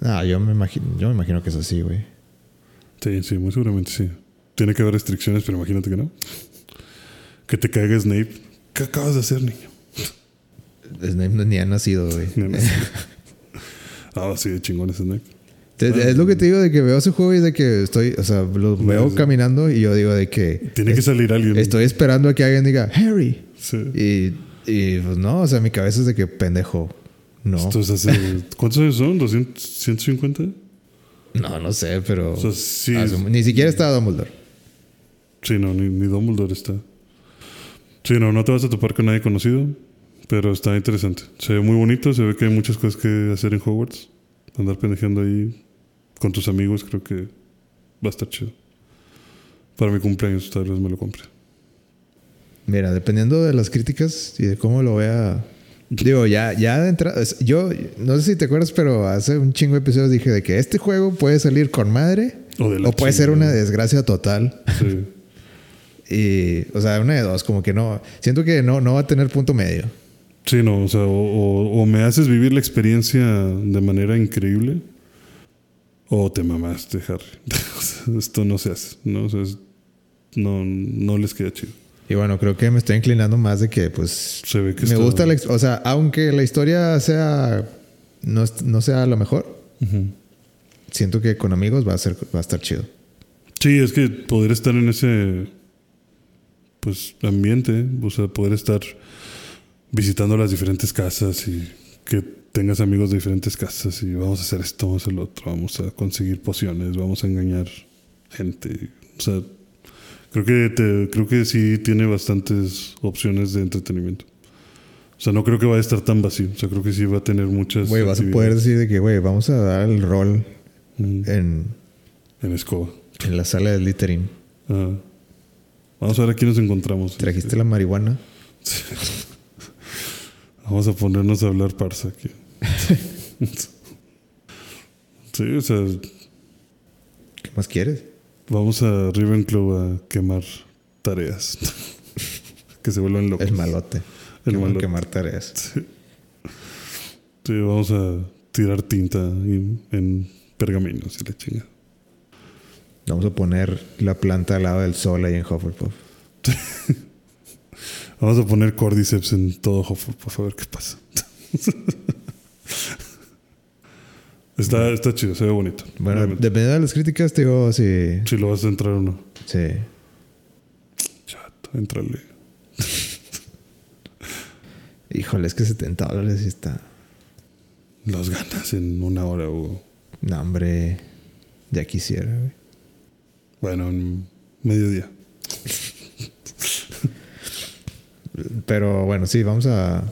Ah, yo me imagino, yo me imagino que es así, güey. Sí, sí, muy seguramente sí. Tiene que haber restricciones, pero imagínate que no. Que te caiga Snape. ¿Qué acabas de hacer, niño? Snape no- ni ha nacido, güey. Ah, sí, de chingón es Snape. Te- Es lo que te digo de que veo ese juego y de que estoy, o sea, lo veo sí. caminando y yo digo de que Tiene que salir alguien. estoy esperando a que alguien diga Harry. Sí. Y, y pues no, o sea, mi cabeza es de que pendejo. No. Entonces, hace, ¿cuántos años son? ¿200, ¿150? No, no sé, pero. O sea, sí. Asum- Ni siquiera estaba Dumbledore. Sí, no, ni, ni Dumbledore está. Sí, no, no te vas a topar con nadie conocido, pero está interesante. Se ve muy bonito, se ve que hay muchas cosas que hacer en Hogwarts. Andar pendejeando ahí con tus amigos creo que va a estar chido. Para mi cumpleaños tal vez me lo compre. Mira, dependiendo de las críticas y de cómo lo vea. Digo, ya, ya de entrada. Yo no sé si te acuerdas, pero hace un chingo de episodios dije de que este juego puede salir con madre O puede ser una desgracia total. Sí. Y, o sea, una de dos, como que no. Siento que no, no va a tener punto medio. Sí, no, o sea, o, o- o me haces vivir la experiencia de manera increíble, o te mamaste, Harry. Esto no se hace, ¿no? O sea, es- no, no les queda chido. Y bueno, creo que me estoy inclinando más de que, pues. Se ve que me gusta la. ex- O sea, aunque la historia sea. No, no sea lo mejor, Ujú. siento que con amigos va a, ser, va a estar chido. Sí, es que poder estar en ese pues ambiente, o sea, poder estar visitando las diferentes casas y que tengas amigos de diferentes casas y vamos a hacer esto, vamos a hacer lo otro, vamos a conseguir pociones, vamos a engañar gente, o sea, creo que te, creo que sí tiene bastantes opciones de entretenimiento. O sea, no creo que vaya a estar tan vacío. O sea, creo que sí va a tener muchas. Güey, vas a poder decir de que, güey, vamos a dar el rol Mm, en, En escoba. en la sala de littering. Ajá. Vamos a ver aquí nos encontramos. Trajiste la marihuana. Vamos a ponernos a hablar parsa aquí. sí, o sea, ¿Qué más quieres? Vamos a Ravenclaw a quemar tareas. que se vuelvan locos. El malote. El malote. quemar tareas. Sí, vamos a tirar tinta en, en pergaminos y la chinga. Vamos a poner la planta al lado del sol ahí en Hufflepuff. Vamos a poner Cordyceps en todo Hufflepuff a ver qué pasa. está, está chido, se ve bonito. Bueno, Realmente. dependiendo de las críticas, te digo si. Si lo vas a entrar o no. Sí. Chato, entrale. Híjole, es que 70 dólares sí está. Los ganas en una hora, Hugo. No, hombre. Ya quisiera, güey. Bueno, en mediodía. Pero bueno, sí, vamos a.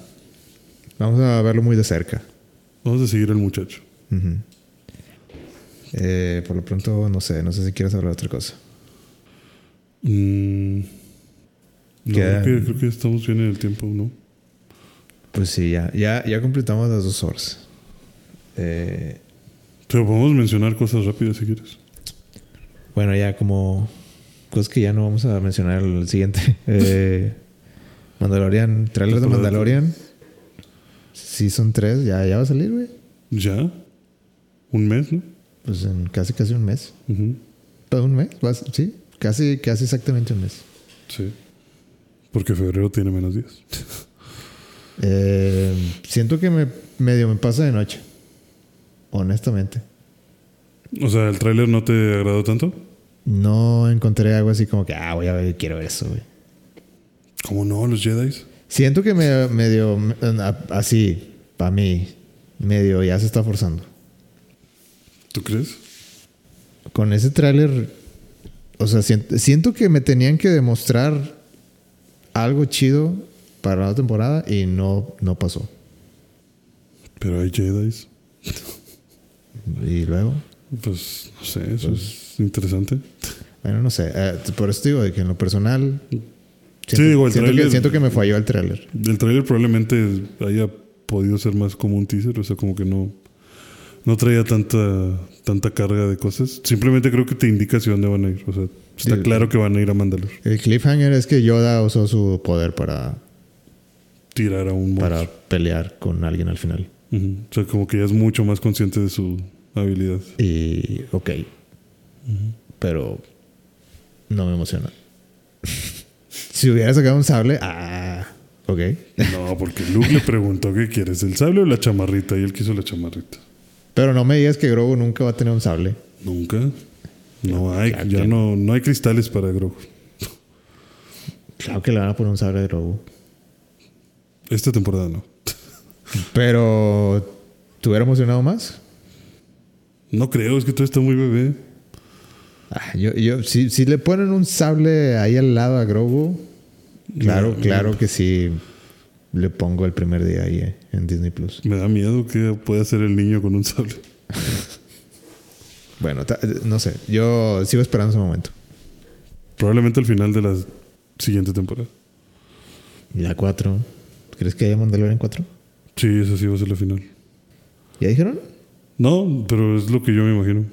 Vamos a verlo muy de cerca. Vamos a seguir al muchacho. Eh, por lo pronto, no sé, no sé si quieres hablar de otra cosa. Mm, no, creo, que, creo que estamos bien en el tiempo, ¿no? Pues sí, ya, ya, ya completamos las dos horas. Eh, Pero podemos mencionar cosas rápidas si quieres. bueno, ya como cosas que ya no vamos a mencionar el siguiente. Eh, Mandalorian, trailer de Mandalorian. Season 3, ya, ya va a salir, güey. ¿Ya? ¿Un mes, no? Pues en casi casi un mes. Ujú. ¿Todo un mes? ¿Vas? Sí, casi, casi exactamente un mes. Sí. Porque febrero tiene menos días. Eh, siento que me medio me pasa de noche. Honestamente. O sea, ¿el tráiler no te agradó tanto? No encontré algo así como que, ah, voy a ver, quiero ver eso, güey. ¿Cómo no? ¿Los Jedi? Siento que me, medio, así, para mí, medio ya se está forzando. ¿Tú crees? Con ese tráiler, o sea, siento, siento que me tenían que demostrar algo chido para la temporada y no, no pasó. Pero hay Jedi. Y luego, Pues, no sé, eso es interesante. bueno, no sé. eh, por eso digo de que en lo personal, Sí, siento, digo, el siento que, tráiler- siento que me falló el tráiler. El tráiler probablemente haya podido ser más como un teaser, o sea, como que no, no traía tanta, tanta carga de cosas. Simplemente creo que te indica hacia dónde van a ir. O sea, está claro que van a ir a Mandalor. El cliffhanger es que Yoda usó su poder para, Tirar a un para monstruo. pelear con alguien al final. O sea, como que ya es mucho más consciente de su habilidad. Y, ok. Pero no me emociona. si hubiera sacado un sable, ah, ok. No, porque Luke le preguntó qué quieres, el sable o la chamarrita, y él quiso la chamarrita. Pero no me digas que Grogu nunca va a tener un sable. Nunca. No hay, Claro ya no, no hay cristales para Grogu. Claro que le van a poner un sable de Grogu. Esta temporada no. Pero, ¿te hubiera emocionado más? No creo, es que todo está muy bebé. Ah, yo, yo, si, si le ponen un sable ahí al lado a Grogu, claro, No, claro que sí le pongo el primer día ahí eh, en Disney Plus. Me da miedo que pueda hacer el niño con un sable. Bueno, no sé, yo sigo esperando ese momento. Probablemente al final de la siguiente temporada. Y la 4, ¿crees que haya Mandalorian 4? Sí, esa sí va a ser la final. ¿Ya dijeron? No, pero es lo que yo me imagino.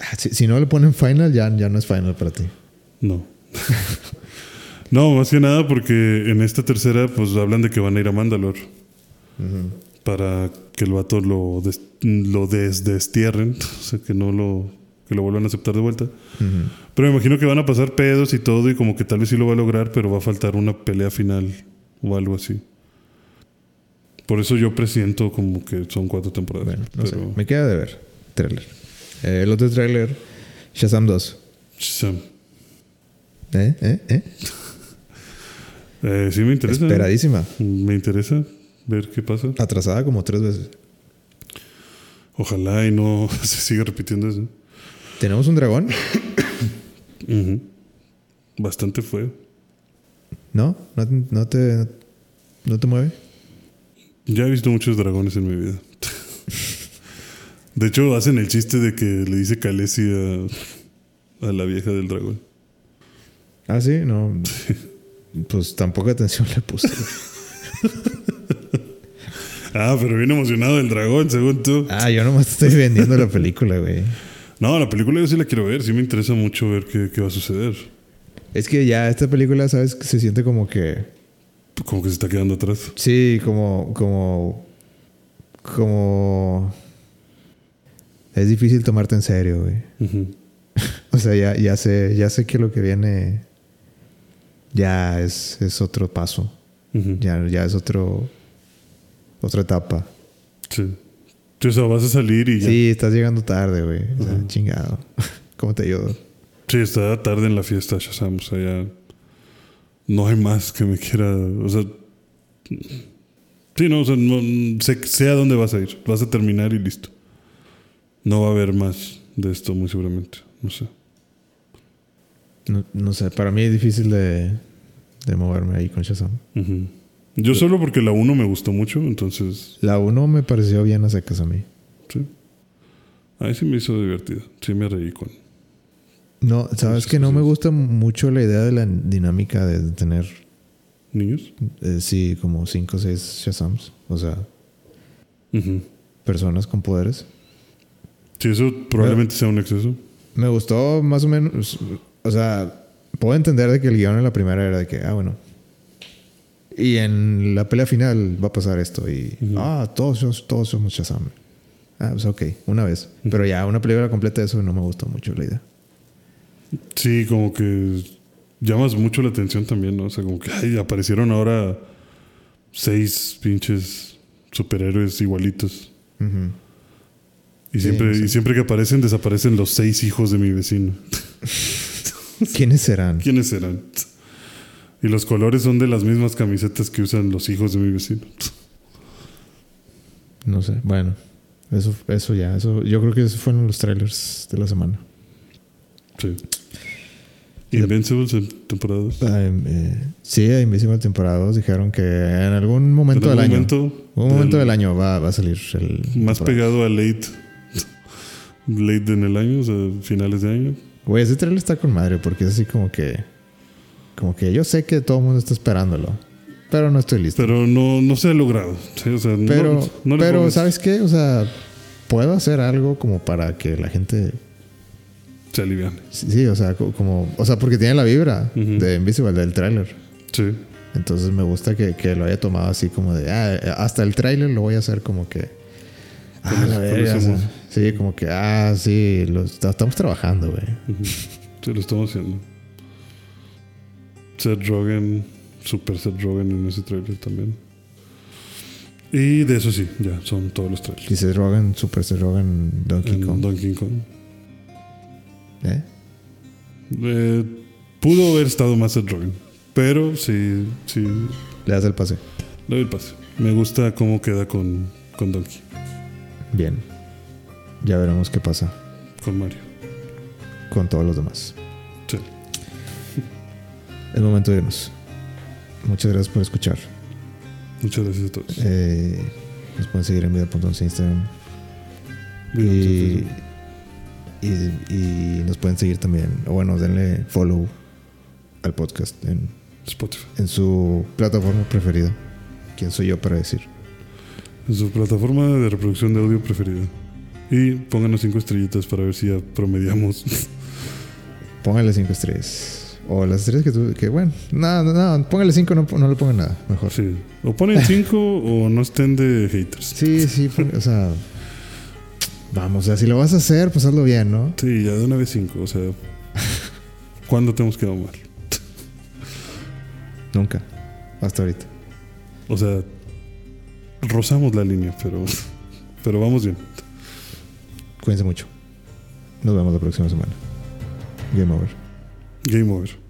Ah, Si, si no le ponen final, ya, ya no es final para ti. No. no, más que nada porque en esta tercera pues hablan de que van a ir a Mandalor. Para que el vato lo, des- lo desdestierren. O sea, que no lo, que lo vuelvan a aceptar de vuelta. Pero me imagino que van a pasar pedos y todo y como que tal vez sí lo va a lograr, pero va a faltar una pelea final o algo así. Por eso yo presiento como que son cuatro temporadas. Bueno, no pero, sé. Me queda de ver. Trailer. Eh, el otro trailer, Shazam 2. Shazam. ¿Eh? ¿Eh? ¿Eh? Eh, sí me interesa. Esperadísima. Me interesa ver qué pasa. Atrasada como tres veces. Ojalá y no se siga repitiendo eso. ¿Tenemos un dragón? Bastante fue. ¿No? ¿No, te- no te, no te mueve? Ya he visto muchos dragones en mi vida. De hecho, hacen el chiste de que le dice Khaleesi a, a la vieja del dragón. Ah, sí, no. Pues tampoco atención le puse. Ah, pero bien emocionado del dragón, según tú. ah, yo nomás estoy vendiendo la película, güey. No, la película yo sí la quiero ver. Sí me interesa mucho ver qué, qué va a suceder. Es que ya esta película, ¿sabes? Se siente como que. Como que se está quedando atrás. Sí, como. como. como. Es difícil tomarte en serio, güey. O sea, ya, ya sé, ya sé que lo que viene ya es, es otro paso. Ujú. Ya, ya es otro. otra etapa. Sí. O sea, vas a salir y ya. Sí, estás llegando tarde, güey. O sea, Ujú. chingado. ¿Cómo te ayudo? Sí, está tarde en la fiesta, Shazam. O sea, ya. No hay más que me quiera. O sea. Sí, no, o sea, no, sé, sé a dónde vas a ir. Vas a terminar y listo. No va a haber más de esto, muy seguramente. No sé. No, no sé, para mí es difícil de, de moverme ahí con Shazam. Yo solo porque la 1 me gustó mucho, entonces. La 1 me pareció bien a secas a mí. Sí. Ahí sí me hizo divertida. Sí me reí con. No, sabes que no me gusta mucho la idea de la dinámica de tener, ¿Niños? eh, sí, como 5 o 6 Shazams. O sea, personas con poderes. Sí, eso probablemente sea un exceso. Me gustó más o menos. O sea, puedo entender de que el guion en la primera era de que, ah, bueno. Y en la pelea final va a pasar esto. Y, Ujú. ah, todos, somos- todos somos Shazam. Ah, pues ok, una vez. Pero ya, una película completa de eso no me gustó mucho la idea. Sí, como que llamas mucho la atención también, ¿no? O sea, como que ay, aparecieron ahora seis pinches superhéroes igualitos. Y Sí, siempre, sí. y siempre que aparecen, desaparecen los seis hijos de mi vecino. ¿Quiénes serán? ¿Quiénes serán? Y los colores son de las mismas camisetas que usan los hijos de mi vecino. No sé. Bueno, eso, eso ya. Eso, yo creo que esos fueron los trailers de la semana. Sí. Invincibles en temporada dos. Ah, eh, sí, a Invisible temporada 2 dijeron que en algún momento En del año. momento un momento del- del año va, va a salir el. Más temporada. pegado a late. Late en el año, o sea, finales de año. Güey, ese trailer está con madre porque es así como que. Como que yo sé que todo el mundo está esperándolo. Pero no estoy listo. Pero no, no se ha logrado. ¿sí? O sea, no- Pero, no le pero pongas- ¿sabes qué? O sea, puedo hacer algo como para que la gente. Se aliviane. Sí, sí, o sea, co- como. O sea, porque tiene la vibra de Invisible, del tráiler. Sí. Entonces me gusta que, que lo haya tomado así como de. Ah, hasta el tráiler lo voy a hacer como que. Ah, la verga, sí, como que. Ah, sí, lo estamos trabajando, güey. Sí, lo estamos haciendo. Seth Rogen, super Seth Rogen en ese trailer también. Y de eso sí, ya, son todos los trailers. Dice Rogan, Super Seth Rogan, Donkey En Kong. Donkey Kong. ¿Eh? Eh, pudo haber estado más Seth Rogen, pero sí, sí, Le das el pase. le doy el pase. Me gusta cómo queda con, con Donkey, Bien. Ya veremos qué pasa con Mario. con todos los demás. Sí. Es momento de irnos. Muchas gracias por escuchar. Muchas gracias a todos. Eh, nos pueden seguir en vida.11 Instagram. En Y, y, y nos pueden seguir también. O bueno, denle follow al podcast en, Spotify. en su plataforma preferida. ¿Quién soy yo para decir? En su plataforma de reproducción de audio preferida. Y pónganos cinco estrellitas para ver si ya promediamos. Póngale 5 estrellas. O las estrellas que tú. Que bueno, no, no, no. Póngale 5, no, no le pongan nada. Mejor. Sí. O ponen cinco o no estén de haters. Sí, sí, o sea. Vamos, o sea, si lo vas a hacer, pues hazlo bien, ¿no? Sí, ya de una vez cinco. O sea, ¿cuándo tenemos que mal? Nunca. Hasta ahorita. O sea, rozamos la línea, pero, pero vamos bien. Cuídense mucho. Nos vemos la próxima semana. Game over. Game over.